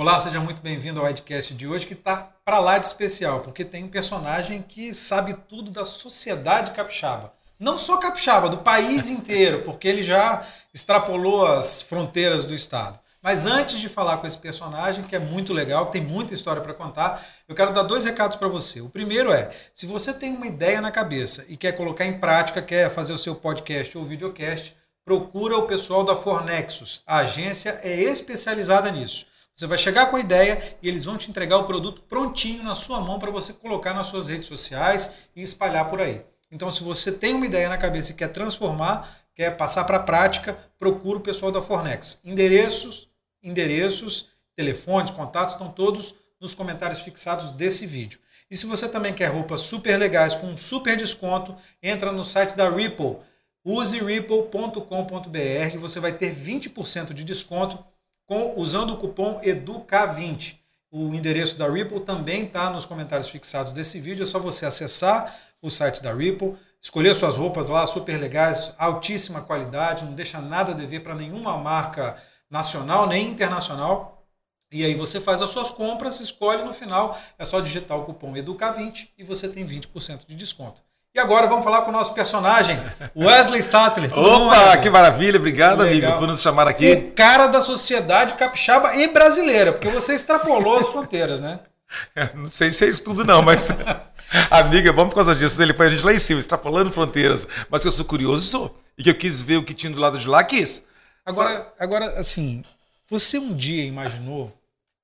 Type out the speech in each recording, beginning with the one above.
Olá, seja muito bem-vindo ao Edcast de hoje, que está para lá de especial, porque tem um personagem que sabe tudo da sociedade capixaba. Não só capixaba, do país inteiro, porque ele já extrapolou as fronteiras do estado. Mas antes de falar com esse personagem, que é muito legal, que tem muita história para contar, eu quero dar dois recados para você. O primeiro é: se você tem uma ideia na cabeça e quer colocar em prática, quer fazer o seu podcast ou videocast, procura o pessoal da Fornexus. A agência é especializada nisso. Você vai chegar com a ideia e eles vão te entregar o produto prontinho na sua mão para você colocar nas suas redes sociais e espalhar por aí. Então, se você tem uma ideia na cabeça e quer transformar, quer passar para a prática, procura o pessoal da Fornex. Endereços, endereços, telefones, contatos estão todos nos comentários fixados desse vídeo. E se você também quer roupas super legais com um super desconto, entra no site da Ripple. Use ripple.com.br, você vai ter 20% de desconto com, usando o cupom EDUCA20. O endereço da Ripple também está nos comentários fixados desse vídeo. É só você acessar o site da Ripple, escolher suas roupas lá super legais, altíssima qualidade, não deixa nada a dever para nenhuma marca nacional nem internacional. E aí você faz as suas compras, escolhe no final, é só digitar o cupom EDUCA20 e você tem 20% de desconto. E agora vamos falar com o nosso personagem, Wesley Sattler. Opa, bom, que maravilha. Obrigado, amigo, por nos chamar aqui. O cara da sociedade capixaba e brasileira, porque você extrapolou as fronteiras, né? não sei se é isso tudo não, mas... Amiga, vamos por causa disso. Ele põe a gente lá em cima, extrapolando fronteiras. Mas que eu sou curioso, sou. E que eu quis ver o que tinha do lado de lá, quis. Agora, agora assim, você um dia imaginou...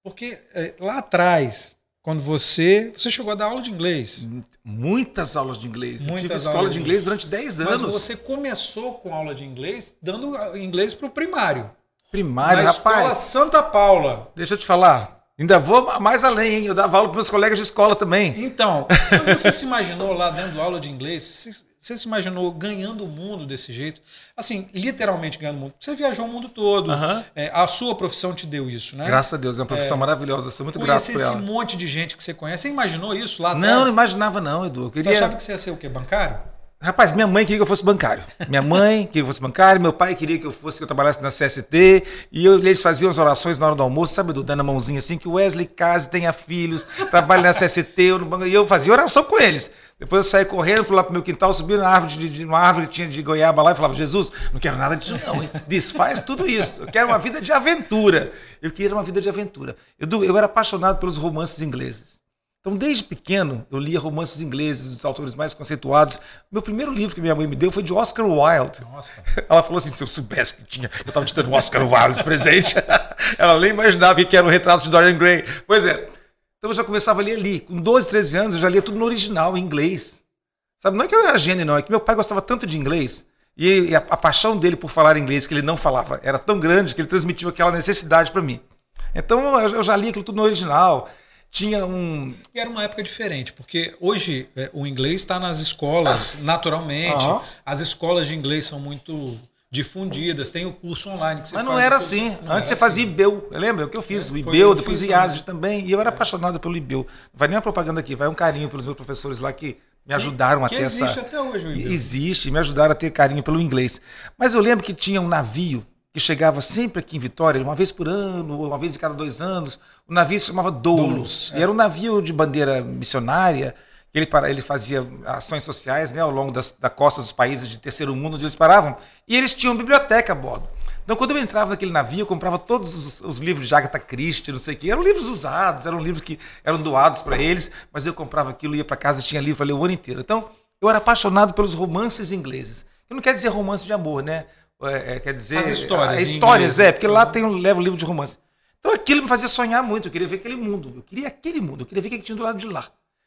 Porque é, lá atrás, quando você. Você chegou a dar aula de inglês. Muitas aulas de inglês. Muitas eu tive escola de inglês durante 10 anos. Mas você começou com aula de inglês dando inglês para o primário. Primário, na rapaz. escola Santa Paula. Deixa eu te falar. Ainda vou mais além, hein? Eu dava aula para meus colegas de escola também. Então, quando você se imaginou lá dando aula de inglês, você se imaginou ganhando o mundo desse jeito? Assim, literalmente ganhando o mundo. Você viajou o mundo todo. Uhum. É, a sua profissão te deu isso, né? Graças a Deus, é uma profissão é, maravilhosa. Sou muito grato por ela. esse monte de gente que você conhece. Você imaginou isso lá atrás? Não, não imaginava não, Edu. Eu queria... Você achava que você ia ser o quê? Bancário? Rapaz, minha mãe queria que eu fosse bancário. Minha mãe queria que eu fosse bancário, meu pai queria que eu fosse que eu trabalhasse na CST, e eu, eles faziam as orações na hora do almoço, sabe, do dando a mãozinha assim, que o Wesley case, tenha filhos, trabalhe na CST, eu no banco, e eu fazia oração com eles. Depois eu saí correndo lá pro meu quintal, subi na árvore de, de, uma árvore que tinha de goiaba lá e falava: Jesus, não quero nada disso, não, desfaz tudo isso. Eu quero uma vida de aventura. Eu queria uma vida de aventura. Eu, eu era apaixonado pelos romances ingleses. Então, desde pequeno, eu lia romances ingleses dos autores mais conceituados. Meu primeiro livro que minha mãe me deu foi de Oscar Wilde. Nossa. Ela falou assim: se eu soubesse que tinha, eu estava te dando Oscar Wilde de presente. Ela nem imaginava que era um retrato de Dorian Gray. Pois é. Então eu já começava a ler ali. Com 12, 13 anos, eu já lia tudo no original, em inglês. Sabe? Não é que eu era gênio, não. É que meu pai gostava tanto de inglês. E a, a paixão dele por falar inglês, que ele não falava, era tão grande que ele transmitiu aquela necessidade para mim. Então eu, eu já li aquilo tudo no original tinha um. E era uma época diferente, porque hoje é, o inglês está nas escolas naturalmente. Uhum. As escolas de inglês são muito difundidas, tem o curso online que você Mas não era assim. Não Antes era você fazia assim. IBEU. Lembra o que eu fiz? É, o IBEU, depois IASG também. E eu era é. apaixonado pelo IBEU. Não vai nem uma propaganda aqui, vai um carinho pelos meus professores lá que me ajudaram que, a ter existe essa. até hoje o IBEU. Existe, me ajudaram a ter carinho pelo inglês. Mas eu lembro que tinha um navio que chegava sempre aqui em Vitória, uma vez por ano, uma vez em cada dois anos. O navio se chamava Doulos. É. E era um navio de bandeira missionária. Ele, ele fazia ações sociais né, ao longo das, da costa dos países de terceiro mundo onde eles paravam. E eles tinham biblioteca a bordo. Então, quando eu entrava naquele navio, eu comprava todos os, os livros de Agatha Christie, não sei o quê. Eram livros usados, eram livros que eram doados para eles, mas eu comprava aquilo, ia para casa e tinha livro para ler o ano inteiro. Então, eu era apaixonado pelos romances ingleses. Que não quer dizer romance de amor, né? É, é, quer dizer. As histórias. histórias, é, porque lá tem um, leva o livro de romance. Então aquilo me fazia sonhar muito, eu queria ver aquele mundo. Eu queria aquele mundo, eu queria ver o que tinha do lado de lá.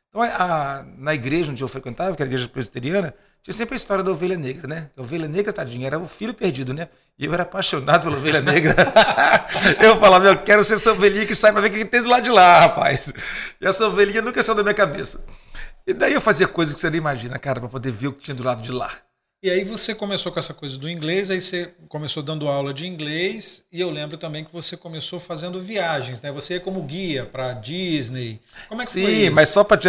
Então, a, na igreja onde eu frequentava, que era a igreja presbiteriana, tinha sempre a história da ovelha negra, né? A ovelha negra, tadinha, era o filho perdido, né? E eu era apaixonado pela ovelha negra. eu falava, eu quero ser essa ovelhinha que sai para ver o que tem do lado de lá, rapaz. E essa ovelhinha nunca saiu da minha cabeça. E daí eu fazia coisas que você nem imagina, cara, para poder ver o que tinha do lado de lá. E aí você começou com essa coisa do inglês, aí você começou dando aula de inglês, e eu lembro também que você começou fazendo viagens, né? Você ia como guia para Disney. Como é que Sim, foi isso? mas só para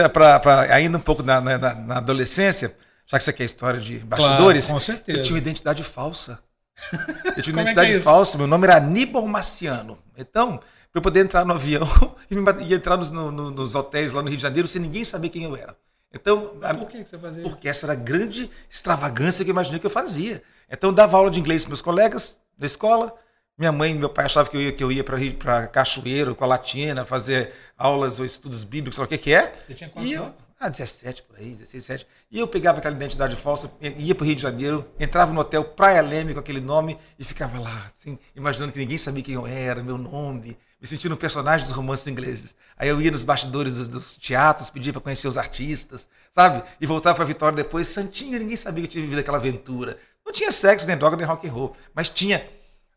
ainda um pouco na, na, na, adolescência, já que você quer história de bastidores, claro, com certeza. eu tinha uma identidade falsa. Eu tinha Como é identidade é falsa, meu nome era Aníbal Marciano. Então, para eu poder entrar no avião e, entrar nos, no- no- nos hotéis lá no Rio de Janeiro sem ninguém saber quem eu era. Então, Por que, você fazia isso? porque essa era a grande extravagância que eu imaginei que eu fazia. Então, eu dava aula de inglês para meus colegas da escola. Minha mãe e meu pai achavam que eu ia, que eu ia para Cachoeiro, com a Latina, fazer aulas ou estudos bíblicos, sei lá o que, que é. Você tinha quantos eu, anos? ah, 17 por aí, 16, 17. E eu pegava aquela identidade falsa, ia para o Rio de Janeiro, entrava no hotel Praia Leme com aquele nome e ficava lá, assim, imaginando que ninguém sabia quem eu era, meu nome, me sentindo um personagem dos romances ingleses. Aí eu ia nos bastidores dos, dos teatros, pedia para conhecer os artistas, sabe? E voltava para Vitória depois, santinho, ninguém sabia que eu tinha vivido aquela aventura. Não tinha sexo, nem droga, nem rock and roll, mas tinha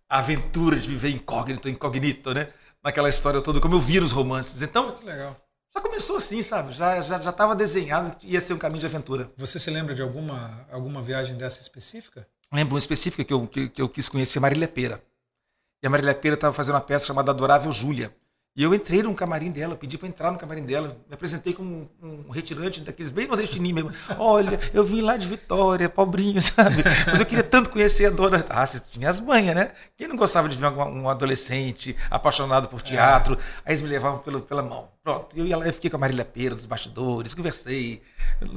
a aventura de viver incógnito, incognito, né? Naquela história toda, como eu via nos romances. Então, Que legal. já começou assim, sabe? Já já já estava desenhado que ia ser um caminho de aventura. Você se lembra de alguma, alguma viagem dessa específica? Lembro uma específica que eu, que, que eu quis conhecer, Marília Pera. E a Marília Pera estava fazendo uma peça chamada Adorável Júlia. E eu entrei no camarim dela, pedi para entrar no camarim dela, me apresentei como um, um retirante daqueles bem nordestininhos mesmo. Olha, eu vim lá de Vitória, pobrinho, sabe? Mas eu queria tanto conhecer a dona. Ah, você tinha as manhas, né? Quem não gostava de ver um, adolescente apaixonado por teatro? Aí eles me levavam pelo, pela mão. Pronto, eu ia lá, eu fiquei com a Marília Pera dos bastidores, conversei,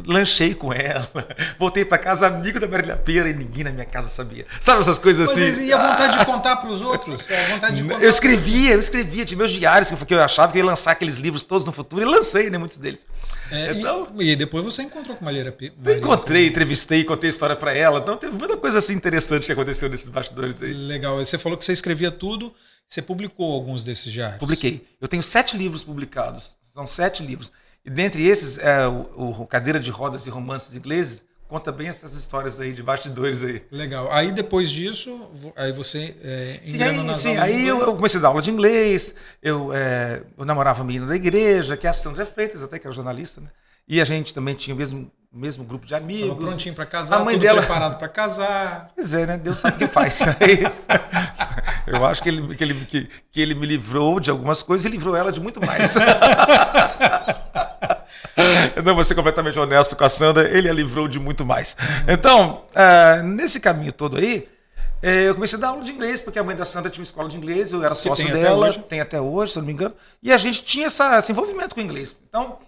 lanchei com ela, voltei para casa amigo da Marília Pera e ninguém na minha casa sabia. Sabe essas coisas Mas assim? e a vontade de contar para os outros? A vontade de contar Eu escrevia, eu escrevia, tinha meus diários, que eu achava que eu ia lançar aqueles livros todos no futuro, e lancei, né, muitos deles. É, e- então, e, depois você encontrou com Marília P. eu encontrei, entrevistei, contei a história para ela, então teve muita coisa assim interessante que aconteceu nesses bastidores aí. Legal. Você falou que você escrevia tudo. Você publicou alguns desses diários. Publiquei. Eu tenho sete livros publicados, são sete livros. E dentre esses, é, o, o Cadeira de Rodas e Romances Ingleses conta bem essas histórias aí de bastidores aí. Legal. Aí depois disso, aí você é, Sim, aí, nas sim, aí eu, eu comecei a dar aula de inglês, eu, é, eu namorava a menina da igreja, que é a Sandra Freitas, até que era jornalista, né? E a gente também tinha o mesmo, mesmo grupo de Tava amigos. prontinho para casar, A mãe dela- preparado para casar. Pois é, né? Deus sabe o que faz. Aí, eu acho que ele, que, ele, que, que ele me livrou de algumas coisas e livrou ela de muito mais. Não vou ser completamente honesto com a Sandra, ele a livrou de muito mais. Então, ah, nesse caminho todo aí, eh, eu comecei a dar aula de inglês, porque a mãe da Sandra tinha uma escola de inglês, eu era sócio até dela, hoje. tem até hoje, se eu não me engano, e a gente tinha essa, esse envolvimento com o inglês. Então,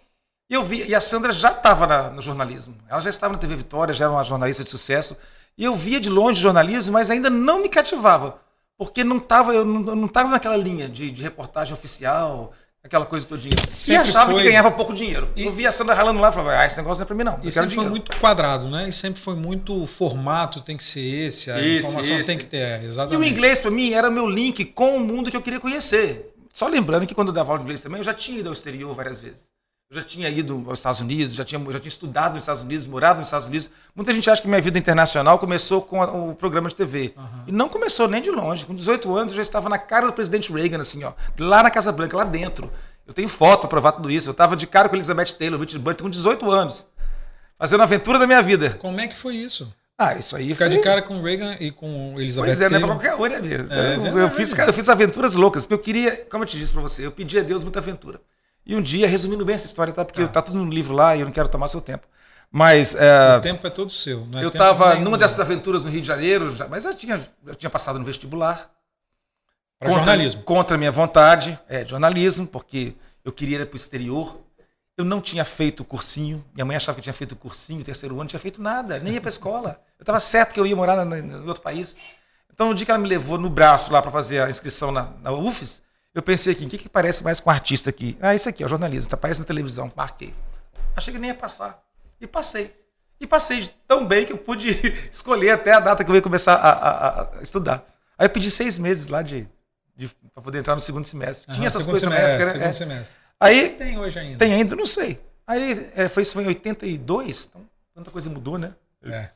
eu vi, e a Sandra já estava no jornalismo, ela já estava na TV Vitória, já era uma jornalista de sucesso, e eu via de longe jornalismo, mas ainda não me cativava, porque não tava, eu não, estava naquela linha de, de reportagem oficial, aquela coisa todinha. e Sempre achava foi- que ganhava pouco dinheiro. E- eu via a Sandra ralando lá e falava, ah, esse negócio não é para mim não, E sempre foi muito quadrado, né? E sempre foi muito formato, tem que ser esse, a Esse, informação esse. tem que ter, é, E o exatamente. inglês, para mim, era meu link com o mundo que eu queria conhecer. Só lembrando que quando eu dava aula de inglês também, eu já tinha ido ao exterior várias vezes. Eu já tinha ido aos Estados Unidos, já tinha, já tinha estudado nos Estados Unidos, morado nos Estados Unidos. Muita gente acha que minha vida internacional começou com a- o programa de TV. E não começou nem de longe. Com 18 anos, eu já estava na cara do presidente Reagan, assim, ó, lá na Casa Branca, lá dentro. Eu tenho foto para provar tudo isso. Eu estava de cara com Elizabeth Taylor, Richard Burton, com 18 anos. Fazendo a aventura da minha vida. Como é que foi isso? Ah, isso aí Ficar foi... de cara com Reagan e com Elizabeth Pois é, não é pra Taylor. qualquer um, né, amigo? É, eu, verdade. eu fiz, cara, eu fiz aventuras loucas, porque eu queria, como eu te disse pra você, eu pedi a Deus muita aventura. E um dia, resumindo bem essa história, tá? Porque tá, tudo no livro lá e eu não quero tomar seu tempo. Mas é, O tempo é todo seu. Não é eu tempo tava nenhum. numa dessas aventuras no Rio de Janeiro, já- mas eu tinha, eu tinha passado no vestibular. Pra jornalismo. Contra a minha vontade, é, jornalismo, porque eu queria ir para o exterior. Eu não tinha feito cursinho. Minha mãe achava que eu tinha feito cursinho, terceiro ano, não tinha feito nada, nem ia para escola. Eu estava certo que eu ia morar na, na, em outro país. Então, no dia que ela me levou no braço lá para fazer a inscrição na, na UFES, eu pensei aqui, o que, que parece mais com um artista aqui? Ah, isso aqui, ó, jornalismo, aparece na televisão, marquei. Achei que nem ia passar. E passei. E passei tão bem que eu pude escolher até a data que eu ia começar a, a- a estudar. Aí eu pedi seis meses lá de, de para poder entrar no segundo semestre. Aham, Tinha essas coisas na semestre, época, né? segundo É. semestre. Aí Tem hoje ainda. tem ainda, não sei. Aí é, foi isso foi em 82, então tanta coisa mudou, né? É.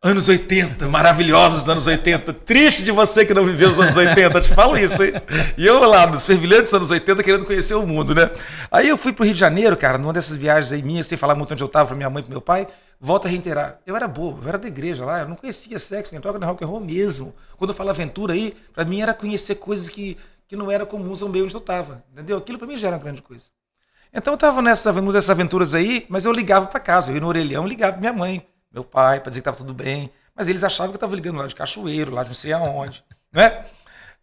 Anos 80, maravilhosos anos 80. Triste de você que não viveu os anos 80, te falo isso, hein? E eu lá, nos fervilhantes anos 80, querendo conhecer o mundo, né? Aí eu fui pro Rio de Janeiro, cara, numa dessas viagens aí minhas, sem falar muito onde eu tava, pra minha mãe e pro meu pai. Volto a reiterar. Eu era bobo, eu era da igreja lá, eu não conhecia sexo, nem droga, nem rock and roll mesmo. Quando eu falo aventura aí, pra mim era conhecer coisas que, que não eram comuns ao meio onde eu tava, entendeu? Aquilo pra mim já era uma grande coisa. Então eu tava nessas dessas aventuras aí, mas eu ligava pra casa, eu ia no orelhão ligava pra minha mãe, meu pai, pra dizer que tava tudo bem. Mas eles achavam que eu estava ligando lá de Cachoeiro, lá de não sei aonde, né?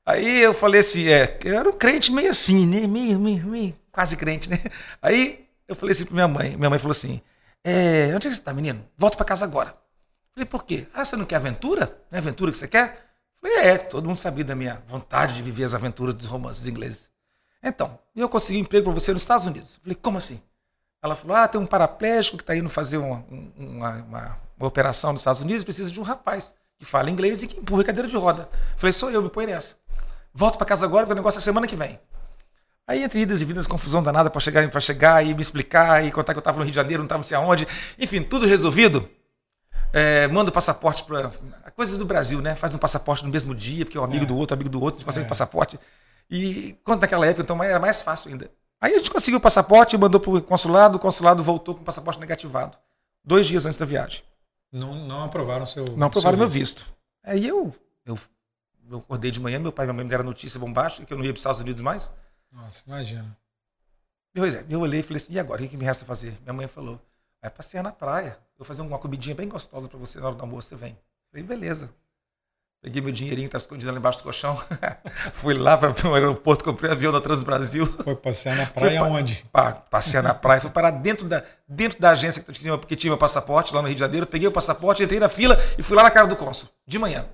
Aí eu falei assim, é, eu era um crente meio assim, né? Meio, meio, meio, quase crente, né? Aí eu falei assim pra minha mãe, minha mãe falou assim, é, onde é que você tá, menino? Volta para casa agora. Falei, por quê? Ah, você não quer aventura? Não é aventura que você quer? Falei, é, todo mundo sabia da minha vontade de viver as aventuras dos romances ingleses. Então, eu consegui um emprego para você nos Estados Unidos. Falei, como assim? Ela falou, ah, tem um paraplégico que está indo fazer uma, uma, uma, uma operação nos Estados Unidos, precisa de um rapaz que fala inglês e que empurra cadeira de roda. Falei, sou eu, me põe nessa. Volto para casa agora, porque o negócio é semana que vem. Aí, entre idas e vindas, confusão danada para chegar, para chegar e me explicar e contar que eu estava no Rio de Janeiro, não estava não sei aonde. Enfim, tudo resolvido. É, manda o passaporte para. Coisas do Brasil, né? Faz um passaporte no mesmo dia, porque é um amigo é. do outro, amigo do outro, a gente consegue é. passaporte. E quando naquela época, então, era mais fácil ainda. Aí a gente conseguiu o passaporte, mandou para o consulado, o consulado voltou com o passaporte negativado. Dois dias antes da viagem. Não, não aprovaram seu. Não aprovaram seu meu visto. Aí eu, eu, eu acordei de manhã, meu pai e minha mãe me deram notícia bombástica que eu não ia para os Estados Unidos mais. Nossa, imagina. Pois é, eu olhei e falei assim, e agora? O que me resta fazer? Minha mãe falou, vai passear na praia. Eu vou fazer uma comidinha bem gostosa para você na hora do almoço, você vem. Eu falei, beleza. Peguei meu dinheirinho que estava escondido lá embaixo do colchão. Fui lá para o aeroporto, comprei um avião da Transbrasil. Foi passear na praia Fui, onde? Pa, passear na praia. Fui parar dentro da, dentro da agência que tinha, que tinha meu passaporte, lá no Rio de Janeiro. Peguei o passaporte, entrei na fila e fui lá na cara do cônsul, de manhã.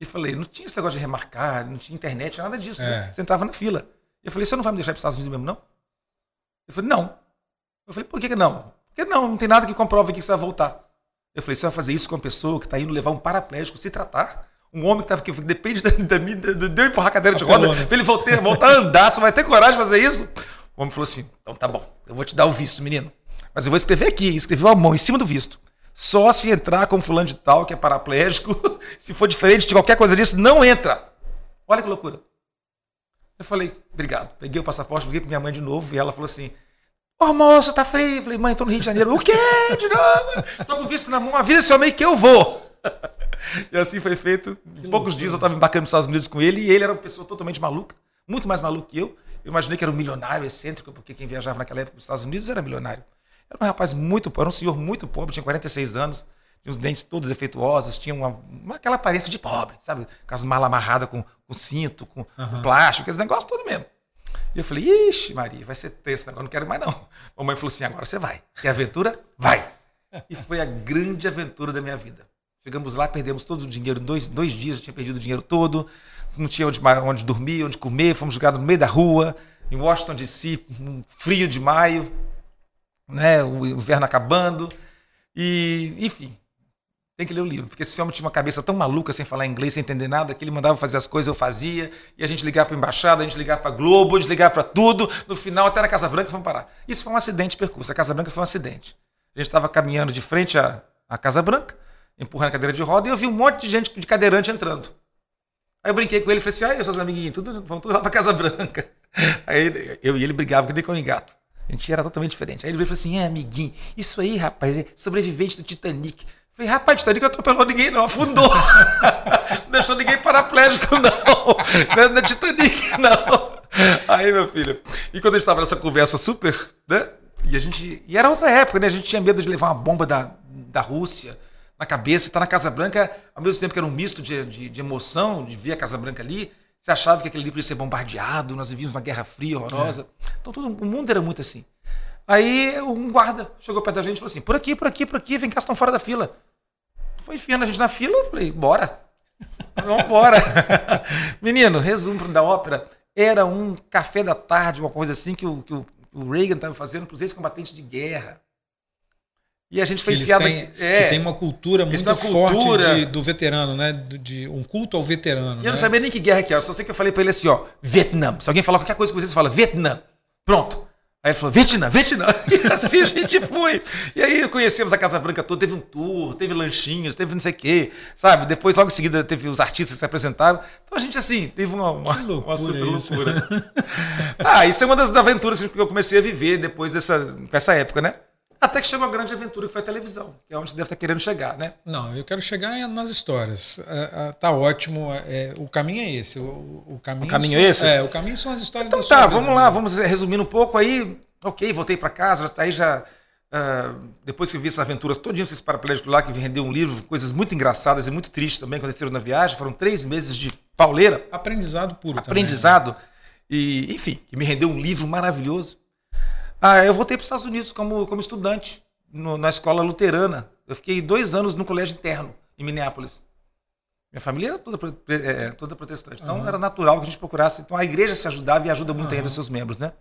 E falei, não tinha esse negócio de remarcar, não tinha internet, nada disso. Né? É. Né? Você entrava na fila. Eu falei, você não vai me deixar para os Estados Unidos mesmo, não? Eu falei, não. Eu falei, por que, que não? Porque não, não tem nada que comprove que você vai voltar. Eu falei, você vai fazer isso com uma pessoa que está indo levar um paraplégico se tratar? Um homem que, tava, que depende da, da, da, de eu empurrar a cadeira de roda para ele voltar, voltar a andar, você vai ter coragem de fazer isso? O homem falou assim, então tá bom, eu vou te dar o visto, menino. Mas eu vou escrever aqui, escreveu a mão em cima do visto. Só se entrar com fulano de tal, que é paraplégico, se for diferente de qualquer coisa disso, não entra. Olha que loucura. Eu falei, obrigado. Peguei o passaporte, liguei para minha mãe de novo e ela falou assim: Ô oh, moço, tá frio. Eu falei, mãe, tô no Rio de Janeiro. O quê? De novo? Tô com visto na mão, avisa seu amigo que eu vou. e assim foi feito. Em poucos dias eu estava embarcando nos Estados Unidos com ele e ele era uma pessoa totalmente maluca, muito mais maluco que eu. Eu imaginei que era um milionário excêntrico, porque quem viajava naquela época para os Estados Unidos era milionário. Era um rapaz muito pobre, era um senhor muito pobre, tinha 46 anos, tinha os dentes todos defeituosos, tinha uma, uma aquela aparência de pobre, sabe? Com as malas amarradas com, com cinto, com, uhum. com plástico, aqueles negócios todo mesmo. E eu falei, ixi, Maria, vai ser texto, agora não quero mais não. A mamãe falou assim, agora você vai. Quer aventura? Vai. E foi a grande aventura da minha vida. Chegamos lá, perdemos todo o dinheiro. Dois, dois dias eu tinha perdido o dinheiro todo. Não tinha onde, onde dormir, onde comer. Fomos jogados no meio da rua, em Washington DC, um frio de maio, né? o inverno acabando. E, enfim, tem que ler o livro, porque esse homem tinha uma cabeça tão maluca, sem falar inglês, sem entender nada, que ele mandava fazer as coisas, eu fazia, e a gente ligava para a embaixada, a gente ligava para Globo, a gente ligava para tudo, no final até na Casa Branca fomos parar. Isso foi um acidente de percurso, a Casa Branca foi um acidente. A gente estava caminhando de frente à, à Casa Branca, empurrando a cadeira de roda, e eu vi um monte de gente de cadeirante entrando. Aí eu brinquei com ele e falei assim, ah, seus amiguinhos, tudo, vão tudo lá para Casa Branca. Aí eu e ele brigavam que nem com gato. A gente era totalmente diferente. Aí ele veio e falou assim: é, amiguinho, isso aí, rapaz, é sobrevivente do Titanic. Falei, rapaz, Titanic não atropelou ninguém, não, afundou. não deixou ninguém paraplégico, não. Não é, não é Titanic, não. Aí, meu filho, e quando a gente estava nessa conversa super, né? E a gente. E era outra época, né? A gente tinha medo de levar uma bomba da, da Rússia na cabeça, estar tá na Casa Branca, ao mesmo tempo que era um misto de, de, de, emoção, de ver a Casa Branca ali. Você achava que aquele livro ia ser bombardeado, nós vivíamos uma guerra fria, horrorosa. É. Então todo, o mundo era muito assim. Aí um guarda chegou perto da gente e falou assim: por aqui, por aqui, por aqui, vem cá, estão fora da fila. Foi enfiando a gente na fila, eu falei: bora. Vamos embora. Menino, resumo da ópera: era um café da tarde, uma coisa assim que o, que o, o Reagan estava fazendo para os ex-combatentes de guerra. E a gente foi enfiado. Têm, é, tem uma cultura muito uma cultura, forte de, do veterano, né? De, de, um culto ao veterano. E eu né? não sabia nem que guerra que era, só sei que eu falei para ele assim: ó, Vietnã. Se alguém falar qualquer coisa com você, você fala Vietnã. Pronto. Aí ele falou, Vietnã, Vietnã. E assim a gente foi. E aí conhecemos a Casa Branca toda, teve um tour, teve lanchinhos, teve não sei o quê, sabe? Depois, logo em seguida, teve os artistas que se apresentaram. Então a gente, assim, teve uma, uma, loucura, uma super isso. loucura. ah, isso é uma das aventuras que eu comecei a viver depois dessa, com essa época, né? Até que chegou a grande aventura que foi a televisão, que é onde você deve estar querendo chegar, né? Não, eu quero chegar nas histórias. É, é, tá ótimo. É, o caminho é esse. O, o caminho, o caminho são, é esse? É, o caminho são as histórias então, da tá, vamos vida, lá, né? vamos resumindo um pouco aí. Ok, voltei para casa, aí já Uh, depois que vi essas aventuras todinhas esse paraplégico lá, que vendeu um livro, coisas muito engraçadas e muito tristes também aconteceram na viagem. Foram três meses de pauleira. Aprendizado puro Aprendizado. Também, né? E, enfim, que me rendeu um livro maravilhoso. Ah, eu voltei para os Estados Unidos como, como estudante no, na escola luterana. Eu fiquei dois anos no colégio interno, em Minneapolis. Minha família era toda, é, toda protestante. Então uhum. era natural que a gente procurasse. Então a igreja se ajudava e ajuda muito uhum. ainda os seus membros, né?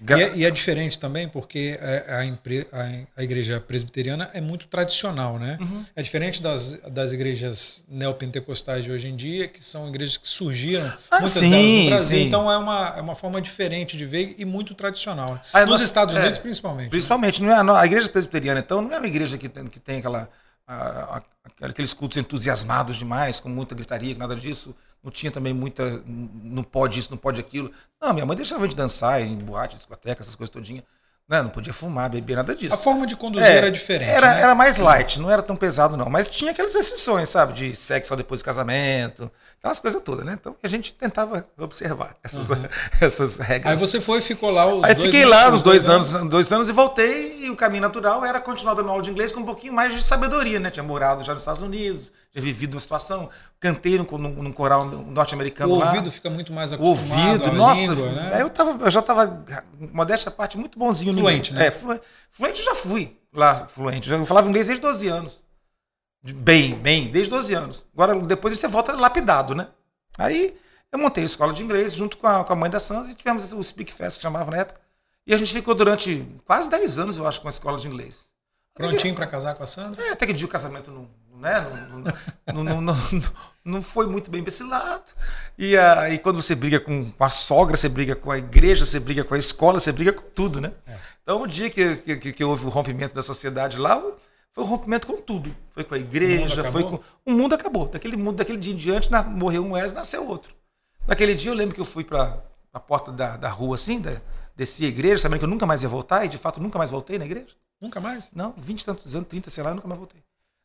E é, e é, diferente também porque a, a, a, igreja presbiteriana é muito tradicional, né? Uhum. É diferente das, das igrejas neopentecostais de hoje em dia, que são igrejas que surgiram, ah, muitas sim, delas no Brasil. Sim. Então é uma, é uma forma diferente de ver e muito tradicional. Né? Ah, Nos Estados Unidos, é, principalmente. Principalmente. Né? Não é, a igreja presbiteriana, então, não é uma igreja que, que tem aquela, a, aqueles cultos entusiasmados demais, com muita gritaria, nada disso não tinha também muita. Não pode isso, não pode aquilo. Não, minha mãe deixava de dançar em boate, discoteca, essas coisas todinhas. Não, não podia fumar, beber, nada disso. A forma de conduzir é, era diferente. Era, né? era mais light, não era tão pesado, não. Mas tinha aquelas restrições, sabe? De sexo só depois do casamento, aquelas coisas todas, né? Então a gente tentava observar essas, uhum. essas regras. Aí você foi e ficou lá os Aí dois fiquei lá uns dois anos, anos, dois anos e voltei, e o caminho natural era continuar dando aula de inglês com um pouquinho mais de sabedoria, né? Tinha morado já nos Estados Unidos, já vivido uma situação, cantei num, num coral norte-americano. O lá. ouvido fica muito mais acostumado. O ouvido, nossa, língua, né? eu, tava, eu já estava, modéstia parte, muito bonzinho. Fluente, né? É, flu, fluente já fui lá, fluente. Já falava inglês desde 12 anos. Bem, bem, desde 12 anos. Agora, depois você volta lapidado, né? Aí eu montei a escola de inglês junto com a, com a mãe da Sandra e tivemos o Speak Fest, que chamava na época. E a gente ficou durante quase 10 anos, eu acho, com a escola de inglês. Prontinho para casar com a Sandra? É, até que dia o casamento não, né? Não, não, não, não, foi muito bem para esse lado. E aí, quando você briga com a sogra, você briga com a igreja, você briga com a escola, você briga com tudo, né? É. Então, o dia que, que, que, houve o rompimento da sociedade lá, foi o rompimento com tudo. Foi com a igreja, foi com. O mundo acabou. Daquele, mundo, daquele dia em diante, na, morreu um Wes, nasceu outro. Naquele dia, eu lembro que eu fui para a porta da, da rua, assim, da, desci a igreja, sabendo que eu nunca mais ia voltar, e de fato nunca mais voltei na igreja. Nunca mais? Não, 20 e tantos anos, 30, sei lá, eu nunca mais voltei.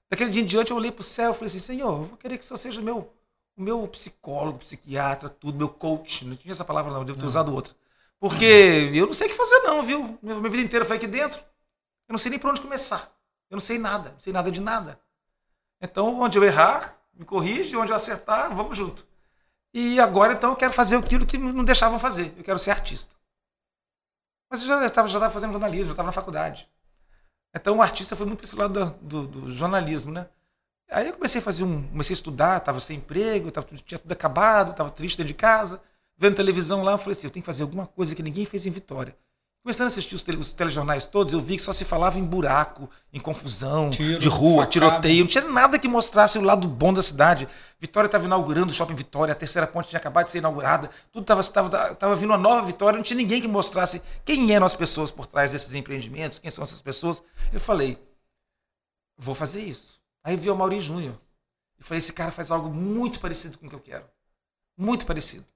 Daquele dia em diante eu olhei para o céu e falei assim, Senhor, eu vou querer que o Senhor seja meu, o meu psicólogo, psiquiatra, tudo, meu coach. Não tinha essa palavra não, eu devo ter não. usado outra. Porque eu não sei o que fazer não, viu? Minha, minha vida inteira foi aqui dentro. Eu não sei nem por onde começar. Eu não sei nada, não sei nada de nada. Então, onde eu errar, me corrige, onde eu acertar, vamos junto. E agora, então, eu quero fazer aquilo que não deixavam fazer. Eu quero ser artista. Mas eu já estava já fazendo jornalismo, já estava na faculdade. Então o artista foi muito para esse lado do, do, do, jornalismo, né? Aí eu comecei a fazer um. Comecei a estudar, estava sem emprego, tava, tinha tudo acabado, estava triste de casa, vendo televisão lá, eu falei assim, eu tenho que fazer alguma coisa que ninguém fez em Vitória. Começando a assistir os, tele, os, telejornais todos, eu vi que só se falava em buraco, em confusão, Tiro, de rua, facada. tiroteio. Não tinha nada que mostrasse o lado bom da cidade. Vitória estava inaugurando o Shopping Vitória, a terceira ponte tinha acabado de ser inaugurada. Tudo estava vindo uma nova Vitória, não tinha ninguém que mostrasse quem eram as pessoas por trás desses empreendimentos, quem são essas pessoas. Eu falei, vou fazer isso. Aí vi o Mauri Júnior. Eu falei, esse cara faz algo muito parecido com o que eu quero. Muito parecido.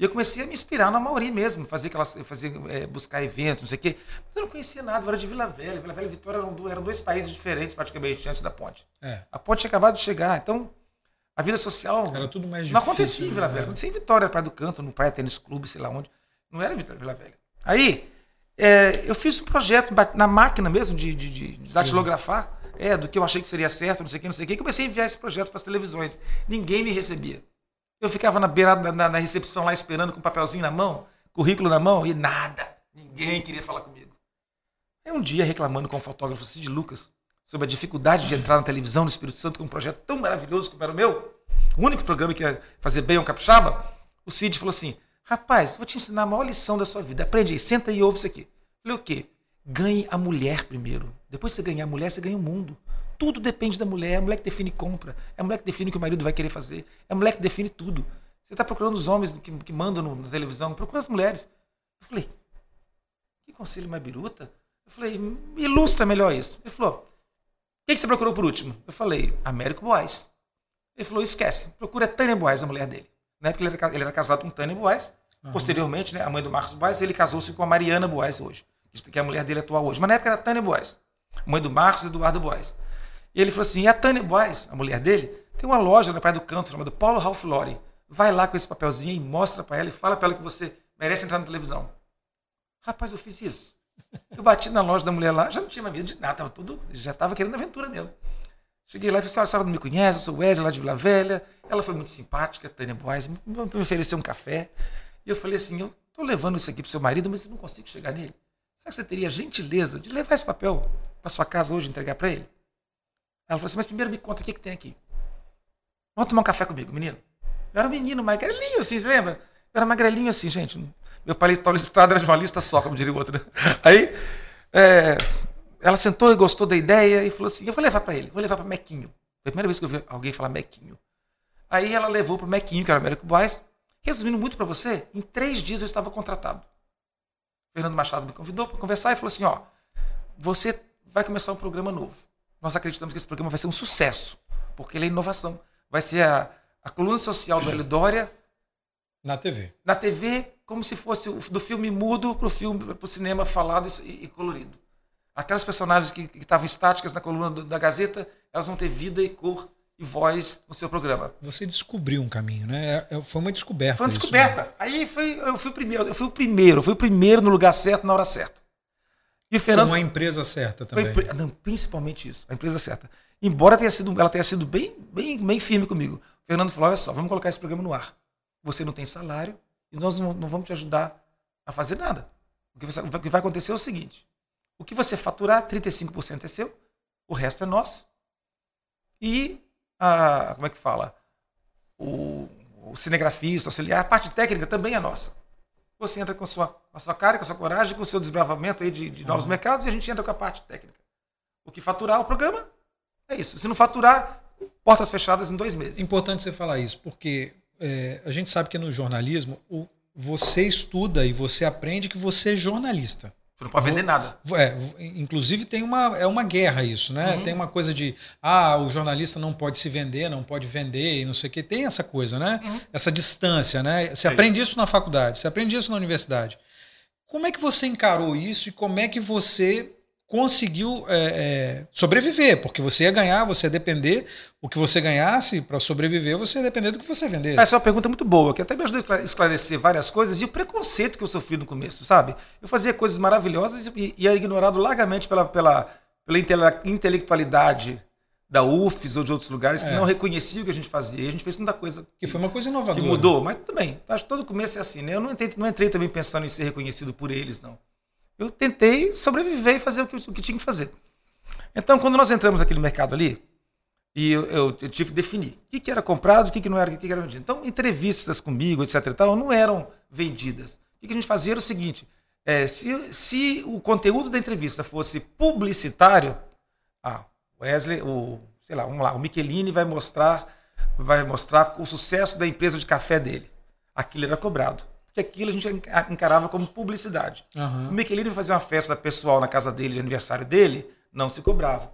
E eu comecei a me inspirar na Mauri mesmo, fazer aquelas, fazer, é, buscar eventos, não sei o quê. Mas eu não conhecia nada, eu era de Vila Velha. Vila Velha e Vitória eram, eram dois países diferentes praticamente antes da ponte. É. A ponte tinha acabado de chegar, então a vida social era tudo mais difícil, não acontecia em Vila né? Velha. Acontecia em Vitória, Praia do Canto, no Praia Tênis Clube, sei lá onde. Não era em Vitória, Vila Velha. Aí é, eu fiz um projeto na máquina mesmo de, de, de, de datilografar, é, do que eu achei que seria certo, não sei o que, não sei o que. E comecei a enviar esse projeto para as televisões. Ninguém me recebia. Eu ficava na beirada, na, na, recepção lá esperando com papelzinho na mão, currículo na mão, e nada. Ninguém queria falar comigo. Aí um dia, reclamando com o fotógrafo Cid Lucas sobre a dificuldade de entrar na televisão no Espírito Santo com um projeto tão maravilhoso como era o meu, o único programa que ia fazer bem um capixaba, o Cid falou assim: rapaz, vou te ensinar a maior lição da sua vida. Aprende aí, senta e ouve isso aqui. Eu falei, o quê? Ganhe a mulher primeiro. Depois que você ganhar a mulher, você ganha o mundo. Tudo depende da mulher. É a mulher que define compra. É a mulher que define o que o marido vai querer fazer. É a mulher que define tudo. Você está procurando os homens que, que mandam no, na televisão. Procura as mulheres. Eu falei, que conselho mais biruta? Eu falei, me ilustra melhor isso. Ele falou, quem que você procurou por último? Eu falei, Américo Boaz. Ele falou, esquece. Procura Tânia Boaz, a mulher dele. Na época ele era, ele era casado com Tânia Boaz. Uhum. Posteriormente, né, a mãe do Marcos Boaz, ele casou-se com a Mariana Boaz hoje. Que é a mulher dele atual hoje. Mas na época era Tânia Boaz. Mãe do Marcos e Eduardo Boaz. E ele falou assim: e a Tânia Boys, a mulher dele, tem uma loja na Praia do Canto chamada Paulo Ralph Lauren. Vai lá com esse papelzinho e mostra para ela e fala para ela que você merece entrar na televisão. Rapaz, eu fiz isso. Eu bati na loja da mulher lá, já não tinha mais medo de nada, tava tudo, já estava querendo aventura mesmo. Cheguei lá e falei, assim, a senhora não me conhece, eu sou Wesley lá de Vila Velha. Ela foi muito simpática, Tânia Boas, me, me ofereceu um café. E eu falei assim, eu estou levando isso aqui para seu marido, mas eu não consigo chegar nele. Será que você teria gentileza de levar esse papel para sua casa hoje e entregar para ele? Ela falou assim, mas primeiro me conta o que, que tem aqui. Vamos tomar um café comigo, menino. Eu era um menino magrelinho assim, você lembra? Eu era magrelinho assim, gente. Meu paletó listrado era de uma lista só, como diria o outro. Né? Aí, é, ela sentou e gostou da ideia e falou assim: eu vou levar para ele, vou levar para Mequinho. Foi a primeira vez que eu vi alguém falar Mequinho. Aí ela levou para Mequinho, que era o Américo Boys. Resumindo muito para você, em três dias eu estava contratado. Fernando Machado me convidou para conversar e falou assim: ó, você vai começar um programa novo. Nós acreditamos que esse programa vai ser um sucesso, porque ele é inovação. Vai ser a, a coluna social do Hélio Dória. Na TV. Na TV, como se fosse do filme mudo para o filme, para o cinema falado e, e colorido. Aquelas personagens que estavam estáticas na coluna do, da Gazeta, elas vão ter vida e cor e voz no seu programa. Você descobriu um caminho, né? É, é, foi uma descoberta. Foi uma descoberta. Isso, né? Aí foi, eu fui o primeiro, eu fui o primeiro, eu fui o primeiro no lugar certo na hora certa. E o Fernando. Com a empresa certa também. Não, principalmente isso, a empresa certa. Embora tenha sido, ela tenha sido bem, bem, bem firme comigo. O Fernando falou: olha só, vamos colocar esse programa no ar. Você não tem salário e nós não, não vamos te ajudar a fazer nada. O que, você, o que vai acontecer é o seguinte: o que você faturar, 35% é seu, o resto é nosso. E a, como é que fala? O, o cinegrafista, auxiliar, a parte técnica também é nossa. Você entra com a sua, com a sua cara, com a sua coragem, com o seu desbravamento aí de, de novos uhum. mercados e a gente entra com a parte técnica. O que faturar o programa é isso. Se não faturar, portas fechadas em dois meses. Importante você falar isso, porque é, a gente sabe que no jornalismo o, você estuda e você aprende que você é jornalista. Você não pode vender nada. É, inclusive tem uma, é uma guerra isso, né? Uhum. Tem uma coisa de, ah, o jornalista não pode se vender, não pode vender e não sei o quê. Tem essa coisa, né? Uhum. Essa distância, né? Você Sim. aprende isso na faculdade, você aprende isso na universidade. Como é que você encarou isso e como é que você conseguiu é, é, sobreviver, porque você ia ganhar, você ia depender, o que você ganhasse para sobreviver, você ia depender do que você vendesse. Essa é uma pergunta muito boa, que até me ajudou a esclarecer várias coisas e o preconceito que eu sofri no começo, sabe? Eu fazia coisas maravilhosas e, e era ignorado largamente pela, pela, pela intelectualidade da UFES ou de outros lugares que é. não reconheciam o que a gente fazia. A gente fez muita coisa. Que foi uma coisa inovadora. Que mudou, mas tudo bem. Acho que todo começo é assim, né? Eu não entrei, não entrei também pensando em ser reconhecido por eles, não eu tentei sobreviver e fazer o que, o que tinha que fazer. Então, quando nós entramos naquele mercado ali, e eu, eu, eu tive que definir o que, que era comprado, o que, que não era, o que, que era vendido. Então, entrevistas comigo, etc. E tal, não eram vendidas. O que, a gente fazia era o seguinte: é, se, se o conteúdo da entrevista fosse publicitário, ah, Wesley, o, sei lá, vamos lá, o Michelini vai mostrar, vai mostrar o sucesso da empresa de café dele. Aquilo era cobrado que aquilo a gente encarava como publicidade. Uhum. O Michelini fazia uma festa pessoal na casa dele, de aniversário dele, não se cobrava.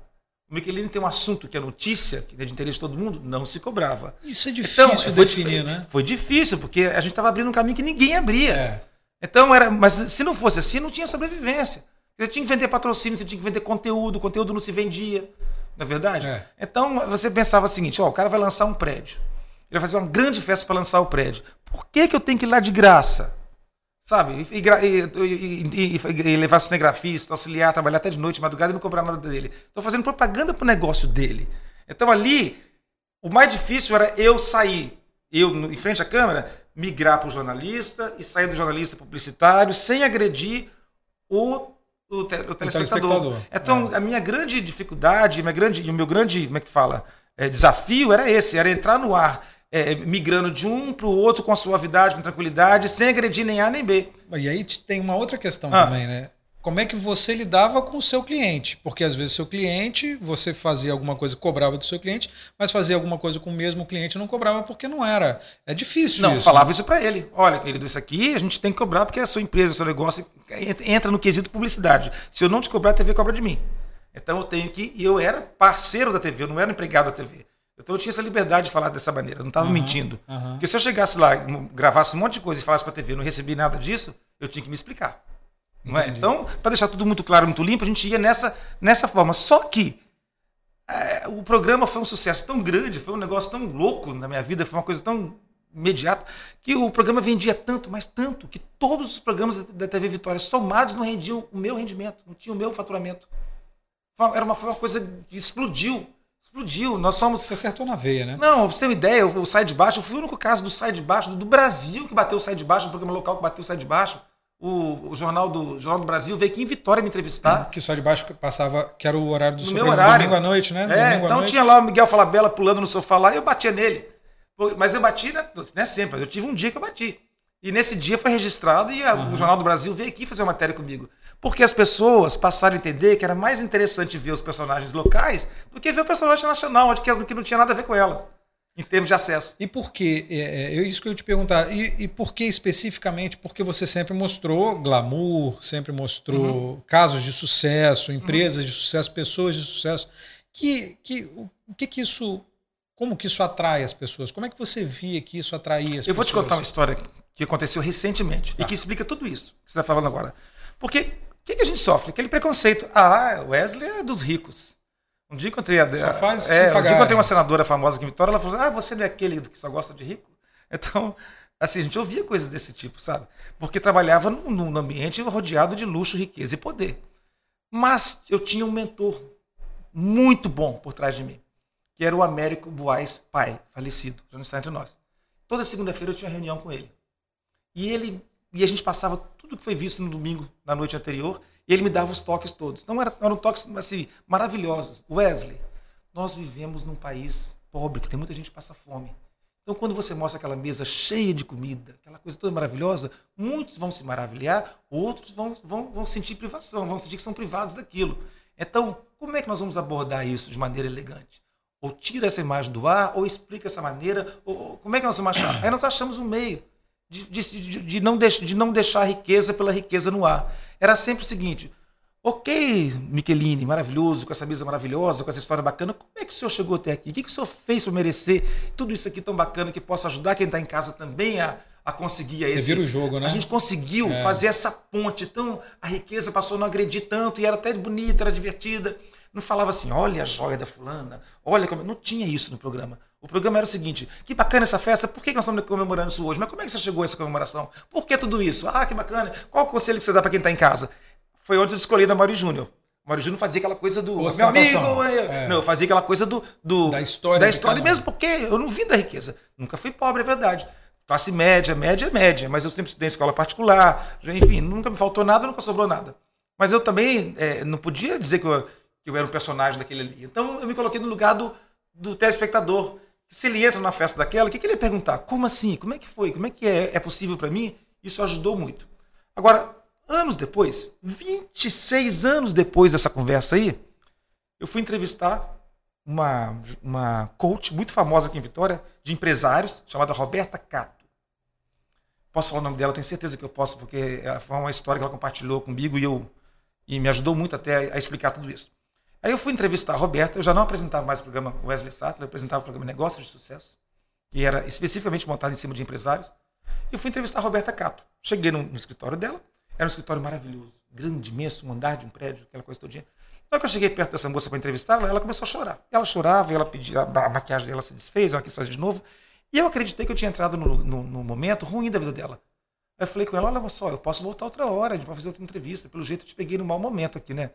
O Michelini tem um assunto que é notícia, que é de interesse de todo mundo, não se cobrava. Isso é então, difícil então, definir, foi, né? Foi difícil, porque a gente estava abrindo um caminho que ninguém abria. É. Então, era, mas se não fosse assim, não tinha sobrevivência. Você tinha que vender patrocínio, você tinha que vender conteúdo, o conteúdo não se vendia. Não é verdade? É. Então, você pensava o seguinte: ó, o cara vai lançar um prédio. Ele vai fazer uma grande festa para lançar o prédio. Por que, que eu tenho que ir lá de graça? Sabe? E, e, e, e levar cinegrafista, auxiliar, trabalhar até de noite, madrugada e não cobrar nada dele. Estou fazendo propaganda para o negócio dele. Então ali, o mais difícil era eu sair, eu em frente à câmera, migrar para o jornalista e sair do jornalista publicitário sem agredir o, o, te, o, telespectador. o telespectador. Então, é. a minha grande dificuldade, minha grande, e o meu grande, como é que fala, é, desafio era esse, era entrar no ar é, migrando de um para o outro com suavidade, com tranquilidade, sem agredir nem A nem B. E aí tem uma outra questão ah. também, né? Como é que você lidava com o seu cliente? Porque às vezes seu cliente, você fazia alguma coisa, cobrava do seu cliente, mas fazia alguma coisa com o mesmo cliente não cobrava porque não era. É difícil não, isso. falava né? isso para ele. Olha, querido, isso aqui a gente tem que cobrar porque a sua empresa, o seu negócio entra no quesito publicidade. Se eu não te cobrar, a TV cobra de mim. Então eu tenho que. E eu era parceiro da TV, eu não era empregado da TV. Então eu tinha essa liberdade de falar dessa maneira, eu não estava uhum, mentindo. Uhum. Porque se eu chegasse lá, gravasse um monte de coisa e falasse para a TV, não recebi nada disso, eu tinha que me explicar. É? Então, para deixar tudo muito claro, muito limpo, a gente ia nessa, nessa forma. Só que é, o programa foi um sucesso tão grande, foi um negócio tão louco na minha vida, foi uma coisa tão imediata, que o programa vendia tanto, mas tanto, que todos os programas da TV Vitória somados não rendiam o meu rendimento, não tinham o meu faturamento. Era uma, foi uma coisa que explodiu. Explodiu. Nós somos. Você acertou na veia, né? Não, pra você ter uma ideia, o Sai de Baixo, eu fui o único caso do Sai de Baixo, do Brasil que bateu o Sai de Baixo, do programa local que bateu o Sai de Baixo. O, o, Jornal, do, Jornal do Brasil veio aqui em Vitória me entrevistar. Que só de baixo passava, que era o horário do no meu horário. domingo à noite, né? É, então tinha lá o Miguel Falabella pulando no sofá lá e eu batia nele. Mas eu bati, né, não é sempre, eu tive um dia que eu bati. E nesse dia foi registrado e a, uhum. o Jornal do Brasil veio aqui fazer uma matéria comigo. Porque as pessoas passaram a entender que era mais interessante ver os personagens locais do que ver o personagem nacional, onde que não tinha nada a ver com elas, em termos de acesso. E por que? É, é isso que eu ia te perguntar. E, e por que especificamente? Porque você sempre mostrou glamour, sempre mostrou uhum. casos de sucesso, empresas uhum. de sucesso, pessoas de sucesso. Que, que, o, que, que isso como que isso atrai as pessoas? Como é que você via que isso atraía as Eu pessoas? Eu vou te contar uma história que aconteceu recentemente e tá. que explica tudo isso que você está falando agora. Porque o que, que, a gente sofre? Aquele preconceito. Ah, Wesley é dos ricos. Um dia encontrei a, só faz é, um dia encontrei uma senadora famosa aqui em Vitória, ela falou: "Ah, você não é aquele que só gosta de rico?" Então, assim, a gente ouvia coisas desse tipo, sabe? Porque trabalhava num, num ambiente rodeado de luxo, riqueza e poder. Mas eu tinha um mentor muito bom por trás de mim que era o Américo Boaz pai, falecido, já não está entre nós. Toda segunda-feira eu tinha reunião com ele. E ele e a gente passava tudo que foi visto no domingo, na noite anterior, e ele me dava os toques todos. Não eram, eram toques assim, maravilhosos. Wesley, nós vivemos num país pobre, que tem muita gente que passa fome. Então, quando você mostra aquela mesa cheia de comida, aquela coisa toda maravilhosa, muitos vão se maravilhar, outros vão, vão, vão sentir privação, vão sentir que são privados daquilo. Então, como é que nós vamos abordar isso de maneira elegante? ou tira essa imagem do ar, ou explica essa maneira, ou, como é que nós vamos achar? Aí nós achamos um meio de, de, de, não de, de não deixar a riqueza pela riqueza no ar. Era sempre o seguinte, ok, Michelini, maravilhoso, com essa mesa maravilhosa, com essa história bacana, como é que o senhor chegou até aqui? O que, que o senhor fez para merecer tudo isso aqui tão bacana que possa ajudar quem está em casa também a, a conseguir Você esse. vira o jogo, né? A gente conseguiu é. fazer essa ponte. Então a riqueza passou a não agredir tanto e era até bonita, era divertida. Não falava assim, olha a joia da fulana, olha como. Não tinha isso no programa. O programa era o seguinte: que bacana essa festa, por que nós estamos comemorando isso hoje? Mas como é que você chegou a essa comemoração? Por que tudo isso? Ah, que bacana. Qual o conselho que você dá para quem está em casa? Foi onde eu escolhi da Mário Júnior. Mário Júnior fazia aquela coisa do. Meu amigo! É. Não, fazia aquela coisa do. do da história. Da história mesmo, porque eu não vim da riqueza. Nunca fui pobre, é verdade. Classe média, média, média. Mas eu sempre estudei em escola particular. Enfim, nunca me faltou nada, nunca sobrou nada. Mas eu também é, não podia dizer que eu que eu era um personagem daquele ali. Então eu me coloquei no lugar do, do telespectador. Se ele entra na festa daquela, o que, que ele ia perguntar? Como assim? Como é que foi? Como é que é, é possível para mim? Isso ajudou muito. Agora, anos depois, 26 anos depois dessa conversa aí, eu fui entrevistar uma, uma coach muito famosa aqui em Vitória, de empresários, chamada Roberta Cato. Posso falar o nome dela? Tenho certeza que eu posso, porque foi uma história que ela compartilhou comigo e, eu, e me ajudou muito até a explicar tudo isso. Aí eu fui entrevistar a Roberta, eu já não apresentava mais o programa Wesley Sattler, eu apresentava o programa Negócios de Sucesso, que era especificamente montado em cima de empresários. E fui entrevistar a Roberta Cato. Cheguei no, no, escritório dela, era um escritório maravilhoso, grande, imenso, um andar de um prédio, aquela coisa todinha. Então, que eu cheguei perto dessa moça para entrevistá-la, ela começou a chorar. Ela chorava, ela pedia, a maquiagem dela se desfez, ela quis fazer de novo. E eu acreditei que eu tinha entrado no, no, no momento ruim da vida dela. Aí eu falei com ela, olha só, eu posso voltar outra hora, a gente vai fazer outra entrevista. Pelo jeito eu te peguei no mau momento aqui, né?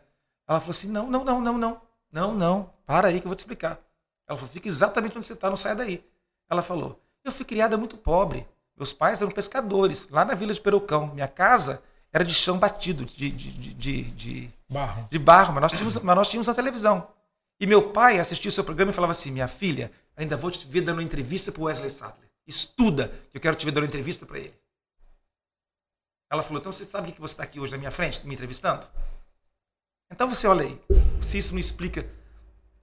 Ela falou assim: não, não, não, não, não. Não, não, para aí que eu vou te explicar. Ela falou: fica exatamente onde você está, não sai daí. Ela falou: eu fui criada muito pobre. Meus pais eram pescadores, lá na vila de Perucão. Minha casa era de chão batido, de, de, de, de, barro. De barro, mas nós, tínhamos, mas nós tínhamos a televisão. E meu pai assistia o seu programa e falava assim: minha filha, ainda vou te ver dando uma entrevista para o Wesley Sattler. Estuda, que eu quero te ver dando uma entrevista para ele. Ela falou: então você sabe o que você está aqui hoje na minha frente, me entrevistando? Então você olha aí, se isso não explica.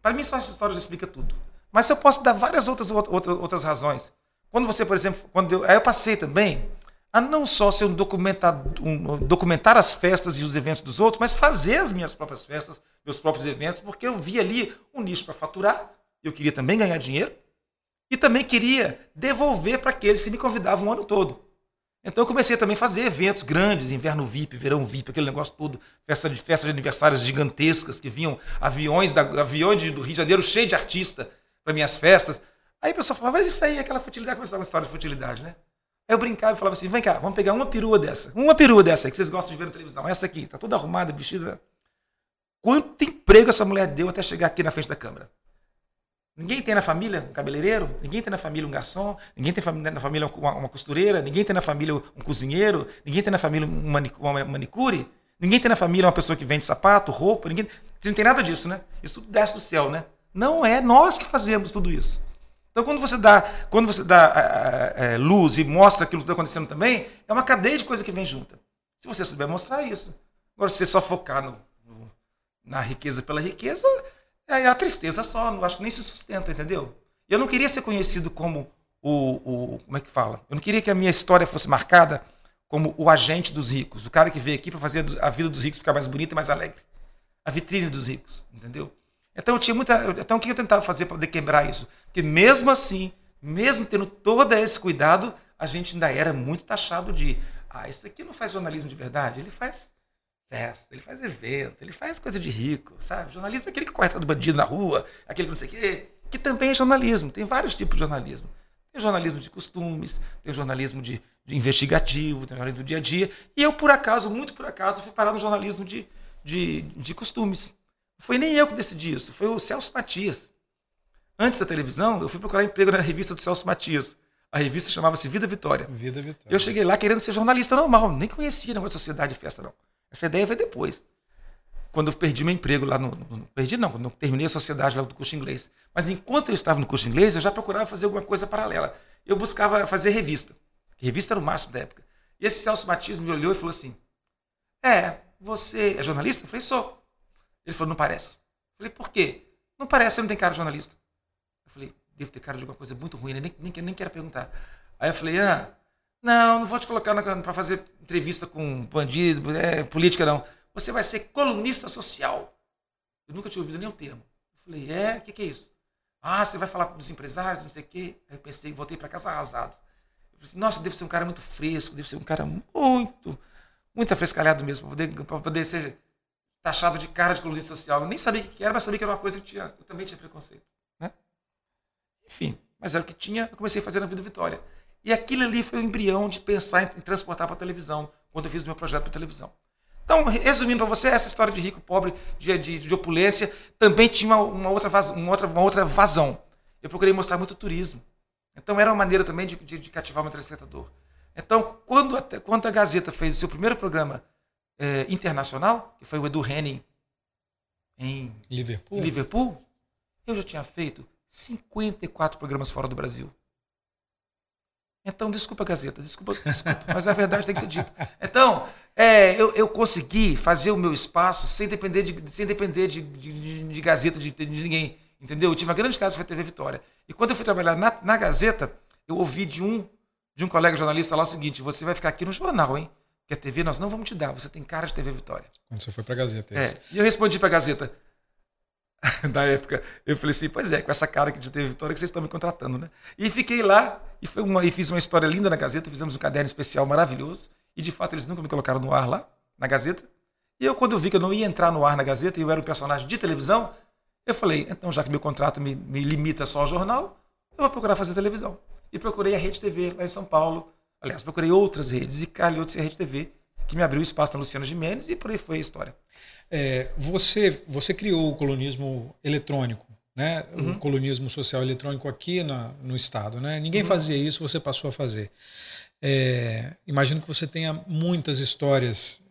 Para mim, só essa história já explica tudo. Mas eu posso dar várias outras, outras, outras razões. Quando você, por exemplo, quando eu, aí eu passei também a não só ser um documentar, um, documentar as festas e os eventos dos outros, mas fazer as minhas próprias festas, meus próprios eventos, porque eu vi ali um nicho para faturar, eu queria também ganhar dinheiro, e também queria devolver para aqueles que me convidavam o ano todo. Então eu comecei também a fazer eventos grandes, inverno VIP, verão VIP, aquele negócio todo, festa de, festa de aniversários gigantescas, que vinham aviões, da, aviões do Rio de Janeiro cheio de artista para minhas festas. Aí a pessoa falava, mas isso aí é aquela futilidade, começava uma história de futilidade, né? Aí eu brincava e falava assim, vem cá, vamos pegar uma perua dessa, uma perua dessa aí que vocês gostam de ver na televisão, essa aqui, tá toda arrumada, vestida. Quanto emprego essa mulher deu até chegar aqui na frente da câmera? Ninguém tem na família um cabeleireiro, ninguém tem na família um garçom, ninguém tem na família uma, costureira, ninguém tem na família um cozinheiro, ninguém tem na família um uma manicure, ninguém tem na família uma pessoa que vende sapato, roupa, ninguém. Não tem nada disso, né? Isso tudo desce do céu, né? Não é nós que fazemos tudo isso. Então, quando você dá, quando você dá a, luz e mostra aquilo que está acontecendo também, é uma cadeia de coisa que vem junta. Se você souber mostrar isso. Agora, se você só focar no, no, na riqueza pela riqueza, é a tristeza só, não acho que nem se sustenta, entendeu? Eu não queria ser conhecido como o, o, Como é que fala? Eu não queria que a minha história fosse marcada como o agente dos ricos, o cara que veio aqui para fazer a vida dos ricos ficar mais bonita e mais alegre. A vitrine dos ricos, entendeu? Então eu tinha muita. Então o que eu tentava fazer para poder quebrar isso? Que mesmo assim, mesmo tendo todo esse cuidado, a gente ainda era muito taxado de. Ah, isso aqui não faz jornalismo de verdade, ele faz festa, ele faz evento, ele faz coisa de rico, sabe? Jornalismo é aquele que corre atrás do bandido na rua, aquele que não sei o quê, que também é jornalismo. Tem vários tipos de jornalismo. Tem jornalismo de costumes, tem jornalismo de, de investigativo, tem jornalismo do dia a dia. E eu, por acaso, muito por acaso, fui parar no jornalismo de, de, de costumes. Não foi nem eu que decidi isso, foi o Celso Matias. Antes da televisão, eu fui procurar emprego na revista do Celso Matias. A revista chamava-se Vida Vitória. Vida Vitória. Eu cheguei lá querendo ser jornalista normal, nem conhecia a sociedade de festa, não. Essa ideia veio depois. Quando eu perdi meu emprego lá no. no perdi não, quando eu terminei a sociedade lá do curso inglês. Mas enquanto eu estava no curso inglês, eu já procurava fazer alguma coisa paralela. Eu buscava fazer revista. Revista era o máximo da época. E esse Celso Matias me olhou e falou assim: É, você é jornalista? Eu falei, sou. Ele falou, não parece. Eu falei, por quê? Não parece, você não tem cara de jornalista. Eu falei, devo ter cara de alguma coisa muito ruim, né? nem, nem, nem quero perguntar. Aí eu falei, ah, não, não vou te colocar para fazer entrevista com bandido, é, política, não. Você vai ser colunista social. Eu nunca tinha ouvido nenhum termo. Eu falei, é? O que, que, é isso? Ah, você vai falar dos empresários, não sei o quê. Aí eu pensei, voltei para casa arrasado. Eu falei assim, nossa, deve ser um cara muito fresco, deve ser um cara muito, muito afrescalhado mesmo, para poder, poder ser taxado de cara de colunista social. Eu nem sabia o que era, mas sabia que era uma coisa que tinha, eu também tinha preconceito. Né? Enfim, mas era o que tinha, eu comecei a fazer na Vida Vitória. E aquilo ali foi o embrião de pensar em, transportar para a televisão, quando eu fiz o meu projeto para televisão. Então, resumindo para você, essa história de rico, pobre, de, de, de opulência, também tinha uma, uma, outra vaz, uma, outra, uma outra vazão. Eu procurei mostrar muito turismo. Então, era uma maneira também de, de, de cativar o meu telespectador. Então, quando, até, quando a Gazeta fez o seu primeiro programa é, internacional, que foi o Edu Henning em Liverpool. em Liverpool, eu já tinha feito 54 programas fora do Brasil. Então, desculpa, Gazeta, desculpa, desculpa, mas a verdade tem que ser dita. Então, é, eu, eu consegui fazer o meu espaço sem depender de, sem depender de, de, de Gazeta, de, de, ninguém, entendeu? Eu tive uma grande casa que foi a TV Vitória. E quando eu fui trabalhar na, na Gazeta, eu ouvi de um, de um colega jornalista lá o seguinte, você vai ficar aqui no jornal, hein? Porque a TV nós não vamos te dar, você tem cara de TV Vitória. Quando você foi para a Gazeta, é, é E eu respondi para a Gazeta, da época. Eu falei assim, pois é, com essa cara que de teve Vitória que vocês estão me contratando, né? E fiquei lá e, foi uma, e fiz uma história linda na Gazeta, fizemos um caderno especial maravilhoso. E de fato eles nunca me colocaram no ar lá, na Gazeta. E eu, quando vi que eu não ia entrar no ar na Gazeta e eu era um personagem de televisão, eu falei, então já que meu contrato me, me limita só ao jornal, eu vou procurar fazer televisão. E procurei a Rede TV lá em São Paulo. Aliás, procurei outras redes e calhou de ser a Rede TV, que me abriu espaço na Luciana Gimenez e por aí foi a história. É, você, você criou o colonismo eletrônico, né? Uhum. o colonismo social eletrônico aqui na, no Estado. Né? Ninguém uhum. fazia isso, você passou a fazer. É, imagino que você tenha muitas histórias,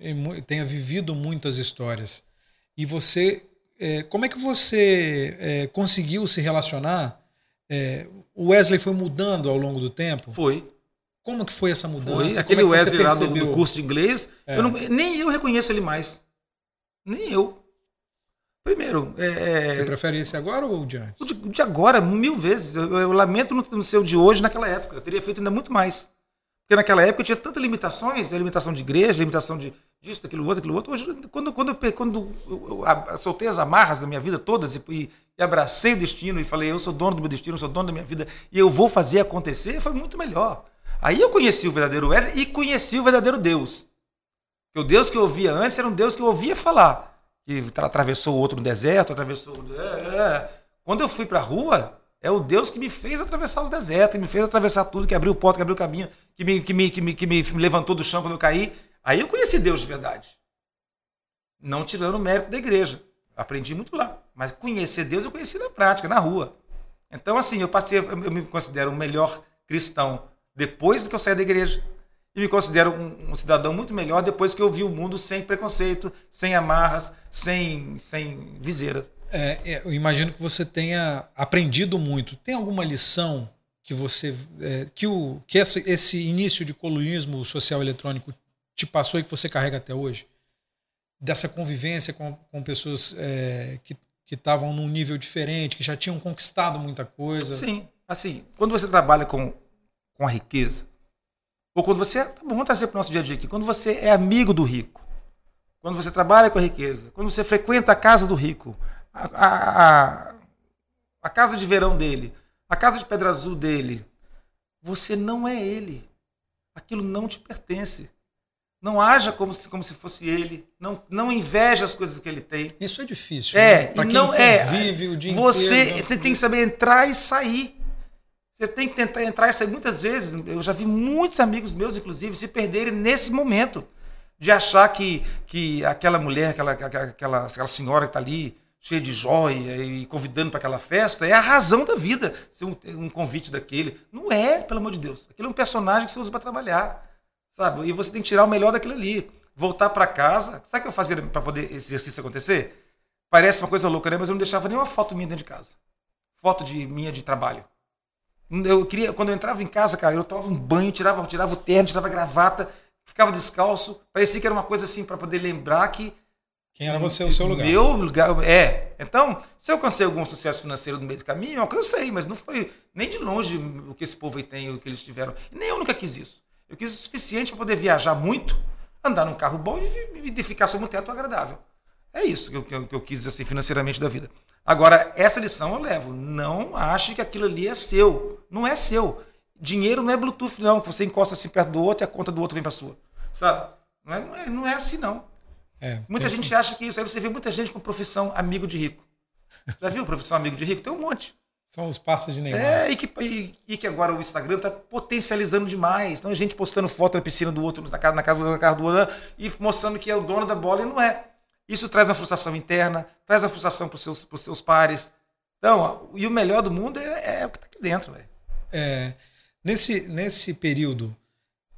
tenha vivido muitas histórias. E você, é, como é que você é, conseguiu se relacionar? É, o Wesley foi mudando ao longo do tempo? Foi. Como que foi essa mudança? Foi. É Aquele Wesley lá do, do, curso de inglês, eu não, nem eu reconheço ele mais. Nem eu. Primeiro. É, é, Você prefere esse agora ou o de antes? O de, de agora, mil vezes. Eu, eu lamento não, não ser o de hoje naquela época. Eu teria feito ainda muito mais. Porque naquela época eu tinha tantas limitações, limitação de igreja, limitação de disso, daquilo outro, daquilo outro. Hoje, quando, quando, eu, quando eu, eu soltei as amarras da minha vida todas e, e, e, abracei o destino e falei, eu sou dono do meu destino, eu sou dono da minha vida e eu vou fazer acontecer, foi muito melhor. Aí eu conheci o verdadeiro Wesley e conheci o verdadeiro Deus. O Deus que eu ouvia antes era um Deus que eu ouvia falar. Que atravessou o outro no deserto, atravessou. É, é. Quando eu fui para a rua, É o Deus que me fez atravessar os desertos, que me fez atravessar tudo, que abriu porta, que abriu caminho, que me, que, me, que, me, que me levantou do chão quando eu caí. Aí eu conheci Deus de verdade. Não tirando o mérito da igreja. Aprendi muito lá. Mas conhecer Deus eu conheci na prática, na rua. Então, assim, eu passei, eu me considero o melhor cristão depois que eu saí da igreja. E me considero um, um, cidadão muito melhor depois que eu vi o mundo sem preconceito, sem amarras, sem, sem viseira. É, é, eu imagino que você tenha aprendido muito. Tem alguma lição que você é, que, o, que esse, esse início de colunismo social eletrônico te passou e que você carrega até hoje? Dessa convivência com, com pessoas é, que estavam num nível diferente, que já tinham conquistado muita coisa? Sim. Assim, quando você trabalha com, com a riqueza, ou quando você. Tá bom, vamos trazer para o nosso dia a dia aqui. Quando você é amigo do rico, quando você trabalha com a riqueza, quando você frequenta a casa do rico, a, a, a casa de verão dele, a casa de pedra azul dele, você não é ele. Aquilo não te pertence. Não haja como se, como se fosse ele. Não, não inveja as coisas que ele tem. Isso é difícil. É, né? e não é. Vive o dia você, inteiro, você tem que saber entrar e sair. Você tem que tentar entrar e sair. Muitas vezes, eu já vi muitos amigos meus, inclusive, se perderem nesse momento. De achar que, que aquela mulher, aquela, aquela, aquela senhora que está ali, cheia de joia e convidando para aquela festa, é a razão da vida ser um, um, convite daquele. Não é, pelo amor de Deus. Aquele é um personagem que você usa para trabalhar, sabe? E você tem que tirar o melhor daquilo ali. Voltar para casa. Sabe o que eu fazia para poder esse exercício acontecer? Parece uma coisa louca, né? Mas eu não deixava nenhuma foto minha dentro de casa. Foto de minha de trabalho. Eu queria, quando eu entrava em casa, cara, eu tomava um banho, tirava, tirava o terno, tirava a gravata, ficava descalço. Parecia que era uma coisa assim para poder lembrar que quem era você, o seu lugar? Meu lugar, é. Então, se eu alcancei algum sucesso financeiro no meio do caminho, eu alcancei, mas não foi nem de longe o que esse povo aí tem, o que eles tiveram. Nem eu nunca quis isso. Eu quis o suficiente para poder viajar muito, andar num carro bom e, e ficar sob um teto agradável. É isso que eu, que eu, que eu quis assim, financeiramente da vida. Agora, essa lição eu levo. Não ache que aquilo ali é seu. Não é seu. Dinheiro não é Bluetooth, não, que você encosta assim perto do outro e a conta do outro vem para sua. Sabe? Não é, não é, não é assim, não. É, muita gente acha que isso. Aí você vê muita gente com profissão amigo de rico. Já viu profissão amigo de rico? Tem um monte. São os passos de Neymar. É, e que, e, e que agora o Instagram está potencializando demais. Então a gente postando foto na piscina do outro, na casa, na casa, na casa do outro, e mostrando que é o dono da bola e não é. Isso traz uma frustração interna, traz a frustração para os seus, seus pares. Então, e o melhor do mundo é, é o que está aqui dentro. Véio. É, nesse, nesse período,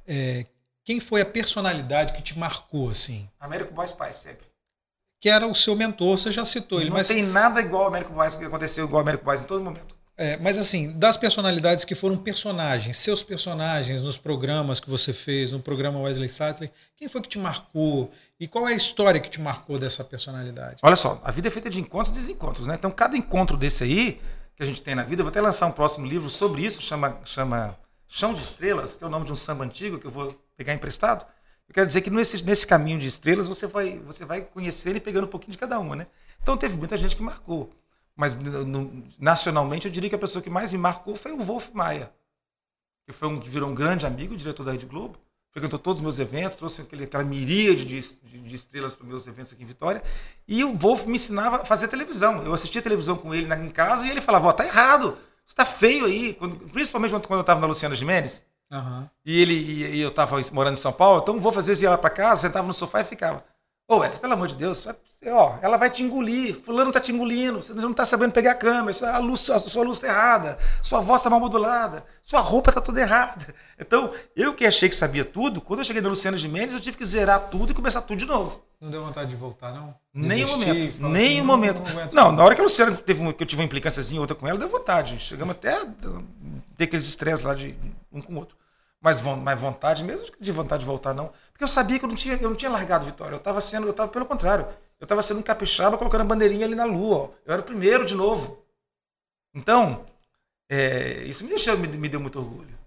é, quem foi a personalidade que te marcou assim? Américo Boys Pais, sempre. Que era o seu mentor, você já citou ele. Não mas... tem nada igual ao Américo Boys que aconteceu igual ao Américo Boys em todo momento. É, mas assim, das personalidades que foram personagens, seus personagens nos programas que você fez, no programa Wesley Sattler, quem foi que te marcou? E qual é a história que te marcou dessa personalidade? Olha só, a vida é feita de encontros e desencontros, né? Então, cada encontro desse aí que a gente tem na vida, eu vou até lançar um próximo livro sobre isso, chama, chama Chão de Estrelas, que é o nome de um samba antigo que eu vou pegar emprestado. Eu quero dizer que nesse, nesse caminho de estrelas você vai, você vai conhecer e pegando um pouquinho de cada uma, né? Então teve muita gente que marcou. Mas no, nacionalmente eu diria que a pessoa que mais me marcou foi o Wolf Maia, que foi um que virou um grande amigo, diretor da Rede Globo, frequentou todos os meus eventos, trouxe aquele, aquela miríade de, de, de estrelas para os meus eventos aqui em Vitória. E o Wolf me ensinava a fazer televisão. Eu assistia televisão com ele em casa e ele falava: Ó, oh, tá errado, você tá feio aí. Quando, principalmente quando eu estava na Luciana Gimenez. Uhum. E ele e, e eu estava morando em São Paulo, então vou fazer isso, ia lá para casa, sentava no sofá e ficava. Ô, Wes, pelo amor de Deus, ó, ela vai te engolir, fulano tá te engolindo, você não tá sabendo pegar a câmera, a, luz, a sua luz tá errada, sua voz tá mal modulada, sua roupa tá toda errada. Então, eu que achei que sabia tudo, quando eu cheguei na Luciana Gimenez, eu tive que zerar tudo e começar tudo de novo. Não deu vontade de voltar, não? Nem um momento. Nem assim, um momento. Não, não, na hora que a Luciana teve que eu tive uma implicânciazinha outra com ela, deu vontade. Chegamos até a ter aqueles estresses lá de um com o outro mais, mais vontade, mesmo de vontade de voltar, não. Porque eu sabia que eu não tinha, eu não tinha largado Vitória. Eu estava sendo, eu estava pelo contrário. Eu estava sendo um capixaba colocando a bandeirinha ali na lua. Ó. Eu era o primeiro de novo. Então, é, isso me, deixou, me, me, deu muito orgulho.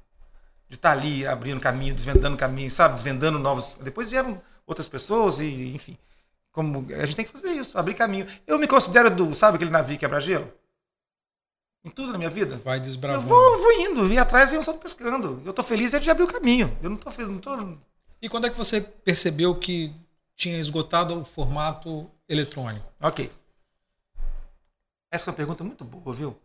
De estar ali abrindo caminho, desvendando caminho, sabe? Desvendando novos. Depois vieram outras pessoas e, enfim. Como, a gente tem que fazer isso, abrir caminho. Eu me considero do, sabe aquele navio quebra-gelo? Em tudo na minha vida. Vai desbravando. Eu vou, vou indo, vim atrás e eu só pescando. Eu tô feliz é de abrir o caminho. Eu não tô feliz, não tô. E quando é que você percebeu que tinha esgotado o formato eletrônico? Ok. Essa é uma pergunta muito boa, viu?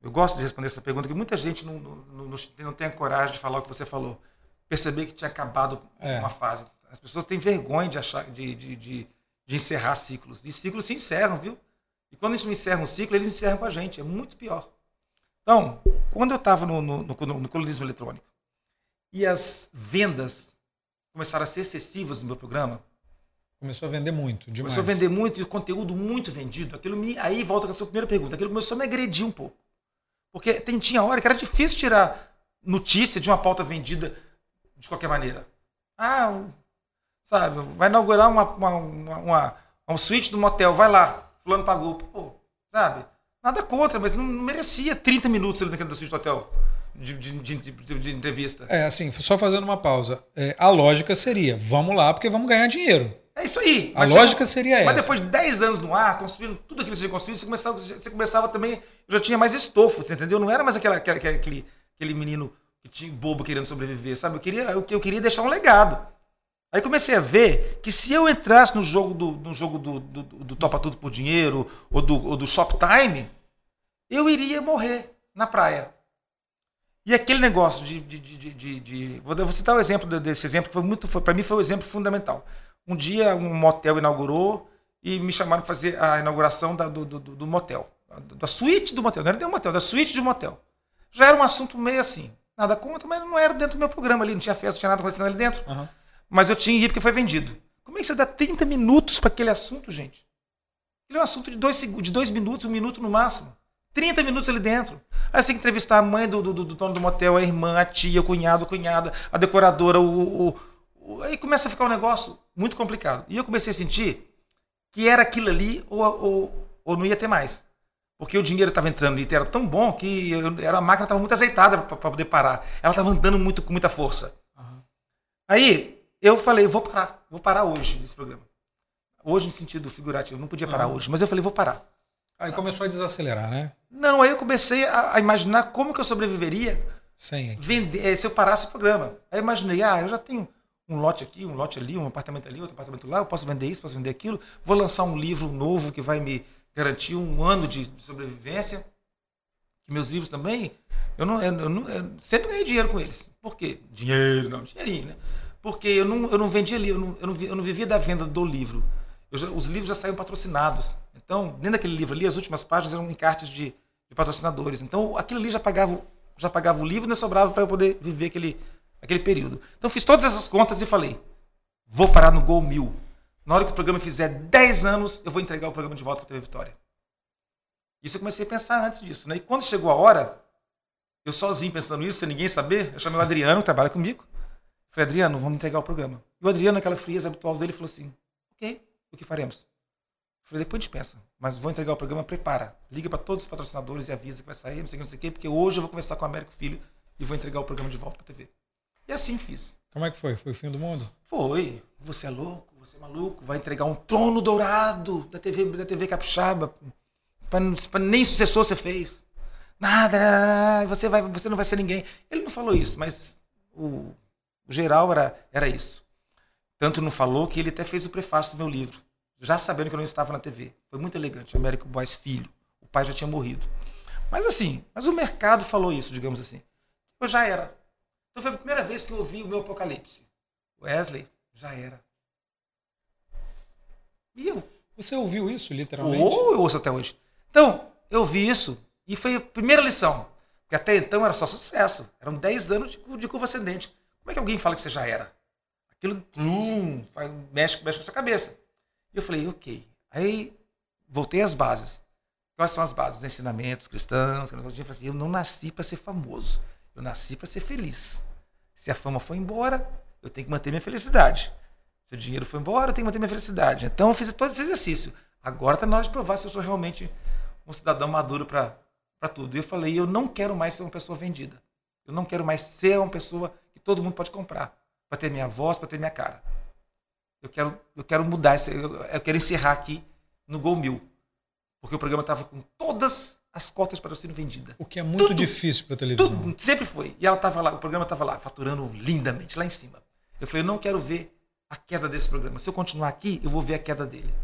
Eu gosto de responder essa pergunta, que muita gente não, não, não, não tem a coragem de falar o que você falou. Perceber que tinha acabado É. uma fase. As pessoas têm vergonha de achar, de, de, de, de encerrar ciclos. E ciclos se encerram, viu? E quando a gente não encerra um ciclo, eles encerram com a gente. É muito pior. Então, quando eu estava no, no, no, no colonismo eletrônico e as vendas começaram a ser excessivas no meu programa, Começou a vender muito, demais. Começou a vender muito e o conteúdo muito vendido. Aquilo me, aí volta com a sua primeira pergunta. Aquilo começou a me agredir um pouco. Porque tem, tinha hora que era difícil tirar notícia de uma pauta vendida de qualquer maneira. Ah, um- sabe, vai inaugurar uma, uma, uma, uma, uma suíte do motel, vai lá, fulano pagou. Pô, sabe? Nada contra, mas não, não merecia 30 minutos ali suíte do hotel de, de, de, de- entrevista. É, assim, só fazendo uma pausa. É, a lógica seria, vamos lá porque vamos ganhar dinheiro. É isso aí. A Mas lógica você- seria Mas essa. depois de 10 anos no ar, construindo tudo aquilo que você construído, você começava, você começava também. Já tinha mais estofo, você entendeu? Não era mais aquela, aquela- aquele, aquele menino que tinha bobo querendo sobreviver, sabe? Eu queria, eu, eu queria deixar um legado. Aí comecei a ver que se eu entrasse no jogo do, no jogo do, do, do Topa Tudo por Dinheiro ou do, ou do Shoptime, eu iria morrer na praia. E aquele negócio de. de, de, de, de- de- vou, citar o exemplo de- desse exemplo, que foi muito. Para mim foi um exemplo fundamental. Um dia um motel inaugurou e me chamaram para fazer a inauguração da- do, do, do- motel. Da, suíte do motel. Não era nem um motel, da suíte de um motel. Já era um assunto meio assim. Nada contra, mas não era dentro do meu programa ali. Não tinha festa, não tinha nada acontecendo ali dentro. Aham. Mas eu tinha que ir porque foi vendido. Como é que você dá 30 minutos para aquele assunto, gente? Ele é um assunto de dois, de dois minutos, um minuto no máximo. 30 minutos ali dentro. Aí você tem que entrevistar a mãe do, do, do- do dono do motel, a irmã, a tia, o cunhado, a cunhada, a decoradora. O, o- o- Aí começa a ficar um negócio muito complicado. E eu comecei a sentir que era aquilo ali ou, ou, ou não ia ter mais. Porque o dinheiro estava entrando e era tão bom que eu- era, a máquina estava muito azeitada para poder parar. Ela estava andando muito, com muita força. Aí eu falei, vou parar, vou parar hoje nesse programa. Hoje, no sentido figurativo, não podia parar Aham. hoje, mas eu falei, vou parar. Aí começou a desacelerar, né? Não, aí eu comecei a, a imaginar como que eu sobreviveria Sem vender, eh, se eu parasse o programa. Aí eu imaginei, ah, eu já tenho um lote aqui, um lote ali, um apartamento ali, outro apartamento lá, eu posso vender isso, posso vender aquilo, vou lançar um livro novo que vai me garantir um ano de sobrevivência. Que meus livros também, eu não, eu não- eu sempre ganhei dinheiro com eles. Por quê? Dinheiro, não, dinheirinho, né? Porque eu não, eu não vendia livro, eu não, eu não, eu não vivia da venda do livro. Já- os livros já saíam patrocinados. Então, dentro daquele livro ali, as últimas páginas eram encartes de, de patrocinadores. Então, aquilo ali já pagava, já pagava o livro e ainda sobrava para eu poder viver aquele, aquele período. Então, fiz todas essas contas e falei: vou parar no Gol Mil. Na hora que o programa fizer 10 anos, eu vou entregar o programa de volta para a TV Vitória. Isso eu comecei a pensar antes disso. Né? E quando chegou a hora, eu sozinho pensando nisso, sem ninguém saber, eu chamei o Adriano, que trabalha comigo. Falei, Adriano, vamos entregar o programa. E o Adriano, naquela frieza habitual dele, falou assim: ok, o que faremos? Falei, depois a gente pensa, mas vou entregar o programa, prepara. Liga para todos os patrocinadores e avisa que vai sair, não sei o que, não sei o que, porque hoje eu vou conversar com o Américo Filho e vou entregar o programa de volta para a TV. E assim fiz. Como é que foi? Foi o fim do mundo? Foi. Você é louco, você é maluco, vai entregar um trono dourado da TV, da TV Capixaba. Pra nem sucessor você fez. Nada, nada, você, vai, você não vai ser ninguém. Ele não falou isso, mas o, o geral era, era isso. Tanto não falou que ele até fez o prefácio do meu livro, já sabendo que eu não estava na TV. Foi muito elegante. Américo Boys Filho. O pai já tinha morrido. Mas assim, mas o mercado falou isso, digamos assim. Eu já era. Então foi a primeira vez que eu ouvi o meu apocalipse. Wesley, já era. E eu, Você ouviu isso, literalmente? ou eu ouço até hoje. Então, eu vi isso e foi a primeira lição. Porque até então era só sucesso. Eram 10 anos de curva ascendente. Como é que alguém fala que você já era? Aquilo hum, faz- mexe, mexe com a sua cabeça. E eu falei, ok. Aí voltei às bases. Quais são as bases? Os ensinamentos cristãos. Eu falei assim, eu não nasci para ser famoso. Eu nasci para ser feliz. Se a fama foi embora, eu tenho que manter minha felicidade. Se o dinheiro foi embora, eu tenho que manter minha felicidade. Então eu fiz todo esse exercício. Agora está na hora de provar se eu sou realmente um cidadão maduro para tudo. E eu falei, eu não quero mais ser uma pessoa vendida. Eu não quero mais ser uma pessoa todo mundo pode comprar para ter minha voz, para ter minha cara. Eu quero, eu quero mudar, esse, eu, eu quero encerrar aqui no Gol Mil. Porque o programa estava com todas as cotas de patrocínio vendidas. O que é muito Tudo. difícil para televisão. Tudo, sempre foi. E ela estava lá, o programa estava lá, faturando lindamente, lá em cima. Eu falei, eu não quero ver a queda desse programa. Se eu continuar aqui, eu vou ver a queda dele.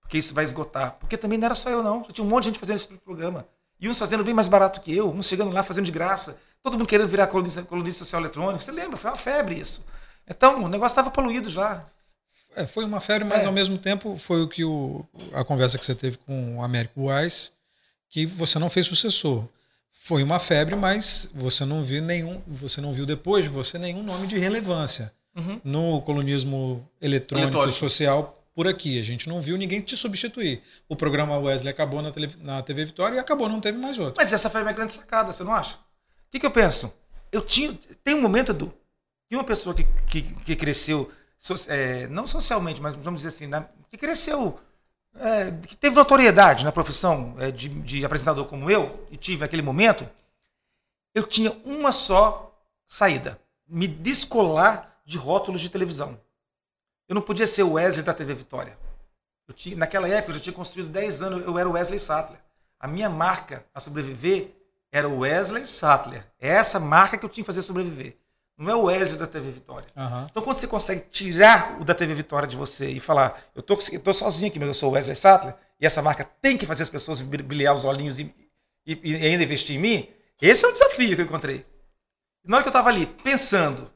Porque isso vai esgotar. Porque também não era só eu, não. Já tinha um monte de gente fazendo esse programa. E uns fazendo bem mais barato que eu, uns chegando lá fazendo de graça. Todo mundo querendo virar colunista, colunista social eletrônico. Você lembra? Foi uma febre isso. Então, o negócio estava poluído já. É, foi uma febre, mas É. ao mesmo tempo foi o que o, a conversa que você teve com o Américo Wise, que você não fez sucessor. Foi uma febre, mas você não viu nenhum, você não viu depois de você nenhum nome de relevância Uhum. no colunismo eletrônico, Eletrônico. social por aqui. A gente não viu ninguém te substituir. O programa Wesley acabou na, tele- na TV Vitória e acabou, não teve mais outro. Mas essa foi a minha grande sacada, você não acha? O que, que eu penso? Eu tinha. Tem um momento, Edu, que uma pessoa que, que, que cresceu, so- é, não socialmente, mas vamos dizer assim, na- que cresceu, é, que teve notoriedade na profissão é, de, de apresentador como eu, e tive naquele momento, eu tinha uma só saída: me descolar de rótulos de televisão. Eu não podia ser o Wesley da TV Vitória. Eu tinha, naquela época, eu já tinha construído 10 anos, eu era o Wesley Sattler. A minha marca a sobreviver era o Wesley Sattler. É essa marca que eu tinha que fazer sobreviver. Não é o Wesley da TV Vitória. Aham. Então, quando você consegue tirar o da TV Vitória de você e falar, eu tô, eu tô sozinho aqui, mas eu sou o Wesley Sattler, e essa marca tem que fazer as pessoas brilhar os olhinhos e, e- e ainda investir em mim, esse é o desafio que eu encontrei. Na hora que eu estava ali, pensando,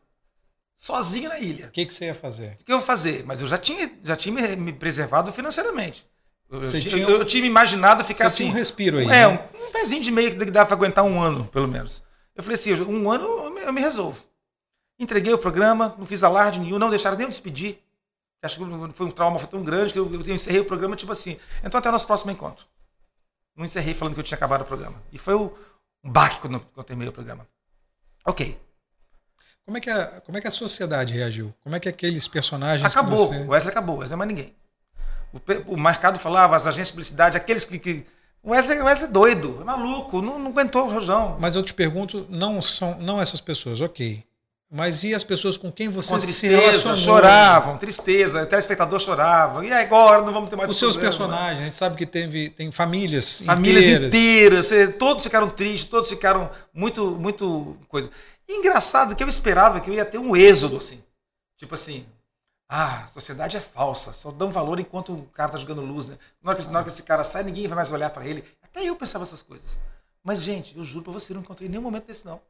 sozinho na ilha, O que, que você ia fazer? o que eu vou fazer? Mas eu já tinha, já tinha me, me preservado financeiramente. Eu, tinha eu- eu tinha imaginado ficar assim. um respiro aí. É, né? um, um pezinho de meia que dá para aguentar um ano, pelo menos. Eu falei assim, um ano eu me, eu me resolvo. Entreguei o programa, não fiz alarde nenhum, não deixaram nem eu despedir. Acho que foi um trauma foi tão grande que eu, eu encerrei o programa tipo assim. Então até o nosso próximo encontro. Não encerrei falando que eu tinha acabado o programa. E foi o, um baque quando, quando eu terminei o programa. Ok. Como é, que a, como é que a sociedade reagiu? Como é que aqueles personagens. Acabou. você- O Wesley acabou. O Wesley não é mais ninguém. O, o mercado falava, as agências de publicidade, aqueles que. que o Wesley, o Wesley é doido, é maluco, não, não aguentou o rojão. Mas eu te pergunto, não são não essas pessoas, ok. Mas e as pessoas com quem você Com tristeza, choravam, tristeza, o telespectador chorava. E agora não vamos ter mais Os seus problema. personagens, a gente sabe que teve, tem famílias, Famílias inteiras. inteiras, eh, todos ficaram tristes, todos ficaram muito, muito coisa. E engraçado que eu esperava que eu ia ter um êxodo assim. Tipo assim, ah, a sociedade é falsa, só dão valor enquanto o cara tá jogando luz, né? Na hora que, na hora que esse cara sai, ninguém vai mais olhar para ele. Até eu pensava essas coisas. Mas, gente, eu juro pra você, eu não encontrei nenhum momento desse, não.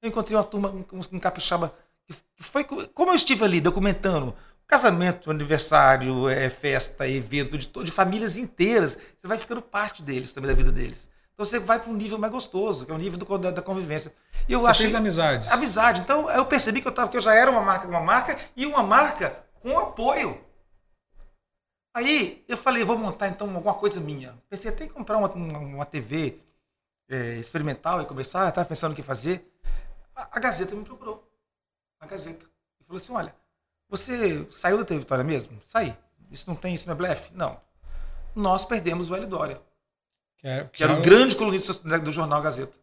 Eu encontrei uma turma, um, um capixaba, que foi co- como eu estive ali documentando casamento, aniversário, é, festa, evento de, de famílias inteiras. Você vai ficando parte deles também, da vida deles. Então você vai para um nível mais gostoso, que é o nível do da, da convivência. E eu Você achei fez amizades. amizade. Então eu percebi que eu, tava, que eu já era uma marca, uma marca e uma marca com apoio. Aí eu falei, vou montar então alguma coisa minha. Pensei até em comprar uma, uma, TV é, experimental e começar, estava pensando o que fazer. A, a Gazeta me procurou. A Gazeta. E falou assim: olha, você saiu da TV Vitória mesmo? Saí. Isso não tem, isso não é blefe? Não. Nós perdemos o Hélio Dória Que era, que era o grande colunista do jornal Gazeta.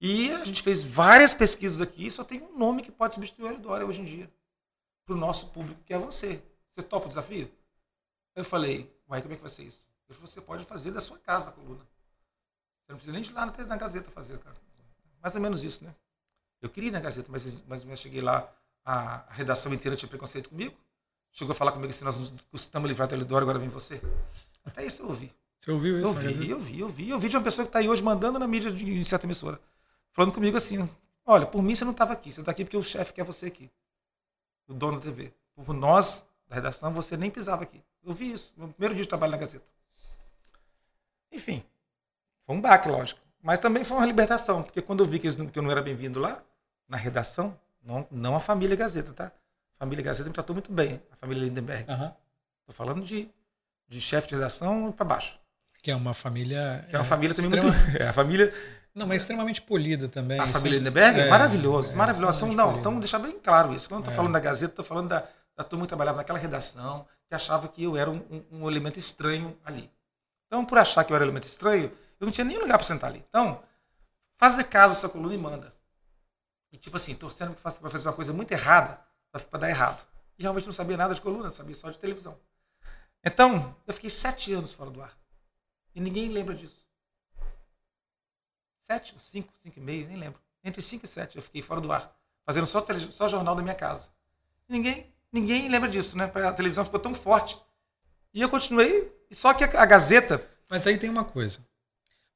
E a gente fez várias pesquisas aqui, e só tem um nome que pode substituir o Hélio Dória hoje em dia. Para o nosso público, que é você. Você topa o desafio? Eu falei, uai, como é que vai ser isso? Você pode fazer da sua casa a coluna. Você não precisa nem de ir lá na, na Gazeta fazer, cara. Mais ou menos isso, né? Eu queria ir na Gazeta, mas, mas eu cheguei lá, a, a redação inteira tinha preconceito comigo. Chegou a falar comigo assim, nós nos custamos livrar do Dória, agora vem você. Até isso eu ouvi. Você ouviu isso? Eu vi, eu vi, eu vi. Eu vi de uma pessoa que está aí hoje mandando na mídia de em certa emissora. Falando comigo assim: olha, por mim você não estava aqui, você está aqui porque o chefe quer você aqui. O dono da TV. Por nós, da redação, você nem pisava aqui. Eu vi isso, no primeiro dia de trabalho na Gazeta. Enfim, foi um baque, lógico. Mas também foi uma libertação, porque quando eu vi que, eles que eu não era bem-vindo lá, na redação, não, não a família Gazeta, tá? A família Gazeta me tratou muito bem, a família Lindenberg. Aham. Estou falando de, de chefe de redação para baixo. Que é uma família. Que é uma família também extrema- muito. É, a família. Não, mas extremamente polida também. A família sempre- Lindenberg? é, maravilhoso, é, maravilhoso. Extremamente não, polida. então deixar bem claro isso. Quando eu estou É. falando da Gazeta, estou falando da, da turma que trabalhava naquela redação, que achava que eu era um, um- um elemento estranho ali. Então, por achar que eu era um elemento estranho, eu não tinha nem lugar para sentar ali. Então, faz de casa essa coluna e manda. E tipo assim, torcendo para fazer uma coisa muito errada, para dar errado. E realmente não sabia nada de coluna, sabia só de televisão. Então, eu fiquei sete anos fora do ar. E ninguém lembra disso. Sete, cinco, cinco e meio, nem lembro. Entre cinco e sete eu fiquei fora do ar, fazendo só, tele- só jornal da minha casa. Ninguém, ninguém lembra disso, né? A televisão ficou tão forte. E eu continuei, só que a, a Gazeta, Mas aí tem uma coisa.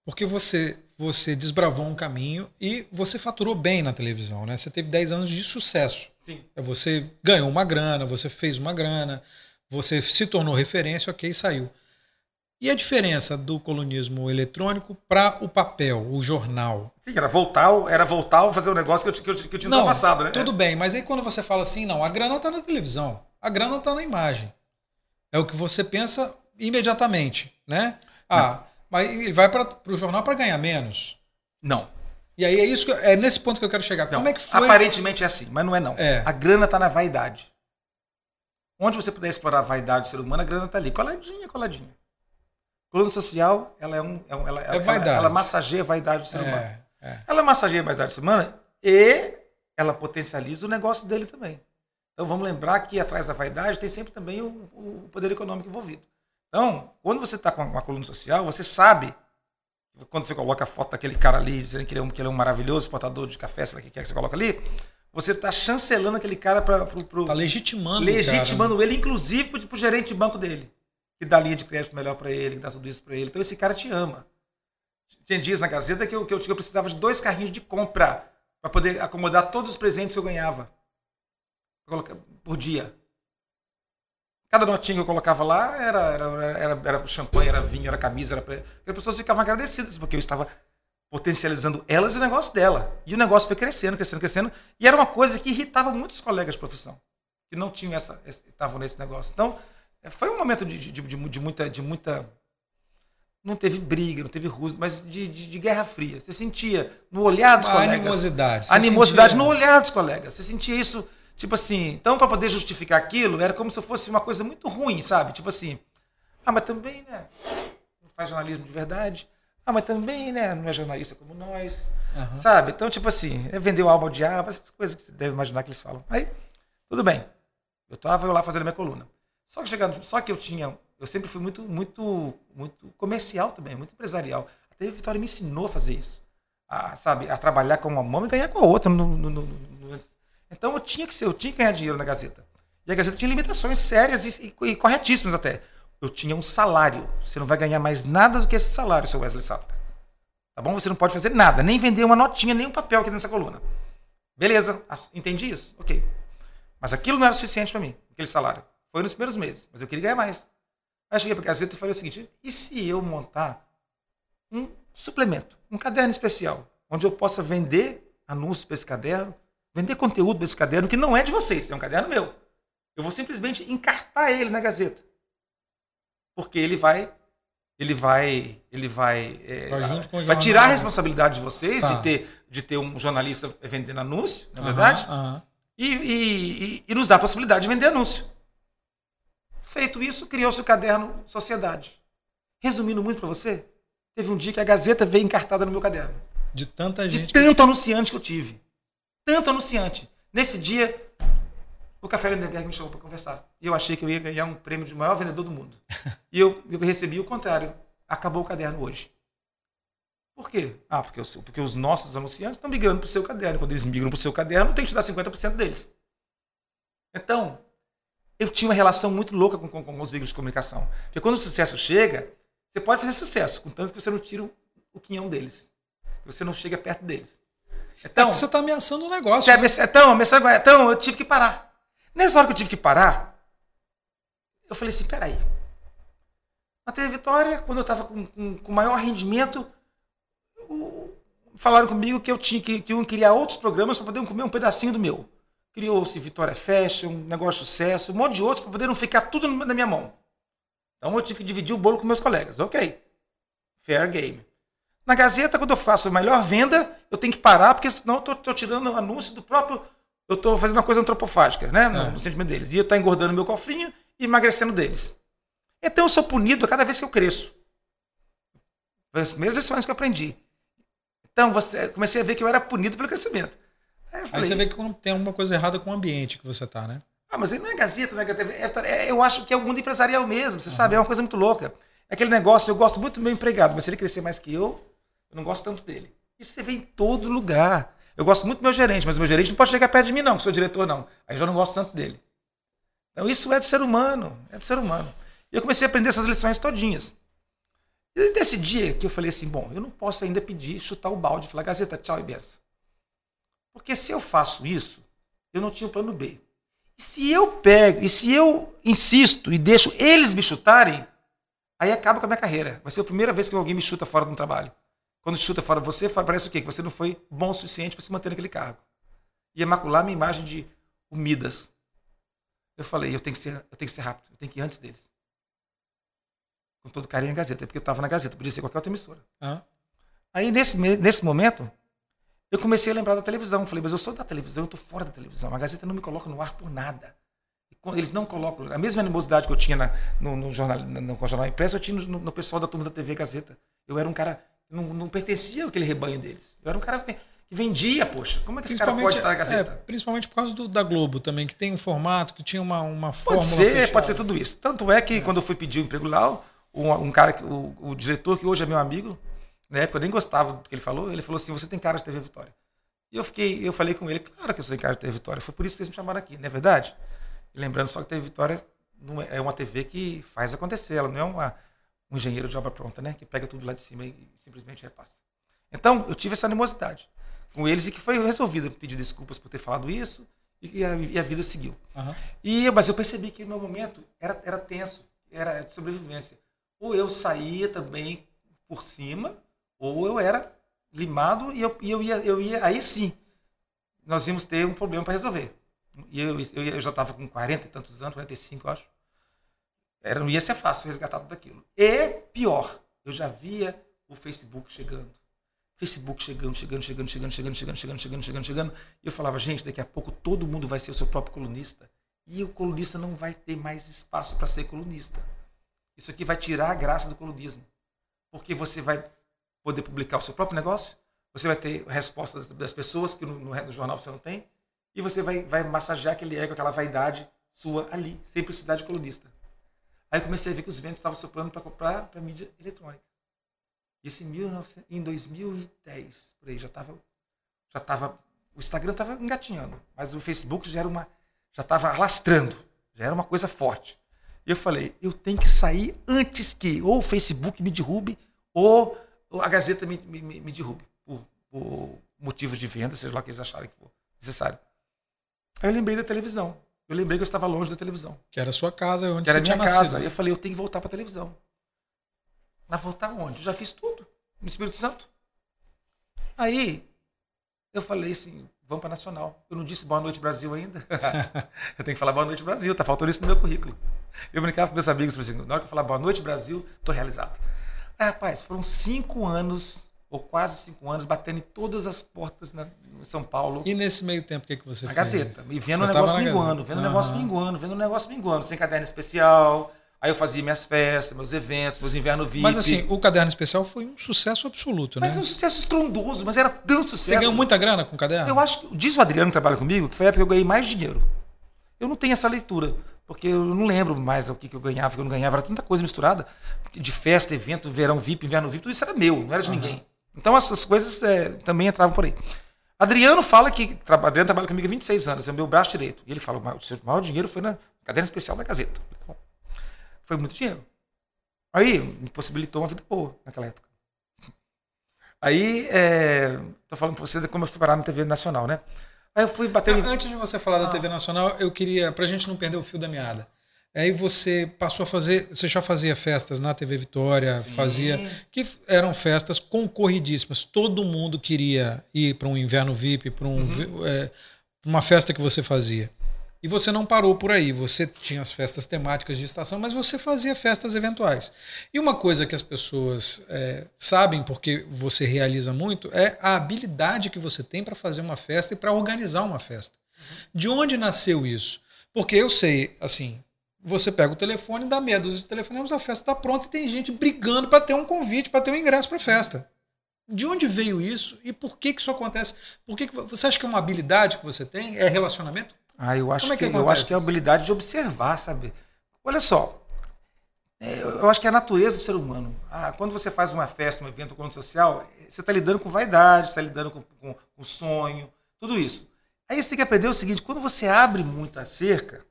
Porque você você desbravou um caminho e você faturou bem na televisão, né? Você teve 10 anos de sucesso. Sim. Você ganhou uma grana, você fez uma grana, você se tornou referência, ok, saiu. E a diferença do colunismo eletrônico para o papel, o jornal? Sim, era voltar, era voltar a fazer o negócio que eu, que eu, que eu tinha não, passado, né? Tudo bem, mas aí quando você fala assim, não, a grana está na televisão, a grana está na imagem. É o que você pensa imediatamente, né? Ah, não. mas ele vai para o jornal para ganhar menos. Não. E aí é isso que, é nesse ponto que eu quero chegar. Não, Como é que foi? Aparentemente é assim, mas não é não. É. A grana está na vaidade. Onde você puder explorar a vaidade do ser humano, a grana está ali, coladinha, coladinha. Coluna social, ela é um. É ela, é vaidade. Ela, ela, massageia a vaidade do ser é, humano. É. Ela massageia a vaidade do ser humano e ela potencializa o negócio dele também. Então vamos lembrar que atrás da vaidade tem sempre também o, o poder econômico envolvido. Então, quando você está com uma coluna social, você sabe, quando você coloca a foto daquele cara ali, dizendo que ele é um, que ele é um maravilhoso exportador de café, sei lá o que quer que você coloca ali, você está chancelando aquele cara para. Está legitimando. Legitimando ele, inclusive para o gerente de banco dele que dá linha de crédito melhor para ele, que dá tudo isso para ele. Então esse cara te ama. Tinha dias na Gazeta que eu, que eu, que eu precisava de dois carrinhos de compra para poder acomodar todos os presentes que eu ganhava por dia. Cada notinha que eu colocava lá era, era, era, era champanhe, era vinho, era camisa. Era... As pessoas ficavam agradecidas porque eu estava potencializando elas e o negócio dela. E o negócio foi crescendo, crescendo, crescendo. E era uma coisa que irritava muitos colegas de profissão, que não tinham essa, estavam nesse negócio. Então, foi um momento de, de, de, de muita, de muita. Não teve briga, não teve ruso, mas de, de, guerra fria. Você sentia no olhar dos Uma colegas. Animosidade. Animosidade sentia... no olhar dos colegas. Você sentia isso, tipo assim. Então, para poder justificar aquilo, era como se fosse uma coisa muito ruim, sabe? Tipo assim. Ah, mas também, né? Não faz jornalismo de verdade. Ah, mas também, né? Não é jornalista como nós. Uhum. Sabe? Então, tipo assim, é vender o álbum ao diabo, essas coisas que você deve imaginar que eles falam. Aí, tudo bem. Eu estava lá fazendo a minha coluna. Só que, chegando, só que eu tinha. Eu sempre fui muito, muito, muito comercial também, muito empresarial. A Vitória me ensinou a fazer isso. A, sabe, a trabalhar com uma mão e ganhar com a outra. No, no, no, então eu tinha que ser, eu tinha que ganhar dinheiro na Gazeta. E a Gazeta tinha limitações sérias e, e, e corretíssimas até. Eu tinha um salário. Você não vai ganhar mais nada do que esse salário, seu Wesley Safra. Tá bom? Você não pode fazer nada, nem vender uma notinha, nem um papel aqui nessa coluna. Beleza, entendi isso? Ok. Mas aquilo não era suficiente para mim, aquele salário. Foi nos primeiros meses, mas eu queria ganhar mais. Aí cheguei para a Gazeta e falei o seguinte: e se eu montar um suplemento, um caderno especial, onde eu possa vender anúncios para esse caderno, vender conteúdo para esse caderno, que não é de vocês, é um caderno meu. Eu vou simplesmente encartar ele na Gazeta. Porque ele vai. Ele vai. Ele vai. É, vai, vai tirar a responsabilidade de vocês tá. de, ter, de ter um jornalista vendendo anúncio, na é verdade? Uh uh -huh. E, e, e, e nos dá a possibilidade de vender anúncio. Feito isso, criou-se o caderno Sociedade. Resumindo muito para você, teve um dia que a Gazeta veio encartada no meu caderno. De tanta gente. De tanto que... anunciante que eu tive. Tanto anunciante. Nesse dia, o Café Lindenberg me chamou para conversar. E eu achei que eu ia ganhar um prêmio de maior vendedor do mundo. e eu, eu recebi o contrário. Acabou o caderno hoje. Por quê? Ah, porque, eu, porque os nossos anunciantes estão migrando para o seu caderno. Quando eles migram para o seu caderno, tem que te dar 50% deles. Então, eu tinha uma relação muito louca com, com, com os veículos de comunicação. Porque quando o sucesso chega, você pode fazer sucesso, contanto que você não tira o quinhão deles. Que você não chega perto deles. Então, é você está ameaçando o negócio. Você, então, ameaçando, então, eu tive que parar. Nessa hora que eu tive que parar, eu falei assim: peraí. Na TV Vitória, quando eu estava com, com, com, maior rendimento, falaram comigo que eu tinha que, que eu criar outros programas para poder comer um pedacinho do meu. Criou-se Vitória Fashion, um negócio de sucesso, um monte de outros para poder não ficar tudo na minha mão. Então eu tive que dividir o bolo com meus colegas. Ok. Fair game. Na Gazeta, quando eu faço a melhor venda, eu tenho que parar, porque senão eu estou tirando o anúncio do próprio. Eu estou fazendo uma coisa antropofágica, né? No, é. no sentimento deles. E eu estou engordando meu cofrinho e emagrecendo deles. Então eu sou punido a cada vez que eu cresço. As mesmas lições que eu aprendi. Então, você, comecei a ver que eu era punido pelo crescimento. Aí, falei, aí, você vê que tem alguma coisa errada com o ambiente que você está, né? Ah, mas ele não é Gazeta, né? É, eu acho que é o mundo empresarial mesmo, você uhum. sabe? É uma coisa muito louca. É aquele negócio, eu gosto muito do meu empregado, mas se ele crescer mais que eu, eu não gosto tanto dele. Isso você vê em todo lugar. Eu gosto muito do meu gerente, mas o meu gerente não pode chegar perto de mim, não, que sou diretor, não. Aí eu já não gosto tanto dele. Então isso é do ser humano, é do ser humano. E eu comecei a aprender essas lições todinhas. E desse dia que eu falei assim, bom, eu não posso ainda pedir, chutar o balde, falar, Gazeta, tchau e benção. Porque se eu faço isso, eu não tinha o plano B. E se eu pego, e se eu insisto e deixo eles me chutarem, aí acaba com a minha carreira. Vai ser a primeira vez que alguém me chuta fora do trabalho. Quando chuta fora você, parece o quê? Que você não foi bom o suficiente para se manter naquele cargo. Ia macular minha imagem de Midas. Eu falei, eu tenho que ser, eu tenho que ser rápido, eu tenho que ir antes deles. Com todo carinho a Gazeta, porque eu estava na Gazeta, podia ser qualquer outra emissora. Ah. Aí, nesse, nesse momento, eu comecei a lembrar da televisão. Falei, mas eu sou da televisão, eu estou fora da televisão. A Gazeta não me coloca no ar por nada. Eles não colocam. A mesma animosidade que eu tinha na, no, no, jornal, no, no jornal impresso, eu tinha no, no, pessoal da turma da TV Gazeta. Eu era um cara. Não, não pertencia àquele rebanho deles. Eu era um cara que vendia, poxa. Como é que esse cara pode estar na Gazeta? É, principalmente por causa do, da Globo também, que tem um formato, que tinha uma, uma forma. Pode ser, fechada. pode ser tudo isso. Tanto é que é. quando eu fui pedir o um emprego lá, um, um cara, o, o diretor, que hoje é meu amigo, na época eu nem gostava do que ele falou, ele falou assim: você tem cara de TV Vitória. E eu fiquei, eu falei com ele, claro que eu sou cara de TV Vitória. Foi por isso que vocês me chamaram aqui, não é verdade? E lembrando só que TV Vitória não é, é uma TV que faz acontecer, ela não é uma, um engenheiro de obra pronta, né? Que pega tudo lá de cima e simplesmente repassa. Então, eu tive essa animosidade com eles e que foi resolvida. Pedir desculpas por ter falado isso e a, e a vida seguiu. Uhum. E, mas eu percebi que no momento era, era tenso, era de sobrevivência. Ou eu saía também por cima, ou eu era limado e eu, e eu, ia, eu ia. Aí sim, nós íamos ter um problema para resolver. E eu, eu, eu já estava com 40 e tantos anos, 45, eu acho. Era, não ia ser fácil resgatar tudo aquilo. E pior, eu já via o Facebook chegando. Facebook chegando, chegando, chegando, chegando, chegando, chegando, chegando, chegando, chegando, chegando. E eu falava, gente, daqui a pouco todo mundo vai ser o seu próprio colunista. E o colunista não vai ter mais espaço para ser colunista. Isso aqui vai tirar a graça do colunismo. Porque você vai poder publicar o seu próprio negócio, você vai ter respostas das pessoas que no, no, jornal você não tem, e você vai, vai massagear aquele ego, aquela vaidade sua ali, sem precisar de colunista. Aí eu comecei a ver que os ventos estavam soprando para comprar para mídia eletrônica. Isso em, 19, em 2010, por aí, já estava. Já tava, o Instagram estava engatinhando, mas o Facebook já era uma. já estava alastrando, já era uma coisa forte. E eu falei, eu tenho que sair antes que ou o Facebook me derrube, ou a Gazeta me, me, me derrube, por, por motivos de venda, seja lá que eles acharem que for necessário. Aí eu lembrei da televisão. Eu lembrei que eu estava longe da televisão. Que era a sua casa, onde que você era minha nascido. casa. Aí eu falei, eu tenho que voltar para a televisão. Mas voltar onde? Eu já fiz tudo no Espírito Santo. Aí eu falei assim, vamos para Nacional. Eu não disse boa noite Brasil ainda. eu tenho que falar boa noite Brasil, tá faltando isso no meu currículo. Eu brincava com meus amigos, assim, na hora que eu falar boa noite Brasil, estou realizado. Aí, rapaz, foram cinco anos, ou quase cinco anos, batendo em todas as portas na, em São Paulo. E nesse meio tempo, o que, que você a fez? Gazeta. E vendo o negócio minguando, vendo o negócio minguando, vendo o negócio minguando, sem caderno especial, Aí eu fazia minhas festas, meus eventos, meus inverno VIP. Mas assim, o caderno especial foi um sucesso absoluto, né? Mas um sucesso estrondoso, mas era tão sucesso. Você ganhou muita grana com o caderno? Eu acho que, diz o Adriano que trabalha comigo, que foi a época que eu ganhei mais dinheiro. Eu não tenho essa leitura, porque eu não lembro mais o que, eu ganhava, o que eu não ganhava, era tanta coisa misturada, de festa, evento, verão VIP, inverno VIP, tudo isso era meu, não era de uhum. ninguém. Então essas coisas é, também entravam por aí. Adriano fala que, Adriano trabalha comigo há 26 anos, é meu braço direito. E ele fala, o seu maior dinheiro foi na caderno especial da Gazeta. Foi muito dinheiro. Aí me possibilitou uma vida boa naquela época. Aí, é, tô falando pra você de como eu fui parar na TV Nacional, né? Aí eu fui bater. Antes de você falar da ah. TV Nacional, eu queria, pra gente não perder o fio da meada. Aí você passou a fazer, você já fazia festas na TV Vitória, Sim. fazia que eram festas concorridíssimas. Todo mundo queria ir para um inverno VIP, para um, uhum. é, uma festa que você fazia. E você não parou por aí. Você tinha as festas temáticas de estação, mas você fazia festas eventuais. E uma coisa que as pessoas é, sabem, porque você realiza muito, é a habilidade que você tem para fazer uma festa e para organizar uma festa. De onde nasceu isso? Porque eu sei, assim, você pega o telefone, dá meia dúzia de telefonemas, a festa está pronta e tem gente brigando para ter um convite, para ter um ingresso para a festa. De onde veio isso e por que, que isso acontece? Por que, que você acha que é uma habilidade que você tem? É relacionamento? Ah, eu acho, é que, que eu acho que é a habilidade de observar, sabe? Olha só, é, eu acho que é a natureza do ser humano. Ah, quando você faz uma festa, um evento, um encontro social, você está lidando com vaidade, está lidando com, com, com sonho, tudo isso. Aí você tem que aprender o seguinte: quando você abre muito a cerca,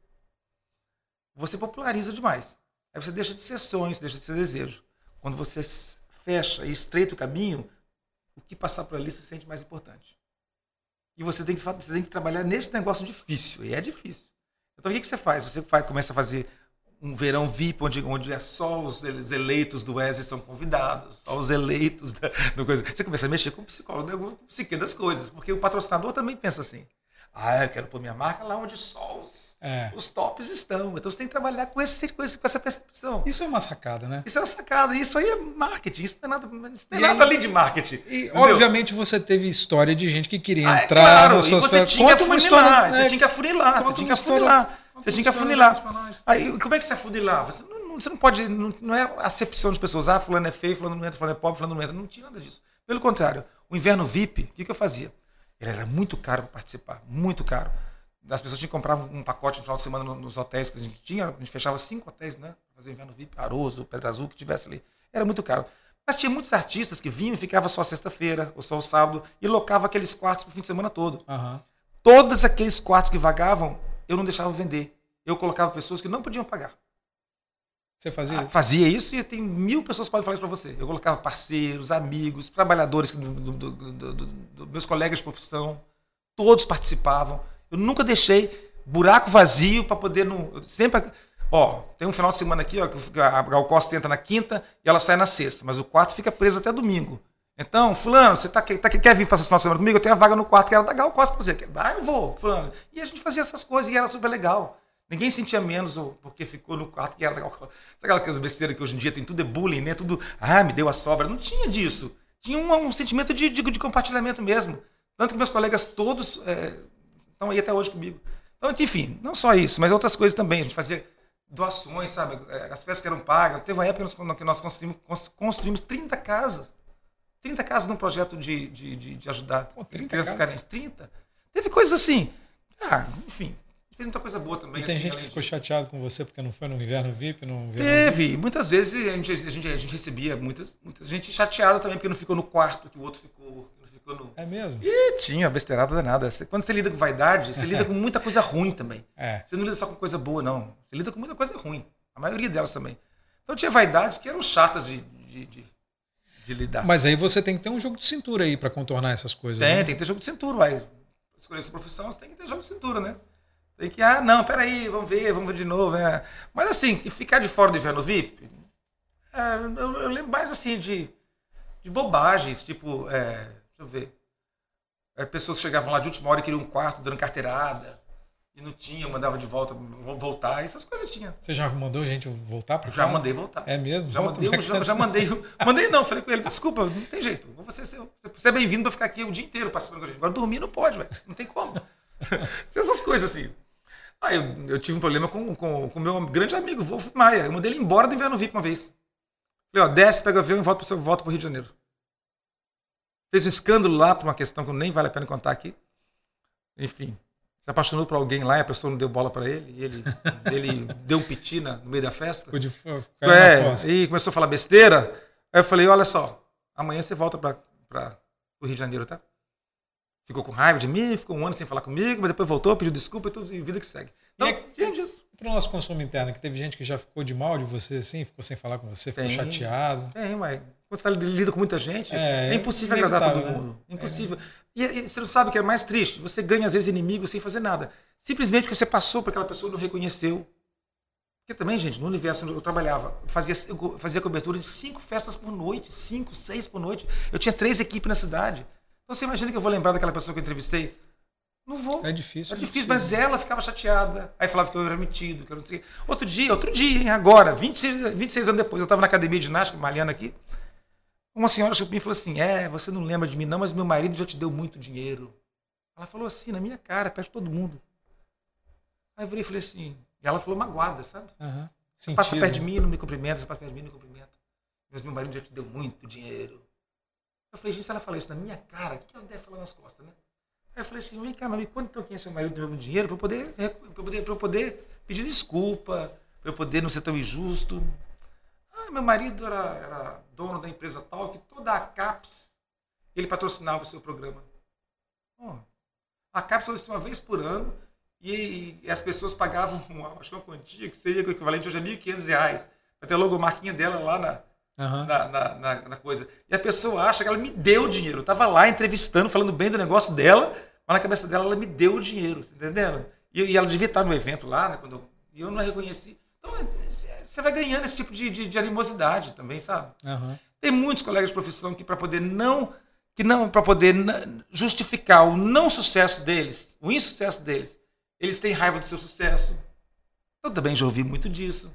você populariza demais. Aí você deixa de ser sonho, você deixa de ser desejo. quando você fecha e estreita o caminho, o que passar por ali se sente mais importante. E você tem que, você tem que trabalhar nesse negócio difícil, e é difícil. Então o que, que você faz? Você faz, começa a fazer um verão VIP, onde, onde é só os eleitos do Wesley são convidados, só os eleitos da, do coisa. Você começa a mexer com o psicólogo, com o psique das coisas, porque o patrocinador também pensa assim. Ah, eu quero pôr minha marca lá onde só os, é. os tops estão. Então você tem que trabalhar com, esse, com, essa percepção. Isso é uma sacada, né? Isso é uma sacada. Isso aí é marketing. Isso não é nada, não é nada aí, além de marketing. E, entendeu? obviamente, você teve história de gente que queria ah, é entrar é claro, na sua você tinha Conta que uma história. Você tinha que afunilar. Você tinha que afunilar. Você tinha que afunilar. Aí, como é que você afunilar? Você não, você não pode. Não, não é acepção de pessoas. Ah, fulano é feio, fulano não entra, fulano é pobre, fulano não entra. Não tinha nada disso. Pelo contrário, o inverno VIP, o que, que eu fazia? Ele era muito caro para participar, muito caro. As pessoas tinham que comprar um pacote no final de semana nos hotéis que a gente tinha. A gente fechava cinco hotéis, né? Fazer inverno VIP, Aroso, Pedra Azul, que tivesse ali. Era muito caro. Mas tinha muitos artistas que vinham e ficavam só sexta-feira ou só o sábado e locavam aqueles quartos para o fim de semana todo. Uhum. Todos aqueles quartos que vagavam, eu não deixava vender. Eu colocava pessoas que não podiam pagar. Você fazia? Ah, fazia isso e tem mil pessoas que podem falar isso para você. Eu colocava parceiros, amigos, trabalhadores do, do, do, meus colegas de profissão. Todos participavam. Eu nunca deixei buraco vazio para poder. No, sempre. Ó, tem um final de semana aqui, ó, que a Gal Costa entra na quinta e ela sai na sexta, mas o quarto fica preso até domingo. Então, fulano, você tá, tá, quer vir fazer esse final de semana comigo? Eu tenho a vaga no quarto que era da Gal Costa pra você. Ah, eu vou, fulano. E a gente fazia essas coisas e era super legal. Ninguém sentia menos porque ficou no quarto que era. Sabe aquelas besteiras que hoje em dia tem tudo é bullying, né? Tudo, ah, me deu a sobra. Não tinha disso. Tinha um, um sentimento de, de, de, compartilhamento mesmo. Tanto que meus colegas todos é, estão aí até hoje comigo. Então, enfim, não só isso, mas outras coisas também. A gente fazia doações, sabe? É, as festas que eram pagas. Teve uma época que nós construímos, construímos 30 casas. 30 casas num projeto de, de, de, de ajudar Pô, 30 crianças casas? carentes. 30. Teve coisas assim. Ah, enfim, fez muita coisa boa também. E tem assim, gente que ficou chateado com você porque não foi no inverno VIP? No inverno Teve. VIP? Muitas vezes a gente, a, gente, a gente recebia muitas, muita gente chateada também porque não ficou no quarto que o outro ficou. No... É mesmo? E tinha besteirada danada. Quando você lida com vaidade, você lida com muita coisa ruim também. É. Você não lida só com coisa boa, não. Você lida com muita coisa ruim. A maioria delas também. Então tinha vaidades que eram chatas de, de, de, de lidar. Mas aí você tem que ter um jogo de cintura aí para contornar essas coisas. Tem, né? tem que ter jogo de cintura. Vai. Escolher essa profissão, você tem que ter jogo de cintura, né? Tem que, ah, não, peraí, vamos ver, vamos ver de novo. É. Mas assim, ficar de fora do inverno VIP, é, eu, eu, lembro mais assim de, de bobagens, tipo, é, deixa eu ver. É, pessoas chegavam lá de última hora e queriam um quarto dando carteirada. E não tinha, mandava de volta, voltar, essas coisas tinha. Você já mandou gente voltar para Já mandei voltar. É mesmo? Já mandei, já, já, mandei. Mandei não, falei com ele, desculpa, não tem jeito. Você, você é bem-vindo para ficar aqui o dia inteiro participando com a gente. Agora dormir não pode, velho. Não tem como. essas coisas assim. Aí eu, eu tive um problema com o com, com meu grande amigo, Wolf Maia. Eu mandei ele embora do inverno VIP uma vez. Falei, ó, desce, pega o avião e volta para o volta pro Rio de Janeiro. Fez um escândalo lá por uma questão que nem vale a pena contar aqui. Enfim, se apaixonou por alguém lá e a pessoa não deu bola para ele. E ele, ele deu um piti no meio da festa. De, é, e começou a falar besteira. Aí eu falei, olha só, amanhã você volta para o Rio de Janeiro, tá? Ficou com raiva de mim, ficou um ano sem falar comigo, mas depois voltou, pediu desculpa e tudo, e vida que segue. Então, e é, disso. Para o nosso consumo interno, que teve gente que já ficou de mal de você, assim, ficou sem falar com você, ficou tem, chateado. Tem, mas quando você está lidando com muita gente, é, é impossível agradar todo né? mundo. É impossível. É. E, e, você não sabe o que é mais triste? Você ganha, às vezes, inimigos sem fazer nada. Simplesmente porque você passou para aquela pessoa não reconheceu. Porque também, gente, no universo onde eu trabalhava, eu fazia, eu fazia cobertura de cinco festas por noite, cinco, seis por noite. Eu tinha três equipes na cidade. Então você imagina que eu vou lembrar daquela pessoa que eu entrevistei? Não vou. É difícil. É difícil, mas ela ficava chateada. Aí falava que eu era metido, que eu não sei. Outro dia, outro dia, hein, agora, 20, 26 anos depois, eu estava na academia de ginástica, malhando aqui. Uma senhora chegou para mim e falou assim: É, você não lembra de mim, não, mas meu marido já te deu muito dinheiro. Ela falou assim, na minha cara, perto de todo mundo. Aí eu virei e falei assim. E ela falou magoada, sabe? Uhum. Você passa perto de mim, não me cumprimenta, você passa perto de mim, não me cumprimenta. Mas meu marido já te deu muito dinheiro. Eu falei, gente, se ela falar isso na minha cara, o que ela deve falar nas costas, né? Aí eu falei assim, vem cá, mas me conta então quem é seu marido do meu dinheiro para eu poder, eu poder, eu poder pedir desculpa, para eu poder não ser tão injusto. Ah, meu marido era, era dono da empresa tal, que toda a CAPS, ele patrocinava o seu programa. Oh, a CAPS foi uma vez por ano e, e as pessoas pagavam uma, uma quantia que seria o equivalente hoje a R$ 1.500 para ter a logomarquinha dela lá na, uhum. na, na, na, na, coisa. E a pessoa acha que ela me deu o dinheiro. Eu tava lá entrevistando, falando bem do negócio dela, mas na cabeça dela ela me deu o dinheiro, tá entendendo? E, e ela devia estar no evento lá, né? Quando eu, e eu não a reconheci. Então, é, você vai ganhando esse tipo de, de, de animosidade também, sabe? Uhum. Tem muitos colegas de profissão que, para poder não que não para poder justificar o não sucesso deles, o insucesso deles, eles têm raiva do seu sucesso. Eu também já ouvi muito disso.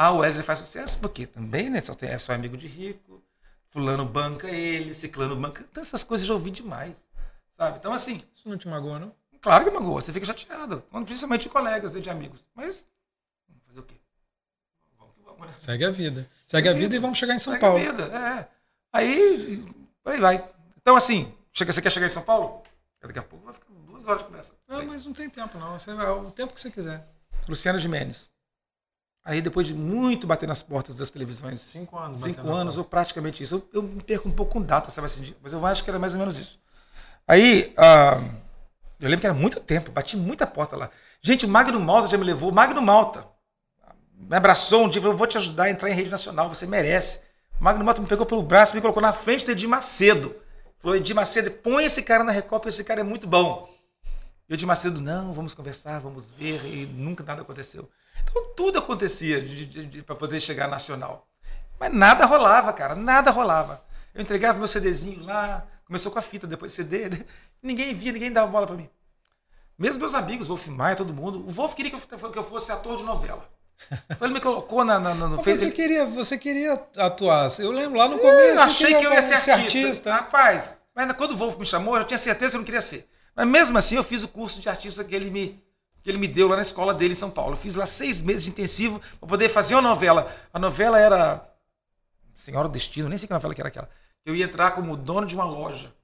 Ah, o Wesley faz sucesso porque também, né? Só tem, é só amigo de rico, fulano banca ele, ciclano banca. Então essas coisas eu já ouvi demais, sabe? Então assim. Isso não te magoa, não? Claro que magoa, você fica chateado, principalmente de colegas, né, de amigos. Mas vamos fazer o quê? Vamos que vamos, né? Segue a vida. Segue, a vida, vida e vamos chegar em São Segue Paulo. A vida, é. Aí aí vai. Então, assim, chega, você quer chegar em São Paulo? Daqui a pouco vai ficar duas horas de conversa. Não, mas não tem tempo, não. Você vai o tempo que você quiser. Luciano Gimenez. Aí, depois de muito bater nas portas das televisões. Cinco anos. Cinco anos, ou praticamente isso. Eu, eu, me perco um pouco com data, sabe assim, mas eu acho que era mais ou menos isso. Aí, uh, eu lembro que era muito tempo, bati muita porta lá. Gente, o Magno Malta já me levou. Magno Malta me abraçou um dia falou: Eu vou te ajudar a entrar em rede nacional, você merece. Magno Mota me pegou pelo braço e me colocou na frente do Edir Macedo. Falou, Edir Macedo, põe esse cara na Recopa, esse cara é muito bom. E o Edir Macedo, não, vamos conversar, vamos ver, e nunca nada aconteceu. Então tudo acontecia para poder chegar nacional. Mas nada rolava, cara, nada rolava. Eu entregava meu CDzinho lá, começou com a fita, depois CD, né? ninguém via, ninguém dava bola para mim. Mesmo meus amigos, Wolf Maia, todo mundo, o Wolf queria que eu fosse ator de novela. Então ele me colocou na, na, no Você ele... queria, você queria atuar. Eu lembro lá no começo. Eu achei que eu ia ser artista. artista. Rapaz, mas quando o Wolf me chamou, eu tinha certeza que eu não queria ser. Mas mesmo assim, eu fiz o curso de artista que ele me, que ele me deu lá na escola dele em São Paulo. Eu fiz lá seis meses de intensivo para poder fazer uma novela. A novela era Senhora do Destino, nem sei que novela que era aquela. Eu ia entrar como dono de uma loja,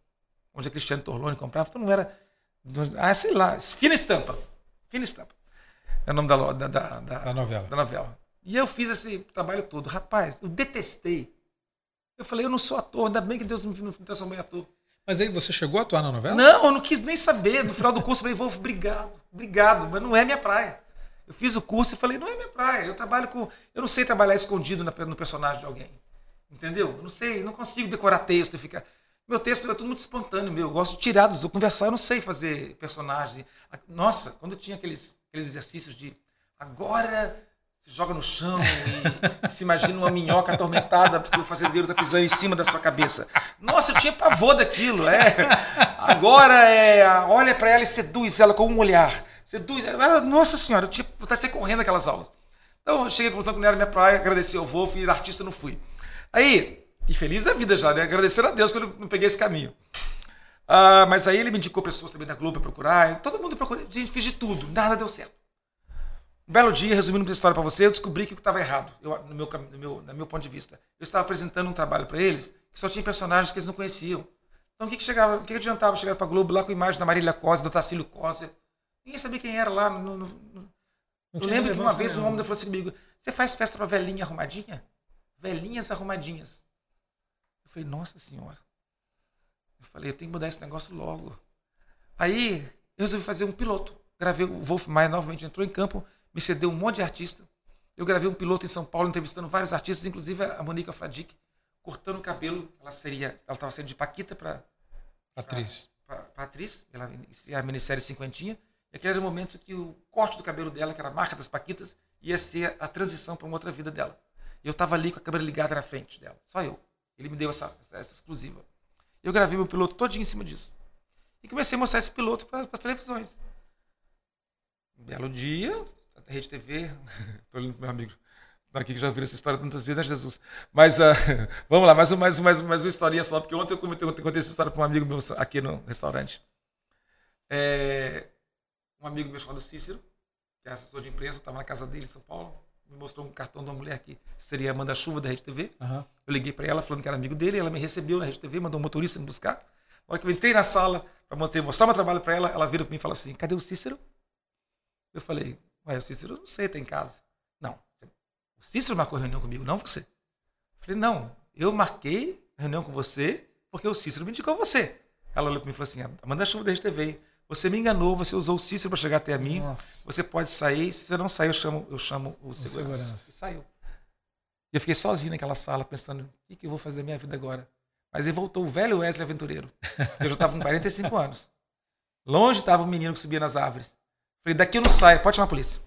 onde a Cristiane Torlone comprava. Então não era. Ah, sei lá, fina estampa. Fina estampa. É o nome da, da, da, da, novela. da novela. E eu fiz esse trabalho todo. Rapaz, eu detestei. Eu falei, eu não sou ator, ainda bem que Deus me, me transformou em ator. Mas aí você chegou a atuar na novela? Não, eu não quis nem saber. No final do curso eu falei, Wolf, obrigado, obrigado, mas não é minha praia. Eu fiz o curso e falei, não é minha praia. Eu trabalho com. Eu não sei trabalhar escondido no personagem de alguém. Entendeu? Eu não sei, não consigo decorar texto e ficar. Meu texto é tudo muito espontâneo, meu. Eu gosto de tirar dos. Conversar, eu não sei fazer personagem. Nossa, quando tinha aqueles aqueles exercícios de agora se joga no chão e se imagina uma minhoca atormentada porque o fazendeiro está pisando em cima da sua cabeça. Nossa, eu tinha pavor daquilo. É. Agora é, olha para ela e seduz ela com um olhar. Seduz. Ah, nossa senhora, eu tinha de sair correndo aquelas aulas. Então, eu cheguei à conclusão que não era minha praia, agradeci ao Wolf e artista não fui. Aí, e feliz da vida já, né? Agradecer a Deus que eu não peguei esse caminho. Ah, mas aí ele me indicou pessoas também da Globo para procurar. Todo mundo procurou. Gente, fiz de tudo. Nada deu certo. Um belo dia, resumindo uma história para você, eu descobri que estava errado, eu, no, meu, no, meu, no meu ponto de vista. Eu estava apresentando um trabalho para eles que só tinha personagens que eles não conheciam. Então o que, que, chegava, o que, que adiantava chegar para a Globo lá com a imagem da Marília Cosa, do Tacílio Cosa? Ninguém sabia quem era lá. No, no, no... Eu lembro que uma vez um homem falou assim comigo: Você faz festa para velhinha arrumadinha? Velhinhas arrumadinhas. Eu falei: Nossa Senhora. Eu falei, eu tenho que mudar esse negócio logo. Aí eu resolvi fazer um piloto. Gravei, o Wolf Maia novamente entrou em campo, me cedeu um monte de artista. Eu gravei um piloto em São Paulo, entrevistando vários artistas, inclusive a Monica Fradique, cortando o cabelo. Ela seria, ela estava sendo de Paquita para atriz. Atriz, ela ia a minissérie Cinquentinha. E aquele era o momento que o corte do cabelo dela, que era a marca das Paquitas, ia ser a transição para uma outra vida dela. E eu estava ali com a câmera ligada na frente dela, só eu. Ele me deu essa, essa, essa exclusiva. Eu gravei meu piloto todinho em cima disso. E comecei a mostrar esse piloto para as televisões. Um belo dia, Rede TV, estou olhando para meu amigo aqui que já ouviu essa história tantas vezes, né, Jesus? Mas uh, vamos lá, mais, mais, mais, mais uma historinha só, porque ontem eu contei, contei essa história para um amigo meu aqui no restaurante. É, um amigo meu chamado Cícero, que é assessor de imprensa, estava na casa dele em São Paulo, me mostrou um cartão de uma mulher que seria a manda-chuva da Rede TV. Uhum. Eu liguei para ela falando que era amigo dele, ela me recebeu na Rede TV, mandou um motorista me buscar. Na hora que eu entrei na sala para mostrar meu trabalho para ela, ela vira para mim e fala assim: cadê o Cícero? Eu falei: ué, o Cícero não sei, está em casa. Não, o Cícero marcou reunião comigo, não você. Falei: não, eu marquei reunião com você porque o Cícero me indicou você. Ela olhou para mim e falou assim: a manda-chuva da Rede TV. Você me enganou, você usou o Cícero para chegar até a mim. Nossa. Você pode sair, se você não sair, eu chamo, eu chamo o segurança. segurança. Saiu. E eu fiquei sozinho naquela sala, pensando, o que, que eu vou fazer da minha vida agora? Mas aí voltou o velho Wesley aventureiro. Eu já estava com 45 anos. Longe estava o menino que subia nas árvores. Falei, daqui eu não saio, pode chamar a polícia.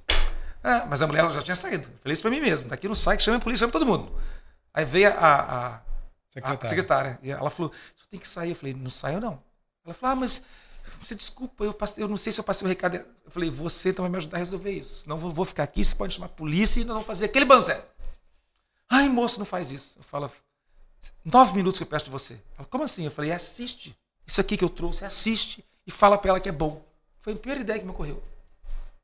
Ah, mas a mulher ela já tinha saído. Falei isso para mim mesmo, daqui eu não sai, que chama a polícia, chama todo mundo. Aí veio a, a, secretária. a secretária. E ela falou, você tem que sair. Eu falei, não saio não. Ela falou, ah, mas você desculpa, eu, passei, eu não sei se eu passei o recado. Eu falei, você então vai me ajudar a resolver isso. Senão eu vou ficar aqui, você pode chamar a polícia e nós vamos fazer aquele banzé. Ai, moço, não faz isso. Eu falo, nove minutos que eu peço de você. Ela, como assim? Eu falei, assiste. Isso aqui que eu trouxe, assiste e fala para ela que é bom. Foi a primeira ideia que me ocorreu.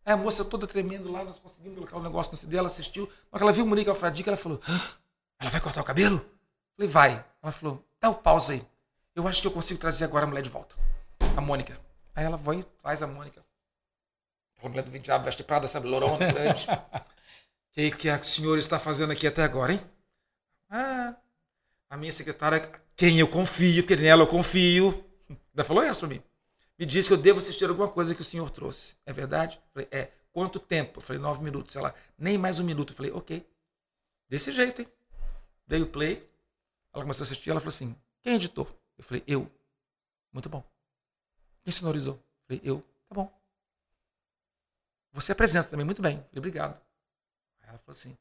Aí a moça toda tremendo lá, nós conseguimos colocar o um negócio no CD, ela assistiu. Na ela viu o Monique Alfradique, ela falou, ela vai cortar o cabelo? Eu falei, vai. Ela falou, dá o um pausa aí. Eu acho que eu consigo trazer agora a mulher de volta. A Mônica. Aí ela vai e traz a Mônica. Aquela mulher do diabo veste prada, sabe, lourona, grande. O que, que a senhora está fazendo aqui até agora, hein? Ah, a minha secretária, quem eu confio, que nela eu confio. Ainda falou essa para mim. Me disse que eu devo assistir alguma coisa que o senhor trouxe. É verdade? Falei, é. Quanto tempo? Eu falei, nove minutos. Ela, nem mais um minuto. Eu falei, ok. Desse jeito, hein? Dei o play. Ela começou a assistir. Ela falou assim: quem editou? Eu falei, eu. Muito bom. Quem sonorizou? Eu falei, eu. Tá bom. Você apresenta também, muito bem. Eu falei, obrigado. Aí ela falou assim: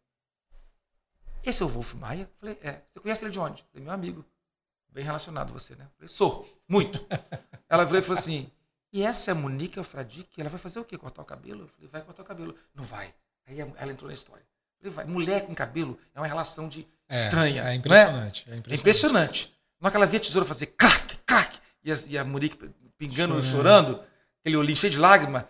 esse é o Wolf Maia? Eu falei, é. Você conhece ele de onde? Eu falei, meu amigo. Bem relacionado você, né? Falei, sou. Muito. ela falou, falou assim: e essa é a Monique Alfradique? Ela vai fazer o quê? Cortar o cabelo? Eu falei, vai cortar o cabelo. Não vai. Aí ela entrou na história. Eu falei, vai. Mulher com cabelo é uma relação de é, estranha. É impressionante, é? é impressionante. É impressionante. Na hora que ela via a tesoura fazer clac, clac, e a, e a Monique pingando, chorando, chorando aquele olhinho cheio de lágrima,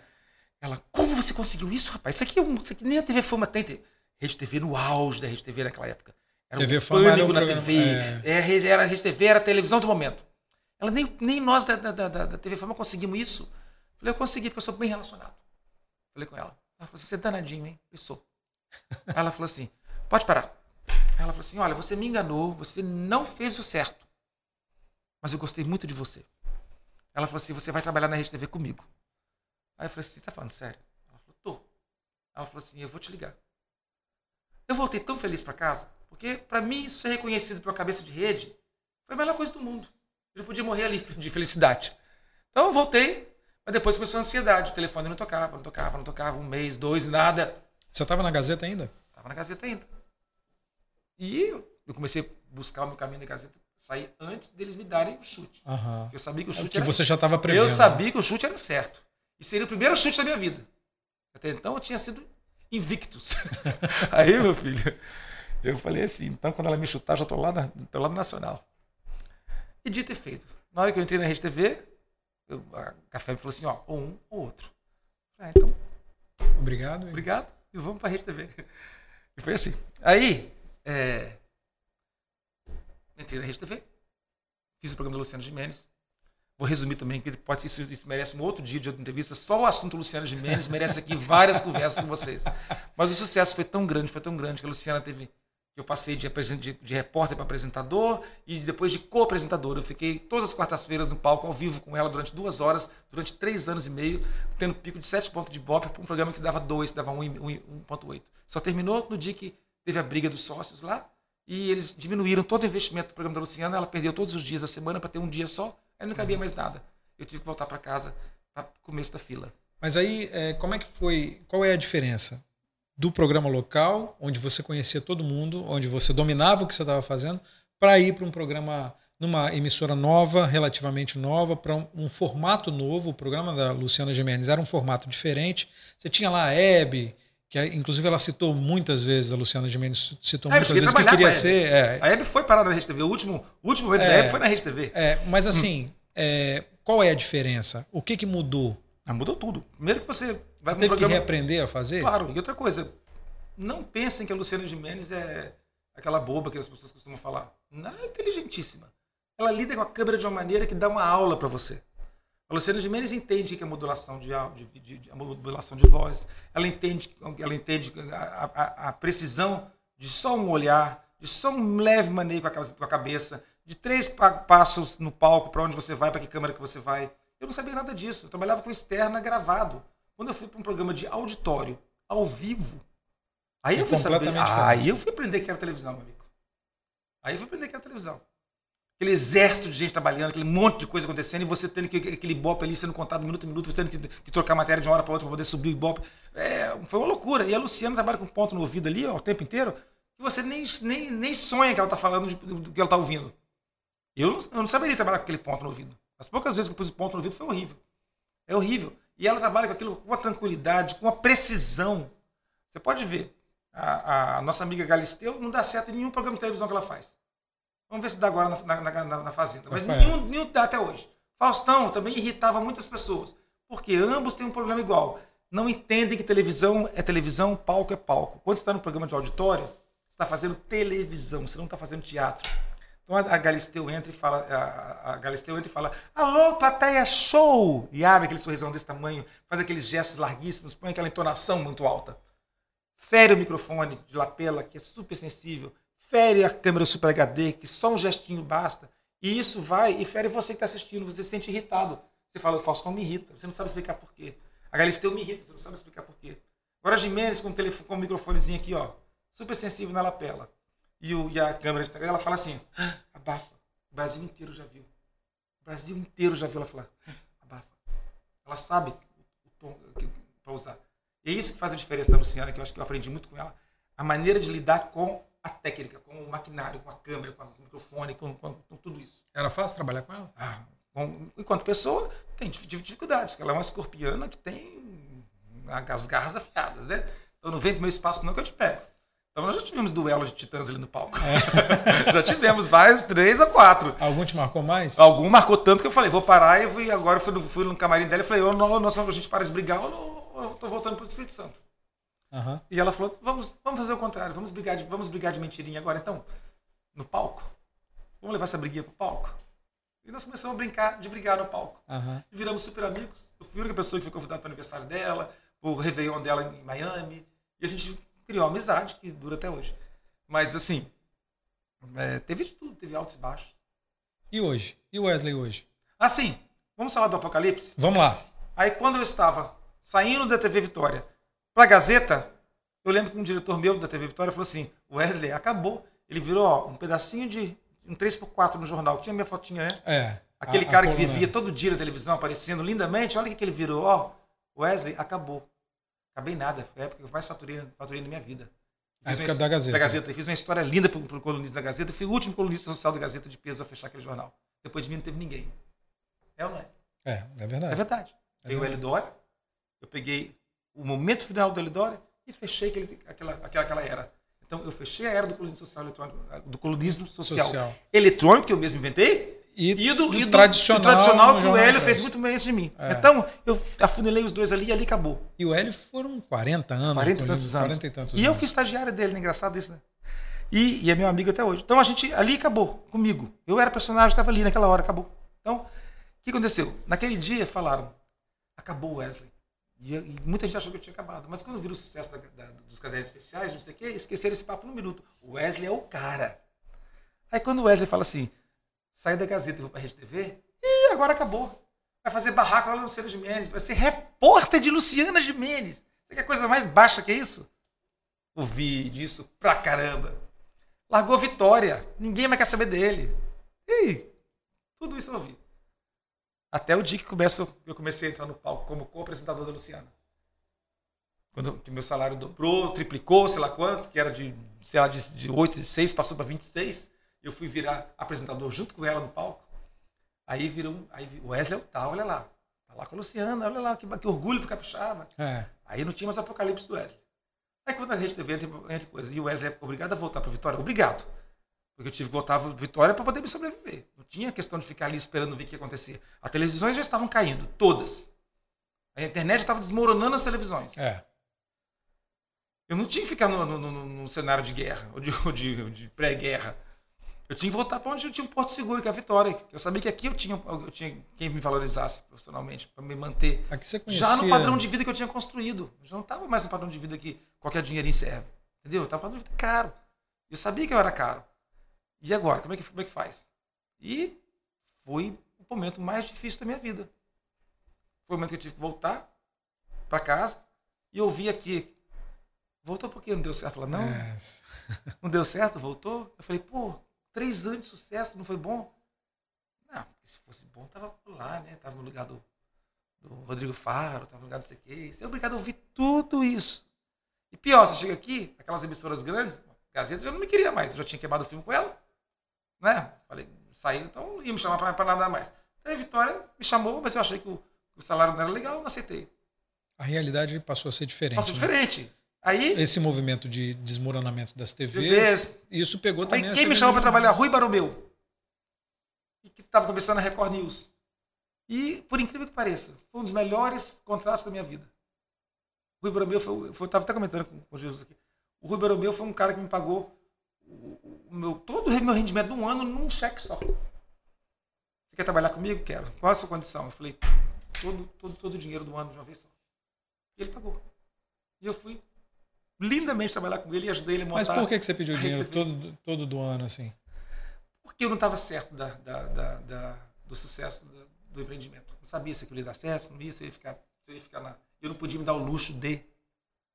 ela, como você conseguiu isso, rapaz? Isso aqui, é um, isso aqui nem a TV Fama tem. Rede TV no auge da Rede TV naquela época. Era TV um Fama pânico um na programa, TV. É. é. Era a Rede TV, era a televisão do momento. Ela nem, nem nós da, da, da, da TV Fama conseguimos isso. Falei, eu consegui, porque eu sou bem relacionado. Falei com ela. Ela falou assim, você é danadinho, hein? Eu sou. Aí ela falou assim, pode parar. Aí ela falou assim, olha, você me enganou, você não fez o certo. Mas eu gostei muito de você. Ela falou assim, você vai trabalhar na Rede TV comigo. Aí eu falei assim, você tá falando sério? Ela falou, tô. Ela falou assim, eu vou te ligar. Eu voltei tão feliz para casa, porque para mim ser reconhecido por uma cabeça de rede foi a melhor coisa do mundo. Eu já podia morrer ali de felicidade. Então eu voltei, mas depois começou a ansiedade. O telefone não tocava, não tocava, não tocava, um mês, dois, nada. Você estava na Gazeta ainda? Estava na Gazeta ainda. E eu comecei a buscar o meu caminho na Gazeta, sair antes deles me darem o chute. Uhum. Eu sabia que o é chute que era... você já estava prevendo. Eu sabia que o chute era certo. E seria o primeiro chute da minha vida. Até então eu tinha sido invictus. Aí, meu filho, eu falei assim, então quando ela me chutar, já estou lá, na, tô lá no Nacional. E dito e feito. Na hora que eu entrei na Rede TV, eu, a Café me falou assim, ó, ou um ou outro. Ah, então. Obrigado. Obrigado. E vamos para a Rede TV. E foi assim. Aí, é, entrei na Rede TV, fiz o programa da Luciana Gimenez. Vou resumir também, que pode, isso, isso merece um outro dia de outra entrevista. Só o assunto Luciana Gimenez merece aqui várias conversas com vocês. Mas o sucesso foi tão grande, foi tão grande, que a Luciana teve eu passei de, de, de repórter para apresentador e depois de co-apresentador. Eu fiquei todas as quartas-feiras no palco ao vivo com ela durante duas horas, durante três anos e meio, tendo pico de sete pontos de bop para um programa que dava dois, dava 1,8. Só terminou no dia que teve a briga dos sócios lá e eles diminuíram todo o investimento do programa da Luciana. Ela perdeu todos os dias da semana para ter um dia só, aí não cabia mais nada. Eu tive que voltar para casa para começo da fila. Mas aí, é, como é que foi? Qual é a diferença? Do programa local, onde você conhecia todo mundo, onde você dominava o que você estava fazendo, para ir para um programa numa emissora nova, relativamente nova, para um, um, formato novo. O programa da Luciana Gimenez era um formato diferente. Você tinha lá a Hebe, que inclusive ela citou muitas vezes, a Luciana Gimenez citou é, muitas vezes que queria ser. É, a Hebe foi parada na Rede TV. O último, o último é, da Hebe foi na Rede TV. É, mas assim, hum. é, qual é a diferença? O que, que mudou? Ah, mudou tudo. Primeiro que você vai Você teve programa... que reaprender a fazer? Claro. E outra coisa, não pensem que a Luciana Gimenez é aquela boba que as pessoas costumam falar. Não, é inteligentíssima. Ela lida com a câmera de uma maneira que dá uma aula para você. A Luciana Gimenez entende que é modulação de, áudio, de, de, a modulação de voz. Ela entende, ela entende a, a, a, precisão de só um olhar, de só um leve manejo com a cabeça, de três passos no palco para onde você vai, para que câmera que você vai. Eu não sabia nada disso. Eu trabalhava com externa gravado. Quando eu fui para um programa de auditório, ao vivo, Aí É eu fui saber, completamente aí eu fui aprender que era televisão, meu amigo. Aí eu fui aprender que era televisão. Aquele exército de gente trabalhando, aquele monte de coisa acontecendo, e você tendo que, aquele ibope ali sendo contado minuto a minuto, você tendo que, que trocar matéria de uma hora para outra para poder subir o ibope. É, foi uma loucura. E a Luciana trabalha com ponto no ouvido ali, ó, o tempo inteiro, que você nem, nem, nem sonha que ela está falando de- do que ela está ouvindo. Eu não, eu não saberia trabalhar com aquele ponto no ouvido. As poucas vezes que eu pus o ponto no ouvido foi horrível. É horrível. E ela trabalha com aquilo com uma tranquilidade, com uma precisão. Você pode ver, a, a nossa amiga Galisteu não dá certo em nenhum programa de televisão que ela faz. Vamos ver se dá agora na, na, na- na Fazenda. Mas Rafael. nenhum, nenhum dá até hoje. Faustão também irritava muitas pessoas. Porque ambos têm um problema igual. Não entendem que televisão é televisão, palco é palco. Quando você está no programa de auditório, você está fazendo televisão, você não está fazendo teatro. Então a, Galisteu entra e fala, a, a Galisteu entra e fala, alô, plateia show! E abre aquele sorrisão desse tamanho, faz aqueles gestos larguíssimos, põe aquela entonação muito alta. Fere o microfone de lapela, que é super sensível. Fere a câmera Super HD, que só um gestinho basta. E isso vai e fere você que está assistindo, você se sente irritado. Você fala, o Faustão me irrita, você não sabe explicar por quê. A Galisteu me irrita, você não sabe explicar por quê. Agora Jimenez com o, telefone, com o microfonezinho aqui, ó, super sensível na lapela. E, o, e a câmera, ela fala assim, "Ah, abafa. O Brasil inteiro já viu. O Brasil inteiro já viu ela falar, "Ah, abafa. Ela sabe o tom para usar. E é isso que faz a diferença da Luciana, que eu acho que eu aprendi muito com ela. A maneira de lidar com a técnica, com o maquinário, com a câmera, com, a- com o microfone, com, com- com tudo isso. Era fácil trabalhar com ela? Ah, enquanto pessoa, tem dificuldades, porque ela é uma escorpiana que tem as garras afiadas, né? Então não vem pro meu espaço não que eu te pego. Então nós já tivemos duelo de titãs ali no palco. já tivemos vários, três ou quatro. Algum te marcou mais? Algum marcou tanto que eu falei, vou parar e fui, agora fui no, fui no camarim dela e falei, não, nós, a gente para de brigar, ou não, eu tô voltando pro Espírito Santo. Aham. E ela falou, vamos, vamos fazer o contrário, vamos brigar, de, vamos brigar de mentirinha agora, então, no palco. Vamos levar essa briguinha pro palco. E nós começamos a brincar, de brigar no palco. Aham. E viramos super amigos. Eu fui a única pessoa que foi convidada para o aniversário dela, o Réveillon dela em Miami. E a gente criou uma amizade que dura até hoje. Mas, assim, é, teve de tudo, teve altos e baixos. E hoje? E o Wesley hoje? Assim, vamos falar do Apocalipse? Vamos lá. Aí, quando eu estava saindo da TV Vitória para a Gazeta, eu lembro que um diretor meu da TV Vitória falou assim: Wesley, acabou. Ele virou ó, um pedacinho de um 3x4 no jornal, que tinha minha fotinha, né? É. Aquele a- a cara que coluna. vivia todo dia na televisão aparecendo lindamente, olha o que que ele virou. Ó, Wesley, acabou. Acabei nada. Foi a época que eu mais faturei, faturei na minha vida. A época uma- da Gazeta. Da Gazeta. Eu fiz uma história linda para o colunista da Gazeta. Eu fui o último colunista social da Gazeta de peso a fechar aquele jornal. Depois de mim não teve ninguém. É ou não é? É, é É verdade. verdade. É Veio o verdade. Elidória, eu peguei o momento final do Elidória e fechei aquele, aquela, aquela, aquela era. Então, eu fechei a era do colunismo social eletrônico, do colunismo social, Social. eletrônico, que eu mesmo inventei, E, e do, e e do- tradicional, do tradicional que o Hélio fez muito bem antes de mim. É. Então, eu afunilei os dois ali e ali acabou. E o Hélio foram 40 anos. 40 e tantos anos. 40 e tantos E eu anos. fui estagiário dele, né? engraçado isso, né? E, e é meu amigo até hoje. Então a gente ali acabou comigo. Eu era personagem, estava ali naquela hora, acabou. Então, o que aconteceu? Naquele dia falaram, acabou o Wesley. E, e muita gente achou que eu tinha acabado. Mas quando viram o sucesso da- da- dos cadernos especiais, não sei o quê, esqueceram esse papo no minuto. O Wesley é o cara. Aí quando o Wesley fala assim, sai da Gazeta e vou pra Rede TV, e agora acabou. Vai fazer barraco lá no Luciana Gimenez, vai ser repórter de Luciana Gimenez. Você quer coisa mais baixa que isso? Ouvi disso pra caramba. Largou Vitória, ninguém mais quer saber dele. E tudo isso eu ouvi. Até o dia que começo, eu comecei a entrar no palco como co-apresentador da Luciana. Quando que meu salário dobrou, triplicou, sei lá quanto, que era de, sei lá, de, de 8, de 6, passou para 26. Eu fui virar apresentador junto com ela no palco. Aí virou, um- aí o Wesley tá, olha lá. Tá lá com a Luciana, olha lá, que, que orgulho pro Capixaba. É. Aí não tinha mais apocalipse do Wesley. Aí quando a Rede TV entra, entra coisa, e o Wesley é obrigado a voltar para Vitória, obrigado. Porque eu tive que voltar para Vitória para poder me sobreviver. Não tinha questão de ficar ali esperando ver o que ia acontecer. As televisões já estavam caindo, todas. A internet estava desmoronando as televisões. É. Eu não tinha que ficar no, no- no- no cenário de guerra, ou de, ou de- de pré-guerra. Eu tinha que voltar para onde eu tinha um porto seguro, que é a Vitória. Eu sabia que aqui eu tinha, eu tinha quem me valorizasse profissionalmente, para me manter. Aqui você conhecia... Já no padrão de vida que eu tinha construído. Eu já não estava mais no padrão de vida que qualquer dinheirinho serve. Entendeu? Eu estava falando de vida caro. Eu sabia que eu era caro. E agora? Como é que, como é que faz? E foi o momento mais difícil da minha vida. Foi o momento que eu tive que voltar para casa e ouvir aqui Voltou por quê? Não deu certo? Ela, não. É. Não deu certo? Voltou? Eu falei, pô, três anos de sucesso, não foi bom? Não, porque se fosse bom, tava lá, né? Tava no lugar do, do Rodrigo Faro, tava no lugar do sei o quê. Você é obrigado a ouvir tudo isso. E pior, você chega aqui, aquelas emissoras grandes, Gazeta já não me queria mais, eu já tinha queimado o filme com ela. Né? Falei, saiu, então não ia me chamar para nada mais. Aí a Vitória me chamou, mas eu achei que o, o salário não era legal, não aceitei. A realidade passou a ser diferente. Passou né? diferente. Aí, Esse movimento de desmoronamento das TVs, TVs. isso pegou também aí quem me chamou para trabalhar? Rui Baromeu. E que estava começando a Record News. E, por incrível que pareça, foi um dos melhores contratos da minha vida. O Rui Baromeu foi, foi eu estava até comentando com, com Jesus aqui. O Rui Baromeu foi um cara que me pagou o, o meu, todo o meu rendimento de um ano num cheque só. Você quer trabalhar comigo? Quero. Qual é a sua condição? Eu falei, todo, todo, todo o dinheiro do ano de uma vez só. E ele pagou. E eu fui lindamente trabalhar com ele e ajudei ele a montar. Mas por que, que você pediu dinheiro todo, todo do ano, assim? Porque eu não estava certo da, da- da- da- do sucesso do, do empreendimento. Não sabia se aquilo ia dar certo, não ia, se eu ia ficar, se eu ia ficar na. Eu não podia me dar o luxo de,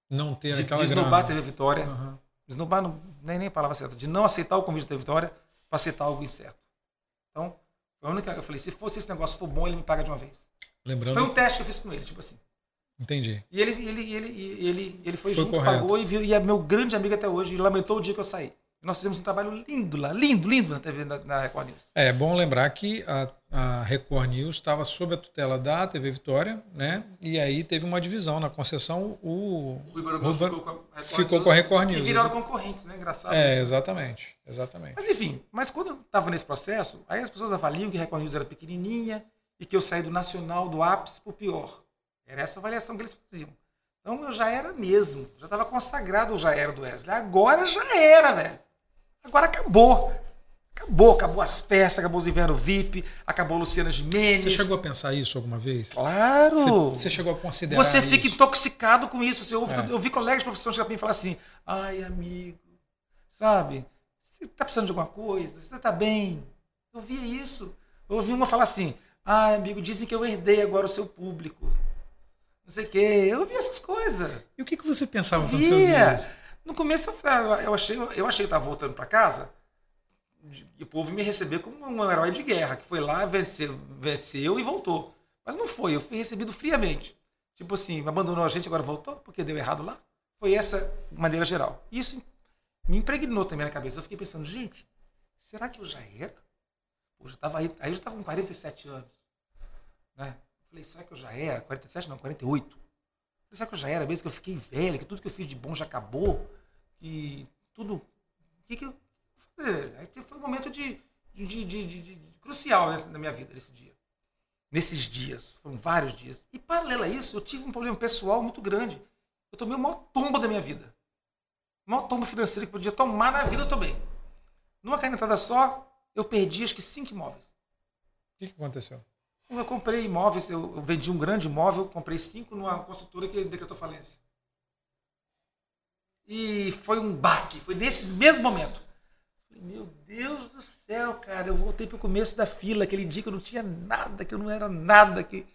Não ter de, aquela de esnobar a. TV Vitória. Aham. Esnobar não, nem, nem a palavra certa. De não aceitar o convite da TV Vitória para aceitar algo incerto. Então, foi a única. Eu falei, se fosse esse negócio for bom, ele me paga de uma vez. Lembrando, Foi um teste que eu fiz com ele, tipo assim. Entendi. E ele, ele, ele, ele, ele foi, Foi junto, correto. pagou e, viu, e é meu grande amigo até hoje. E lamentou o dia que eu saí. Nós fizemos um trabalho lindo lá, lindo, lindo na TV, na, na Record News. É bom lembrar que a, a Record News estava sob a tutela da TV Vitória, né? E aí teve uma divisão na concessão. O O Rui Baromeu Rui Bar- ficou com a Record ficou com a Record E News. viraram concorrentes, né? Engraçado. É, isso. exatamente, exatamente. Mas enfim, mas quando eu estava nesse processo, aí as pessoas avaliam que a Record News era pequenininha e que eu saí do nacional, do ápice para o pior. Era essa avaliação que eles faziam. Então eu já era mesmo, já estava consagrado já era do Wesley. Agora já era, velho. Agora acabou. Acabou, acabou as festas, acabou os inverno VIP, acabou Luciana Gimenez. Você chegou a pensar isso alguma vez? Claro. Você, você chegou a considerar Você fica isso? intoxicado com isso. Você ouve, É. Eu vi colegas de profissão chegar e falar assim: ai, amigo, sabe? Você tá precisando de alguma coisa? Você tá bem? Eu via isso. Eu ouvi uma falar assim: ai, amigo, dizem que eu herdei agora o seu público. Não sei o quê. Eu vi essas coisas. E o que, que você pensava quando você ouvia Via. isso? No começo eu eu achei, eu achei que estava voltando para casa e o povo me receber como um herói de guerra, que foi lá, venceu, venceu e voltou. Mas não foi, eu fui recebido friamente. Tipo assim, abandonou a gente, agora voltou porque deu errado lá. Foi essa maneira geral. Isso me impregnou também na cabeça. Eu fiquei pensando, gente, será que eu já era? Pô, já tava aí, aí eu já estava com 47 anos. Né? Falei, será que eu já era? 47 não, 48. Será que eu já era mesmo? Que eu fiquei velho, que tudo que eu fiz de bom já acabou? Que tudo. O que, que eu? Aí foi um momento de, de- de- de- crucial nessa- na minha vida, nesse dia. Nesses dias. Foram vários dias. E paralelo a isso, eu tive um problema pessoal muito grande. Eu tomei o maior tombo da minha vida. O maior tombo financeiro que podia tomar na vida, eu tomei. Numa canetada só, eu perdi acho que cinco imóveis. O que, que aconteceu? Eu comprei imóveis, eu, vendi um grande imóvel, comprei cinco numa construtora que decretou falência. E foi um baque, foi nesse mesmo momento. Meu Deus do céu, cara, eu voltei para o começo da fila, aquele dia que eu não tinha nada, que eu não era nada, que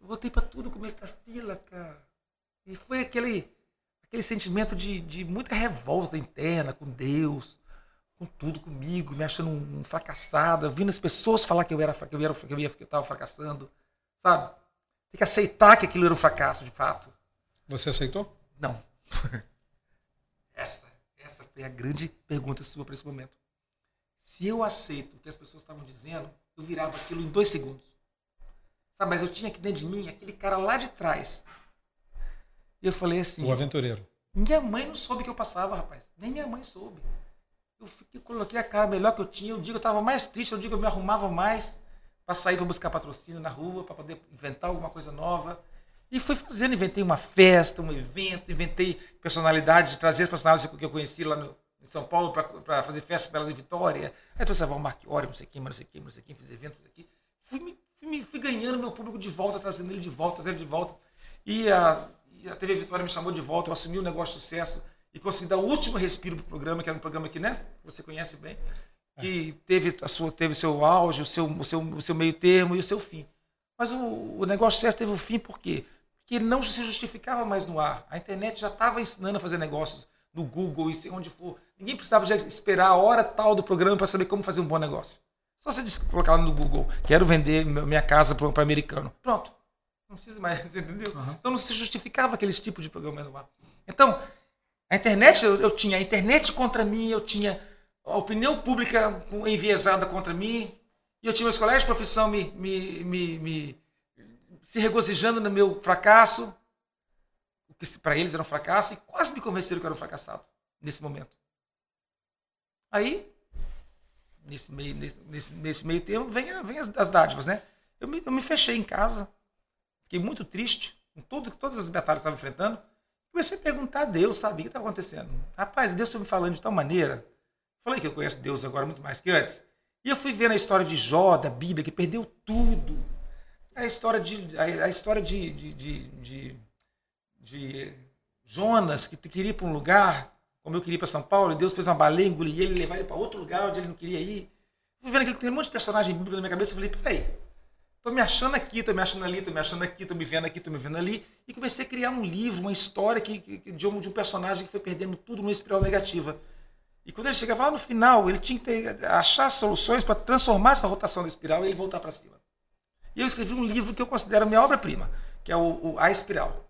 eu voltei para tudo no começo da fila, cara. E foi aquele, aquele sentimento de, de muita revolta interna com Deus, com tudo comigo, me achando um, um fracassado, ouvindo as pessoas falar que eu era que eu era que eu ia que eu estava fracassando, sabe? Tem que aceitar que aquilo era um fracasso de fato. Você aceitou? Não. essa, essa foi a grande pergunta sua para esse momento. Se eu aceito o que as pessoas estavam dizendo, eu virava aquilo em dois segundos. Sabe, mas eu tinha aqui dentro de mim aquele cara lá de trás. E eu falei assim. O aventureiro. Minha mãe não soube que eu passava, rapaz. Nem minha mãe soube. Eu fiquei, coloquei a cara melhor que eu tinha. O dia eu estava mais triste, o dia eu me arrumava mais para sair para buscar patrocínio na rua, para poder inventar alguma coisa nova. E fui fazendo, inventei uma festa, um evento, inventei personalidades, trazer as personalidades que eu conheci lá no, em São Paulo para fazer festa para elas em Vitória. Aí trouxe a Val Marchiori, não sei quem, não sei quem, não sei quem, fiz eventos aqui. Fui, fui, fui ganhando meu público de volta, trazendo ele de volta, trazendo ele de volta. E a, e a TV Vitória me chamou de volta, eu assumi o negócio de sucesso e consegui dar o último respiro pro programa, que era um programa que, né, você conhece bem, que teve a sua teve seu auge, o seu, o seu, o seu meio termo e o seu fim. Mas o, o negócio sucesso teve um fim por quê? que não se justificava mais no ar. A internet já estava ensinando a fazer negócios no Google e onde for. Ninguém precisava já esperar a hora tal do programa para saber como fazer um bom negócio. Só você colocar lá no Google, quero vender minha casa para americano. Pronto. Não precisa mais, entendeu? Uhum. Então não se justificava aquele tipo de programa no ar. Então, a internet, eu, eu, tinha a internet contra mim, eu tinha a opinião pública enviesada contra mim, e eu tinha meus colegas de profissão me, me, me, me se regozijando no meu fracasso, o que para eles era um fracasso, e quase me convenceram que eu era um fracassado nesse momento. Aí, nesse meio, nesse, nesse meio tempo, vem, vem as, as dádivas, né? Eu me, eu me fechei em casa, fiquei muito triste com tudo, todas as batalhas que estava enfrentando. Comecei a perguntar a Deus, sabe, o que estava acontecendo? Rapaz, Deus está me falando de tal maneira. Falei que eu conheço Deus agora muito mais que antes. E eu fui vendo a história de Jó, da Bíblia, que perdeu tudo. A história de, a, história de, de, de, de, Jonas, que queria ir para um lugar, como eu queria para São Paulo, e Deus fez uma baleia, engolir ele, levar ele para outro lugar onde ele não queria ir. Fui vendo aquele, tem um monte de personagem bíblico na minha cabeça, eu falei, peraí, Tô me achando aqui, tô me achando ali, tô me achando aqui, tô me vendo aqui, tô me vendo ali. E comecei a criar um livro, uma história que, que de, um, de um personagem que foi perdendo tudo numa espiral negativa. E quando ele chegava lá no final, ele tinha que ter, achar soluções para transformar essa rotação da espiral e ele voltar para cima. E eu escrevi um livro que eu considero minha obra-prima, que é o, o, A Espiral.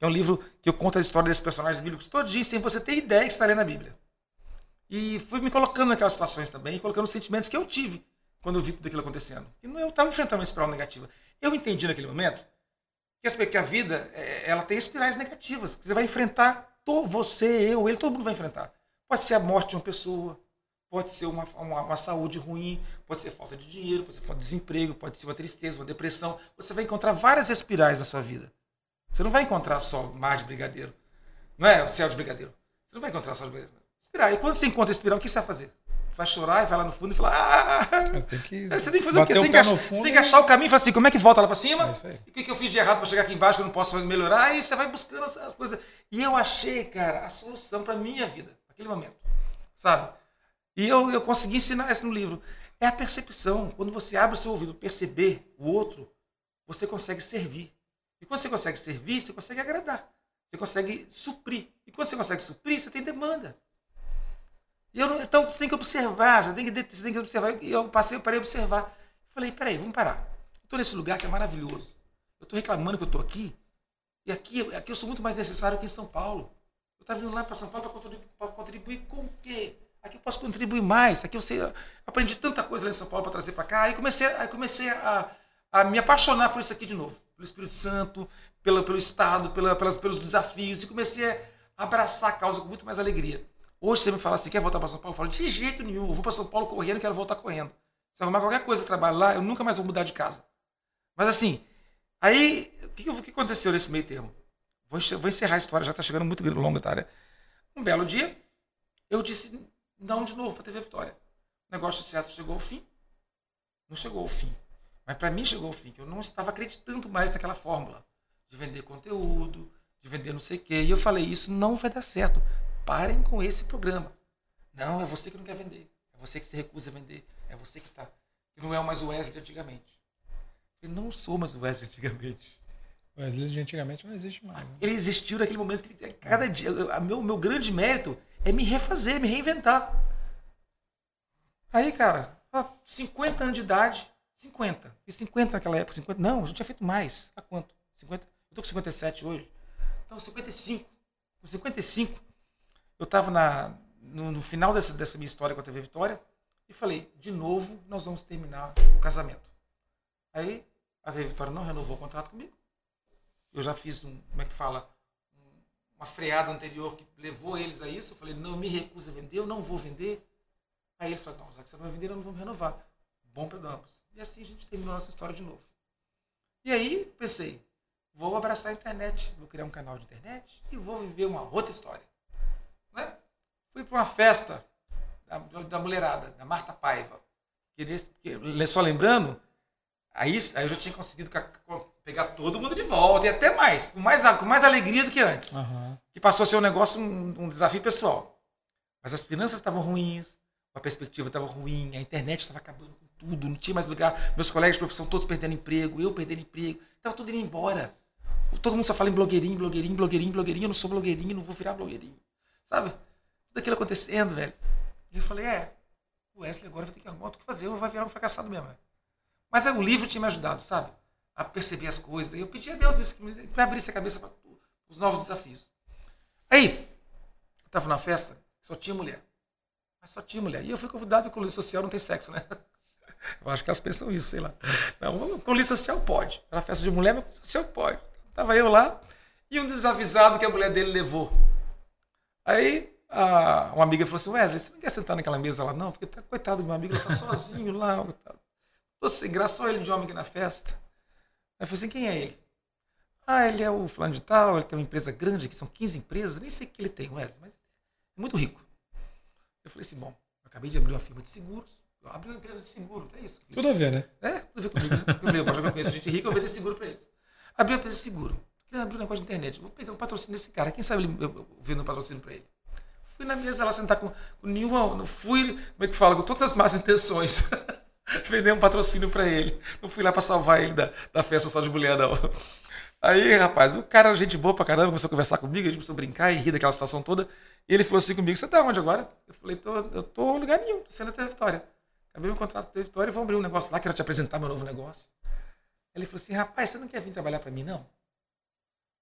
É um livro que eu conto a história desses personagens bíblicos dias, sem você ter ideia que está lendo a Bíblia. E fui me colocando naquelas situações também, colocando os sentimentos que eu tive quando eu vi tudo aquilo acontecendo. E eu estava enfrentando uma espiral negativa. Eu entendi naquele momento que a vida é, ela tem espirais negativas. Você vai enfrentar, você, eu, ele, todo mundo vai enfrentar. Pode ser a morte de uma pessoa, pode ser uma, uma, uma, saúde ruim, pode ser falta de dinheiro, pode ser falta de desemprego, pode ser uma tristeza, uma depressão. Você vai encontrar várias espirais na sua vida. Você não vai encontrar só mar de brigadeiro. Não é o céu de brigadeiro. Você não vai encontrar só espiral. E quando você encontra espiral, o que você vai fazer? Vai chorar e vai lá no fundo e fala. Ah! Tem que você tem que fazer o quê? Você tem, que achar, você tem que achar o caminho e falar assim: como é que volta lá para cima? É o que, que eu fiz de errado para chegar aqui embaixo que eu não posso melhorar? E você vai buscando as, as coisas. E eu achei, cara, a solução para minha vida, naquele momento. Sabe? E eu, eu consegui ensinar isso no livro. É a percepção. Quando você abre o seu ouvido, perceber o outro, você consegue servir. E quando você consegue servir, você consegue agradar. Você consegue suprir. E quando você consegue suprir, você tem demanda. Eu, então você tem que observar, você tem que, você tem que observar. E eu passei, eu parei observar. Falei, peraí, vamos parar. Estou nesse lugar que é maravilhoso. Eu estou reclamando que eu estou aqui. E aqui, aqui eu sou muito mais necessário que em São Paulo. Eu estava vindo lá para São Paulo para contribuir, contribuir, com o quê? Aqui eu posso contribuir mais. Aqui eu sei, eu aprendi tanta coisa lá em São Paulo para trazer para cá. Aí comecei, aí comecei a, a me apaixonar por isso aqui de novo. Pelo Espírito Santo, pelo, pelo Estado, pela, pelas, pelos desafios. E comecei a abraçar a causa com muito mais alegria. Hoje você me fala assim, quer voltar para São Paulo? Eu falo, de jeito nenhum, eu vou para São Paulo correndo, quero voltar correndo. Se arrumar qualquer coisa, trabalho lá, eu nunca mais vou mudar de casa. Mas assim, aí, o que, que aconteceu nesse meio termo? Vou, vou encerrar a história, já está chegando muito longa, tá? Né? Um belo dia, eu disse não de novo para TV Vitória. O negócio de sucesso chegou ao fim. Não chegou ao fim. Mas para mim chegou ao fim, que eu não estava acreditando mais naquela fórmula de vender conteúdo, de vender não sei o quê. E eu falei, isso não vai dar certo parem com esse programa. Não, é você que não quer vender. É você que se recusa a vender. É você que está. Que não é mais o Wesley de antigamente. Eu não sou mais o Wesley de antigamente. O Wesley de antigamente não existe mais. Né? Ele existiu naquele momento que ele, cada dia. O meu, meu grande mérito é me refazer, me reinventar. Aí, cara, 50 anos de idade. 50. Fiz 50 naquela época. 50. Não, a gente tinha feito mais. Há quanto? 50? Eu tô com 57 hoje. Então, 55. Com 55, eu estava no, no, final dessa, dessa minha história com a TV Vitória e falei, de novo, nós vamos terminar o casamento. Aí a TV Vitória não renovou o contrato comigo. Eu já fiz um, como é que fala, uma freada anterior que levou eles a isso. Eu falei, não me recuso a vender, eu não vou vender. Aí eles falaram, não, já que você não vai vender, eu não vou renovar. Bom para ambos. E assim a gente terminou a nossa história de novo. E aí pensei, vou abraçar a internet, vou criar um canal de internet e vou viver uma outra história. Fui para uma festa da, da, mulherada, da Marta Paiva. Que nesse, que, só lembrando, aí, aí eu já tinha conseguido pegar todo mundo de volta, e até mais, com mais, com mais alegria do que antes. Uhum. Que passou a ser um negócio, um, um desafio pessoal. Mas as finanças estavam ruins, a perspectiva estava ruim, a internet estava acabando com tudo, não tinha mais lugar. Meus colegas de profissão todos perdendo emprego, eu perdendo emprego, estava tudo indo embora. Todo mundo só fala em blogueirinho, blogueirinho, blogueirinho, blogueirinho. Eu não sou blogueirinho, não vou virar blogueirinho. Sabe? Aquilo acontecendo, velho. E eu falei, é, o Wesley agora vai ter que arrumar o que fazer, vai virar um fracassado mesmo. Mas é, o livro tinha me ajudado, sabe? A perceber as coisas. E eu pedi a Deus isso, que me, me abrisse a cabeça para os novos desafios. Aí, eu estava numa festa, só tinha mulher. Mas só tinha mulher. E eu fui convidado, porque o social não tem sexo, né? Eu acho que elas pensam isso, sei lá. Não, com social pode. Era festa de mulher, mas com social pode. Tava eu lá e um desavisado que a mulher dele levou. Aí a, uma amiga falou assim: Wesley, você não quer sentar naquela mesa lá? Não, porque tá, coitado do meu amigo, ele tá sozinho lá. Tô sem graça, só ele de homem aqui na festa. Aí eu falei assim: quem é ele? Ah, ele é o fulano de tal, ele tem uma empresa grande, que são 15 empresas, nem sei o que ele tem, Wesley, mas é muito rico. Eu falei assim: bom, eu acabei de abrir uma firma de seguros, eu abri uma empresa de seguro, é isso. Tudo a ver, né? É, tudo a ver comigo. Eu falei, eu já conheço gente rica, eu vender seguro para eles. Abri uma empresa de seguro. Queria abrir um negócio de internet. Vou pegar um patrocínio desse cara. Quem sabe ele, eu, vendo um patrocínio para ele. Fui na mesa lá sentar com, com nenhuma. Não fui, como é que fala? Com todas as más intenções. Vender um patrocínio para ele. Não fui lá para salvar ele da, da festa só de mulher, não. Aí, rapaz, o cara gente boa pra caramba, começou a conversar comigo, a gente começou a brincar e rir daquela situação toda. E ele falou assim comigo: Você tá onde agora? Eu falei: tô, Eu tô em lugar nenhum, tô sendo até Vitória. Acabei meu contrato com a Vitória e vou abrir um negócio lá, quero te apresentar meu novo negócio. Ele falou assim: Rapaz, você não quer vir trabalhar para mim, não?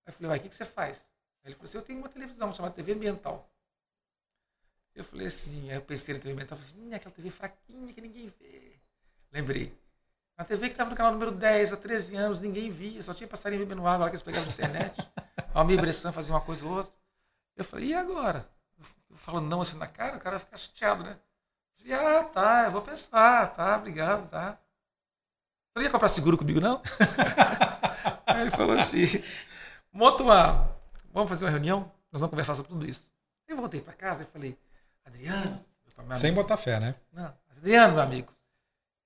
Aí eu falei, uai, o que, que você faz? Ele falou assim, eu tenho uma televisão chamada TV Ambiental. Eu falei assim, aí eu pensei na TV Ambiental, falei assim, aquela TV fraquinha que ninguém vê. Lembrei. Uma TV que estava no canal número 10 há 13 anos, ninguém via, só tinha passarinho bebendo água lá que eles pegavam de internet. A Almir Bressan fazia uma coisa ou outra. Eu falei, e agora? Eu falando não assim na cara, o cara fica chateado, né? Eu falei, ah, tá, eu vou pensar, tá, obrigado, tá. Você ia comprar seguro comigo, não? Aí ele falou assim, Monta uma. Vamos fazer uma reunião? Nós vamos conversar sobre tudo isso. Eu voltei para casa e falei, Adriano. Sem botar fé, né? Não, Adriano, meu amigo.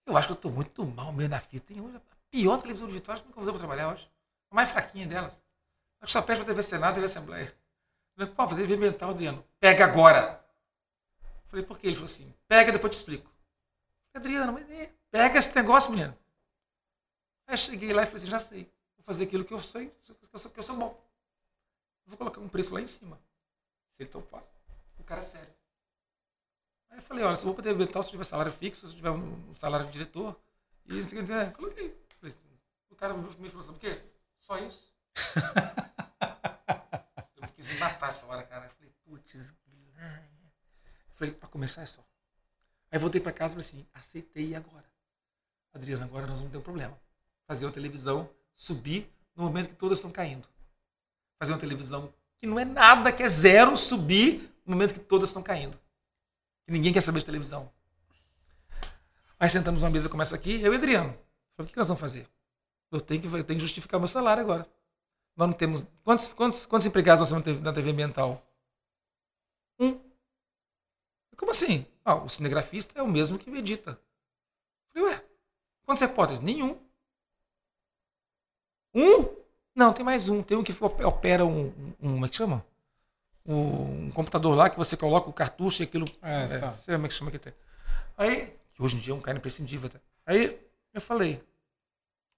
Eu acho que eu estou muito mal meio na fita. Tem hoje a pior televisão de Vitória que nunca usei para trabalhar hoje. A mais fraquinha delas. Acho que só pede para TV Senado e TV Assembleia. Eu falei, pô, fazer TV mental, Adriano. Pega agora. Eu falei, por quê? Ele falou assim, pega depois eu te explico. Falei, Adriano, mas é, pega esse negócio, menino. Aí cheguei lá e falei assim, já sei. Vou fazer aquilo que eu sei, que eu sou, que eu sou bom. vou colocar um preço lá em cima. Se ele topar, o cara é sério. Aí eu falei, olha, se eu vou poder inventar se tiver salário fixo, se tiver um salário de diretor, e você quer dizer, é, coloquei. Falei, o cara me falou, sabe o quê? Só isso. eu quis matar essa hora, cara. Eu falei, putz, falei, para começar é só. Aí voltei para casa e falei assim, aceitei agora. Adriano, agora nós vamos ter um problema. Fazer uma televisão subir no momento que todas estão caindo. Fazer uma televisão que não é nada, que é zero, subir no momento que todas estão caindo. Ninguém quer saber de televisão. Aí sentamos numa mesa como essa aqui, eu e Adriano. Falei, o que nós vamos fazer? Eu tenho que, eu tenho que justificar meu salário agora. Nós não temos. Quantos, quantos, quantos empregados nós temos na TV ambiental? Um. Como assim? Ah, o cinegrafista é o mesmo que edita. Falei, ué, quantas hipóteses? Nenhum. Um? Não, tem mais um. Tem um que opera um, um, como é que chama? Um, computador lá que você coloca o cartucho e aquilo. É, é, tá. Sei como é que chama que tem. Aí, que hoje em dia é um cara imprescindível. Tá? Aí eu falei,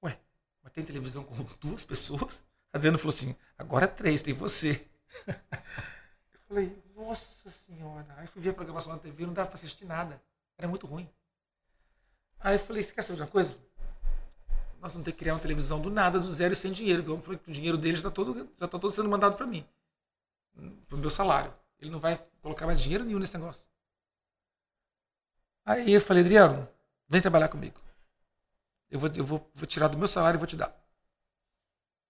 ué, mas tem televisão com duas pessoas? Adriano falou assim, agora três, tem você. eu falei, nossa senhora. Aí fui ver a programação na TV, não dava para assistir nada. Era muito ruim. Aí eu falei, você quer saber de uma coisa? nós vamos ter que criar uma televisão do nada, do zero e sem dinheiro. Eu falei que o dinheiro dele já está todo, já tá todo sendo mandado para mim, para o meu salário. Ele não vai colocar mais dinheiro nenhum nesse negócio. Aí eu falei, Adriano, vem trabalhar comigo. Eu vou, eu vou, vou tirar do meu salário e vou te dar.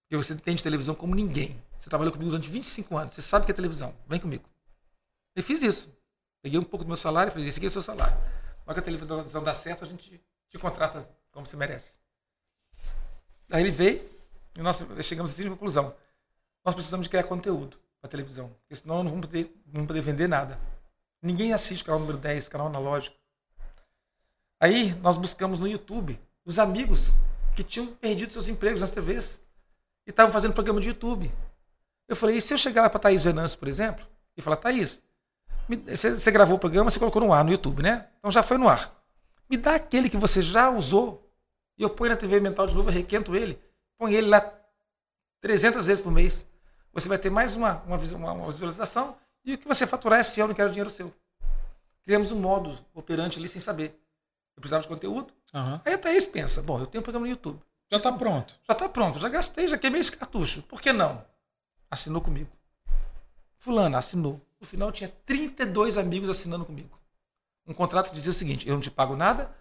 Porque você entende televisão como ninguém. Você trabalhou comigo durante 25 anos, você sabe que é televisão. Vem comigo. Eu fiz isso. Peguei um pouco do meu salário e falei, esse aqui é o seu salário. Na que a televisão dá certo, a gente te contrata como você merece. Aí ele veio e nós chegamos assim de conclusão. Nós precisamos de criar conteúdo para televisão, porque senão não vamos poder, não vamos poder vender nada. Ninguém assiste o canal número 10, canal analógico. Aí nós buscamos no YouTube os amigos que tinham perdido seus empregos nas TVs e estavam fazendo programa de YouTube. Eu falei, e se eu chegar lá para Thaís Venâncio, por exemplo, e falar, Thaís, você, gravou o programa, você colocou no ar no YouTube, né? Então já foi no ar. Me dá aquele que você já usou e eu ponho na TV mental de novo, requento ele, põe ele lá 300 vezes por mês. Você vai ter mais uma, uma, uma visualização e o que você faturar é seu, não quero dinheiro seu. Criamos um modo operante ali sem saber. Eu precisava de conteúdo. Aham. Aí a Thaís pensa, bom, eu tenho um programa no YouTube. Já tá pronto. Já está pronto, já gastei, já queimei esse cartucho. Por que não? Assinou comigo. Fulano, assinou. No final tinha 32 amigos assinando comigo. Um contrato dizia o seguinte: eu não te pago nada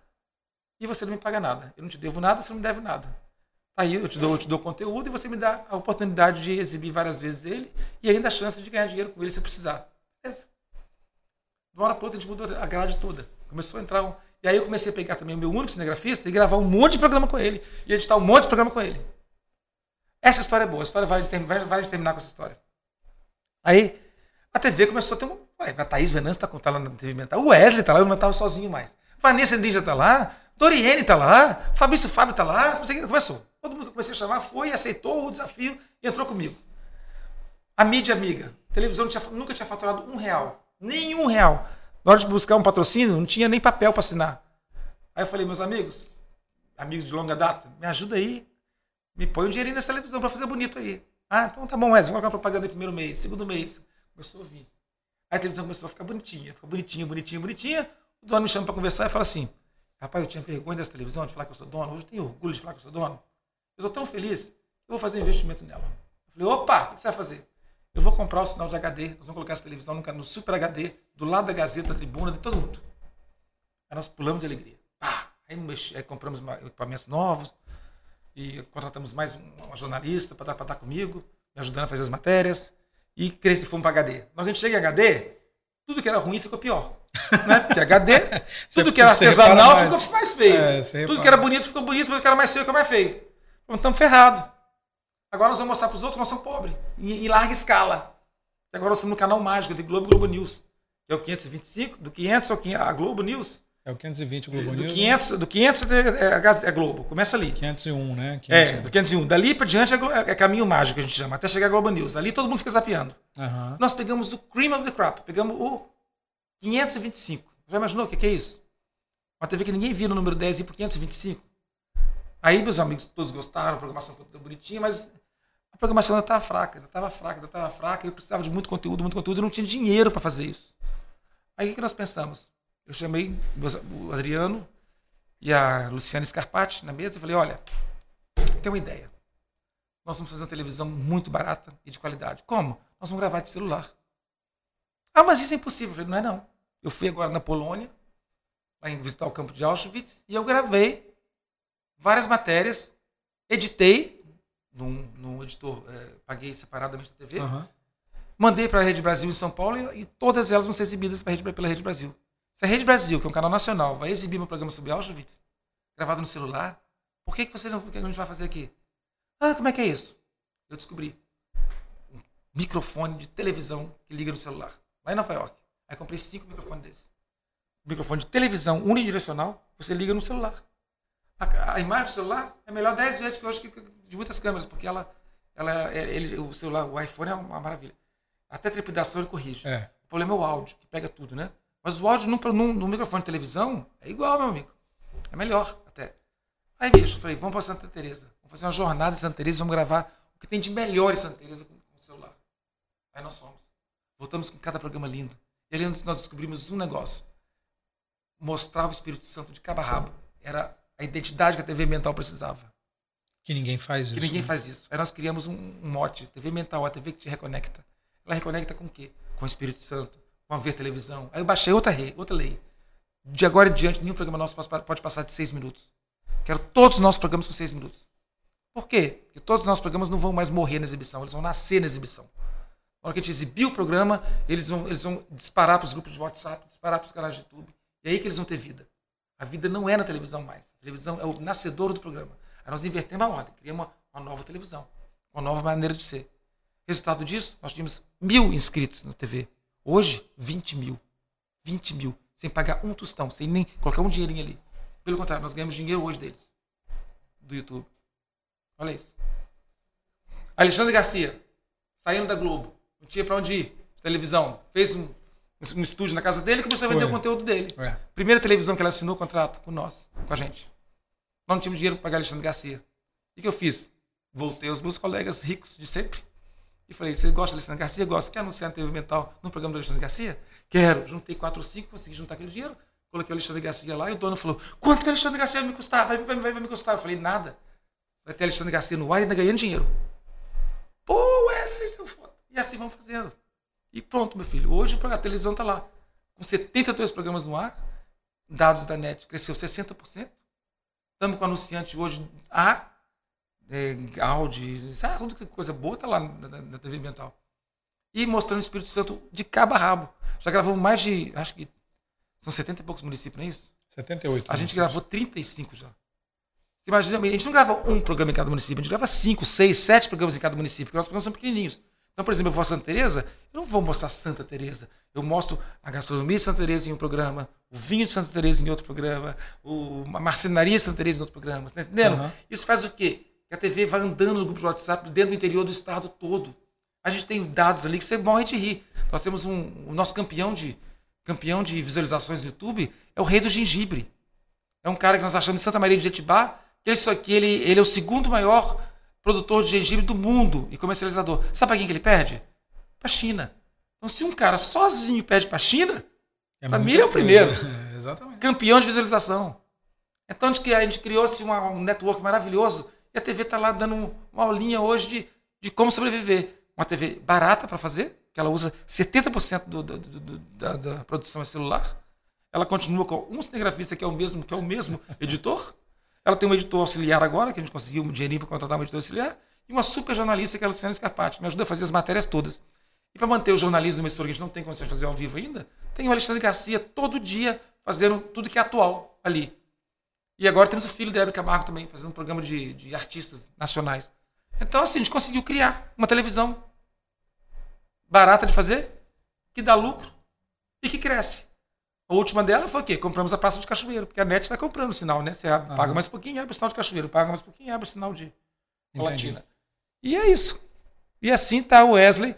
e você não me paga nada. Eu não te devo nada, você não me deve nada. Aí eu te dou, eu te dou conteúdo e você me dá a oportunidade de exibir várias vezes ele e ainda a chance de ganhar dinheiro com ele se precisar. Beleza. De uma hora para outra a gente mudou a grade toda. Começou a entrar um... E aí eu comecei a pegar também o meu único cinegrafista e gravar um monte de programa com ele. E editar um monte de programa com ele. Essa história é boa. A história vai, vai terminar com essa história. Aí a TV começou a ter um. Ué, a Thaís Venâncio tá, tá lá na TV Mental. O Wesley tá lá, eu não estava sozinho mais. Vanessa Ninja tá lá. Doriene tá lá. Fabrício Fábio tá lá. Começou. Todo mundo que comecei a chamar foi, aceitou o desafio e entrou comigo. A mídia amiga. A televisão tinha- nunca tinha faturado um real. Nenhum real. Na hora de buscar um patrocínio, não tinha nem papel para assinar. Aí eu falei, meus amigos, amigos de longa data, me ajuda aí. Me põe um dinheirinho nessa televisão para fazer bonito aí. Ah, então tá bom, Wesley, vou colocar propaganda no primeiro mês, segundo mês. Começou a vir. Aí a televisão começou a ficar bonitinha, ficou bonitinha, bonitinha, bonitinha. O dono me chama para conversar e fala assim: rapaz, eu tinha vergonha dessa televisão de falar que eu sou dono, hoje eu tenho orgulho de falar que eu sou dono. Eu estou tão feliz, eu vou fazer um investimento nela. Eu falei: opa, o que você vai fazer? Eu vou comprar o sinal de HD, nós vamos colocar essa televisão no, Super HD, do lado da Gazeta, da Tribuna, de todo mundo. Aí nós pulamos de alegria. Pá! Aí, mexi- aí compramos equipamentos novos e contratamos mais um- uma jornalista para estar comigo, me ajudando a fazer as matérias e cresci, fomos para HD. Na hora que a gente chega em HD, tudo que era ruim ficou pior. Né? Porque HD, tudo que era artesanal mais. ficou mais feio. É, tudo que era bonito ficou bonito, mas o que era mais feio ficou mais feio. Então estamos ferrados. Agora nós vamos mostrar para os outros que nós somos pobres, em, em larga escala. E agora nós estamos no canal mágico de Globo Globo News, que é o 525, do 500 ao 500, a Globo News. É o 520 o Globo do, News. 500, do 500 é, é, a Gaz- é Globo, começa ali. 501, né? É, 501. do 501. Dali para diante é, Glo- é caminho mágico a gente chama, até chegar a Globo News. Ali todo mundo fica zapeando. Aham. Nós pegamos o cream of the crop, pegamos o 525. Já imaginou o que que é isso? Uma TV que ninguém via no número 10 e por 525. Aí meus amigos todos gostaram, a programação ficou bonitinha, mas a programação ainda estava fraca, ainda estava fraca, ainda estava fraca, eu precisava de muito conteúdo, muito conteúdo, e não tinha dinheiro para fazer isso. Aí o que que nós pensamos? Eu chamei meus- o Adriano e a Luciana Scarpati na mesa e falei, olha, tem uma ideia. Nós vamos fazer uma televisão muito barata e de qualidade. Como? Nós vamos gravar de celular. Ah, mas isso é impossível. Eu falei, não é não. Eu fui agora na Polônia, lá em visitar o campo de Auschwitz, e eu gravei várias matérias, editei num, num editor, eh, paguei separadamente da TV, Aham. mandei para a Rede Brasil em São Paulo e, e todas elas vão ser exibidas Rede- pela Rede Brasil. Se a Rede Brasil, que é um canal nacional, vai exibir meu programa sobre Auschwitz, gravado no celular, por que, que você não, o que a gente vai fazer aqui? Ah, como é que é isso? Eu descobri um microfone de televisão que liga no celular, lá em Nova York. Aí comprei cinco microfones desses. Microfone de televisão unidirecional, você liga no celular. A, a imagem do celular é melhor 10 vezes que eu acho que de muitas câmeras, porque ela, ela, é- ele, o celular, o iPhone é uma maravilha. Até trepidação ele corrige. É. O problema é o áudio, que pega tudo, né? Mas o áudio no, no, no microfone de televisão é igual, meu amigo. É melhor até. Aí, bicho, eu falei, vamos para Santa Teresa. Vamos fazer uma jornada em Santa Teresa, vamos gravar o que tem de melhor em Santa Teresa com, com o celular. Aí nós fomos. Voltamos com cada programa lindo. E ali nós descobrimos um negócio. Mostrar o Espírito Santo de cabo a rabo. Era a identidade que a TV Mental precisava. Que ninguém faz isso. Que ninguém né? faz isso. Aí nós criamos um, um mote, TV mental, a TV que te reconecta. Ela reconecta com o quê? Com o Espírito Santo, com a ver televisão. Aí eu baixei outra, rei, outra lei. De agora em diante, nenhum programa nosso pode- passar de seis minutos. Quero todos os nossos programas com seis minutos. Por quê? Porque todos os nossos programas não vão mais morrer na exibição, eles vão nascer na exibição. Na hora que a gente exibir o programa, eles vão, eles vão disparar para os grupos de WhatsApp, disparar para os canais de YouTube. E é aí que eles vão ter vida. A vida não é na televisão mais. A televisão é o nascedor do programa. Aí nós invertemos a ordem, criamos uma, uma nova televisão, uma nova maneira de ser. Resultado disso, nós tínhamos mil inscritos na TV. Hoje, 20 mil. 20 mil. Sem pagar um tostão, sem nem colocar um dinheirinho ali. Pelo contrário, nós ganhamos dinheiro hoje deles. Do YouTube. Olha isso. Alexandre Garcia, saindo da Globo. Não tinha pra onde ir. Televisão. Fez um, um estúdio na casa dele e começou a vender Foi. o conteúdo dele. É. Primeira televisão que ela assinou contrato com nós, com a gente. Nós não tínhamos dinheiro para pagar Alexandre Garcia. O que, eu fiz? voltei aos meus colegas ricos de sempre. E falei, você gosta de Alexandre Garcia? Gosto. Quer anunciar na TV Mental no programa do Alexandre Garcia? Quero. Juntei quatro ou cinco, consegui juntar aquele dinheiro. Coloquei o Alexandre Garcia lá e o dono falou, quanto que o Alexandre Garcia vai me custar? Vai, vai, vai, vai me custar? Eu falei, nada. Vai ter Alexandre Garcia no ar e ainda ganhando dinheiro. Pô, Wesley, você é foda. E assim vamos fazendo. E pronto, meu filho. Hoje a televisão está lá. Com 72 programas no ar, dados da NET cresceu 60%. Estamos com anunciante hoje A, é, Audi, sabe, que coisa boa está lá na, na, na, TV Ambiental. E mostrando o Espírito Santo de cabo a rabo. Já gravou mais de, acho que são 70 e poucos municípios, não é isso? 78. A gente gravou 35 já. Você imagina, a gente não grava um programa em cada município, a gente grava cinco, seis, sete programas em cada município, porque nossos programas são pequenininhos. Então, por exemplo, eu vou a Santa Teresa, eu não vou mostrar Santa Teresa. Eu mostro a gastronomia de Santa Teresa em um programa, o vinho de Santa Teresa em outro programa, o, a marcenaria de Santa Teresa em outro programa. Tá entendendo? Uhum. Isso faz o quê? Que a TV vai andando no grupo de WhatsApp dentro do interior do estado todo. A gente tem dados ali que você morre de rir. Nós temos um, o nosso campeão de, campeão de visualizações no YouTube, é o Rei do Gengibre. É um cara que nós achamos em Santa Maria de Jetibá, que ele, só, que ele, ele é o segundo maior produtor de gengibre do mundo e comercializador. Sabe para quem que ele perde? Para a China. Então, se um cara sozinho perde para a China, é para mim é o primeiro. É, exatamente. Campeão de visualização. Então, a gente, a gente criou-se um network maravilhoso e a TV está lá dando uma aulinha hoje de, de como sobreviver. Uma TV barata para fazer, que ela usa 70% do, do, do, da, da produção é celular. Ela continua com um cinegrafista que é o mesmo, que é o mesmo editor. Ela tem um editor auxiliar agora, que a gente conseguiu um dinheirinho para contratar um editor auxiliar, e uma super jornalista que é a Luciana Scarpati, me ajuda a fazer as matérias todas. E para manter o jornalismo numa emissora que a gente não tem condições de fazer ao vivo ainda, tem o Alexandre Garcia todo dia fazendo tudo que é atual ali. E agora temos o filho da Hebe Camargo também, fazendo um programa de, de artistas nacionais. Então, assim, a gente conseguiu criar uma televisão barata de fazer, que dá lucro e que cresce. A última dela foi o quê? Compramos a Praça de Cachoeiro, porque a NET está comprando o sinal, né? Você abre, paga mais um pouquinho, abre o sinal de Cachoeiro, paga mais um pouquinho, abre o sinal de Latina. E é isso. E assim está o Wesley,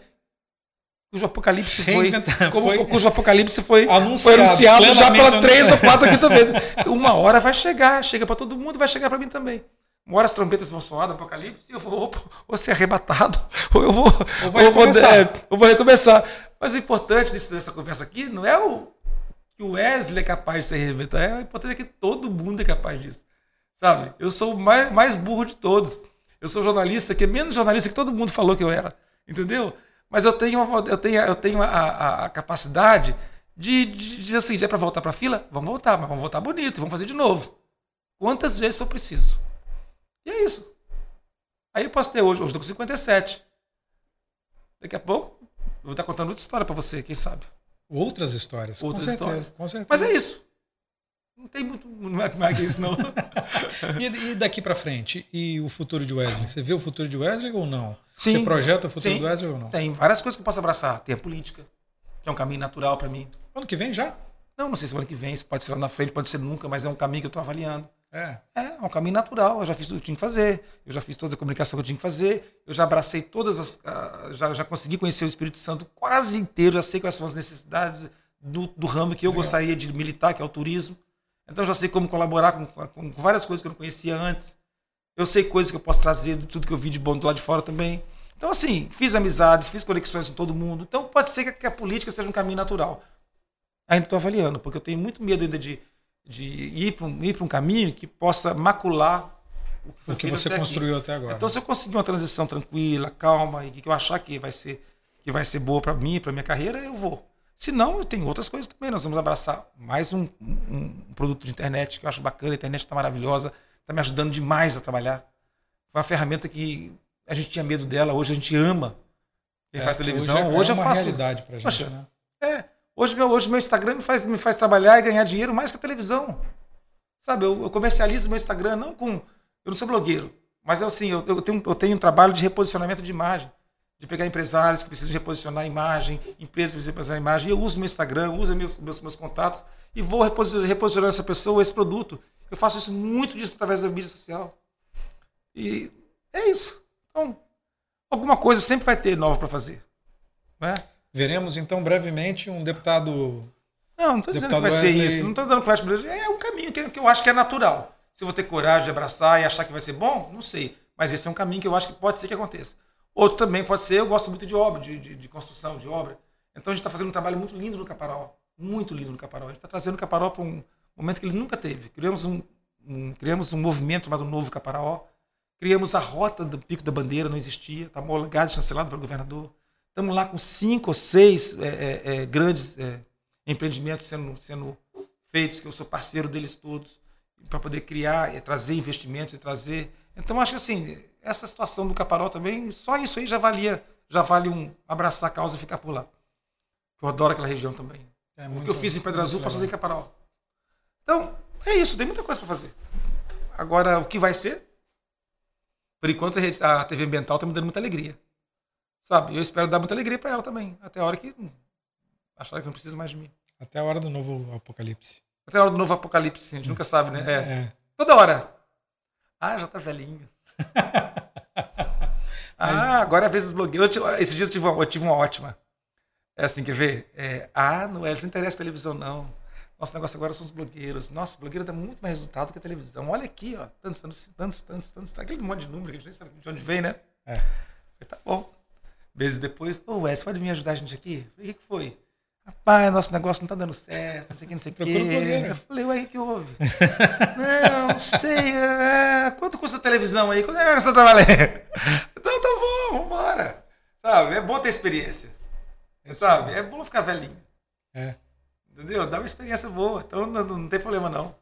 cujo apocalipse foi, como, foi cujo apocalipse foi anunciado, foi anunciado já pela três ou quatro quinta vez. Uma hora vai chegar, chega para todo mundo, vai chegar para mim também. Uma hora as trombetas vão soar do apocalipse e eu vou ou ser arrebatado, ou eu vou, ou, vai ou, vou, é, ou vou recomeçar. Mas o importante dessa conversa aqui não é o, o Wesley é capaz de se reinventar. É importante que todo mundo é capaz disso. Sabe? Eu sou o mais, mais burro de todos. Eu sou jornalista que é menos jornalista que todo mundo falou que eu era. Entendeu? Mas eu tenho, uma, eu tenho, eu tenho a, a, a capacidade de, de, dizer assim: é para voltar para a fila? Vamos voltar, mas vamos voltar bonito, vamos fazer de novo. Quantas vezes for preciso. E é isso. Aí eu posso ter hoje, hoje estou com 57. Daqui a pouco eu vou estar contando outra história para você, quem sabe. Outras histórias. Outras com histórias. com certeza. Mas é isso. Não tem muito mais que isso, não. e, e, daqui para frente? E o futuro de Wesley? Você vê o futuro de Wesley ou não? Sim. Você projeta o futuro sim. de Wesley ou não? Tem várias coisas que eu posso abraçar. Tem a política, que é um caminho natural para mim. Ano que vem já? Não, não sei se ano que vem, se pode ser lá na frente, pode ser nunca, mas é um caminho que eu estou avaliando. É. é. É um caminho natural. Eu já fiz tudo que tinha que fazer, eu já fiz toda a comunicação que eu tinha que fazer, eu já abracei todas as. Uh, já, já consegui conhecer o Espírito Santo quase inteiro, já sei quais são as necessidades do, do ramo que eu Legal. gostaria de militar, que é o turismo. Então já sei como colaborar com, com, com, várias coisas que eu não conhecia antes. Eu sei coisas que eu posso trazer de tudo que eu vi de bom do lado de fora também. Então, assim, fiz amizades, fiz conexões com todo mundo. Então, pode ser que, que a política seja um caminho natural. Ainda estou avaliando, porque eu tenho muito medo ainda de de ir para um, ir um caminho que possa macular o que, o que você até construiu aqui. até agora. Então, se eu conseguir uma transição tranquila, calma, e que eu achar que vai ser, que vai ser boa para mim, para minha carreira, eu vou. Se não, eu tenho outras coisas também. Nós vamos abraçar mais um, um, um produto de internet que eu acho bacana. A internet está maravilhosa, está me ajudando demais a trabalhar. Foi uma ferramenta que a gente tinha medo dela, hoje a gente ama. Quem é, faz televisão, hoje, é, hoje é eu faço. realidade para gente, Poxa, né? É. Hoje meu, hoje meu Instagram me faz, me faz trabalhar e ganhar dinheiro mais que a televisão. Sabe, eu, eu comercializo meu Instagram não com. Eu não sou blogueiro, mas eu, assim, eu, eu, tenho, eu tenho um trabalho de reposicionamento de imagem. De pegar empresários que precisam reposicionar a imagem, empresas que precisam reposicionar a imagem. Eu uso meu Instagram, uso meus, meus, meus contatos e vou reposicionar essa pessoa, esse produto. Eu faço isso muito disso através da mídia social. E é isso. Então, alguma coisa sempre vai ter nova para fazer. Né? Veremos então brevemente um deputado. Não, não estou dizendo que vai Wesley... ser isso. Não estou dando flash É um caminho que, que eu acho que é natural. Se eu vou ter coragem de abraçar e achar que vai ser bom, não sei. Mas esse é um caminho que eu acho que pode ser que aconteça. Outro também pode ser, eu gosto muito de obra, de, de, de construção, de obra. Então a gente está fazendo um trabalho muito lindo no Caparó. Muito lindo no Caparó. A gente está trazendo o Caparó para um momento que ele nunca teve. Criamos um, um, criamos um movimento chamado Novo Caparaó. Criamos a rota do Pico da Bandeira, não existia, está homologado chancelado pelo governador. Estamos lá com cinco ou seis é, é, é, grandes é, empreendimentos sendo, sendo feitos, que eu sou parceiro deles todos, para poder criar, e trazer investimentos e trazer. Então, acho que assim, essa situação do Caparó também, só isso aí já valia, já vale um abraçar a causa e ficar por lá. Eu adoro aquela região também. É o que eu fiz em Pedra Azul, posso fazer em Caparó. Então, é isso, tem muita coisa para fazer. Agora, o que vai ser? Por enquanto, a TV Ambiental está me dando muita alegria. Sabe? Eu espero dar muita alegria para ela também. Até a hora que achar que não precisa mais de mim. Até a hora do novo apocalipse. Até a hora do novo apocalipse, a gente nunca sabe, né? É. é. Toda hora. Ah, já tá velhinho. ah, agora é a vez dos blogueiros. Esse dia eu tive uma, eu tive uma ótima. É assim, quer ver? É, ah, não, é, não interessa televisão, não. Nosso negócio agora são os blogueiros. Nossa, blogueiro dá muito mais resultado que a televisão. Olha aqui, ó. Tantos, tantos, tantos, tantos, tantos. Aquele monte de número que a gente nem sabe de onde vem, né? É. Falei, tá bom. Meses depois, ô, oh, Wes, pode me ajudar a gente aqui? Falei, o que, que foi? Rapaz, nosso negócio não tá dando certo, não sei o que, não sei o que. Eu falei, ué, o que houve? não, não sei. É... Quanto custa a televisão aí? Quanto é que você trabalha? então tá bom, vambora. Sabe? É bom ter experiência. É sabe? É bom ficar velhinho. É. Entendeu? Dá uma experiência boa. Então não, não tem problema, não.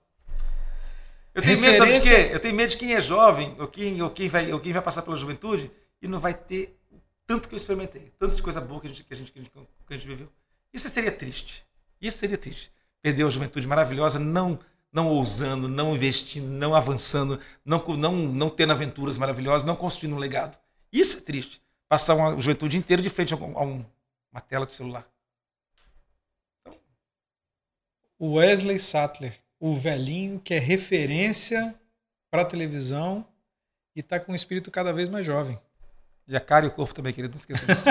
Eu tenho Referência... medo, sabe de quê? Eu tenho medo de quem é jovem, ou quem, ou quem, vai, ou quem vai passar pela juventude, e não vai ter tanto que eu experimentei, tanto de coisa boa que a gente, que a gente, que a gente, que a gente viveu. Isso seria triste. Isso seria triste. Perder a juventude maravilhosa, não não ousando, não investindo, não avançando, não, não, não tendo aventuras maravilhosas, não construindo um legado. Isso é triste. Passar uma juventude inteira de frente a, um, um, uma tela de celular. Então... Wesley Sattler, o velhinho que é referência para a televisão e está com um espírito cada vez mais jovem. E a cara e o corpo também, querido, não esqueça disso.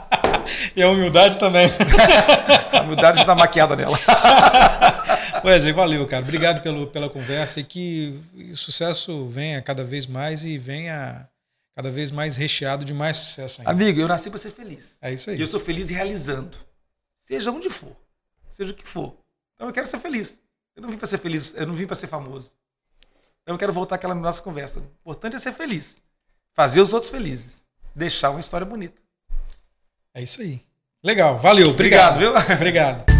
e a humildade também. a humildade está maquiada nela. Wesley, valeu, cara. Obrigado pelo, pela conversa e que o sucesso venha cada vez mais e venha cada vez mais recheado de mais sucesso ainda. Amigo, eu nasci para ser feliz. É isso aí. E eu sou feliz realizando. Seja onde for. Seja o que for. Então eu quero ser feliz. Eu não vim para ser feliz, eu não vim para ser famoso. Então eu quero voltar àquela nossa conversa. O importante é ser feliz. Fazer os outros felizes. Deixar uma história bonita. É isso aí. Legal, valeu. Obrigado, obrigado viu? obrigado.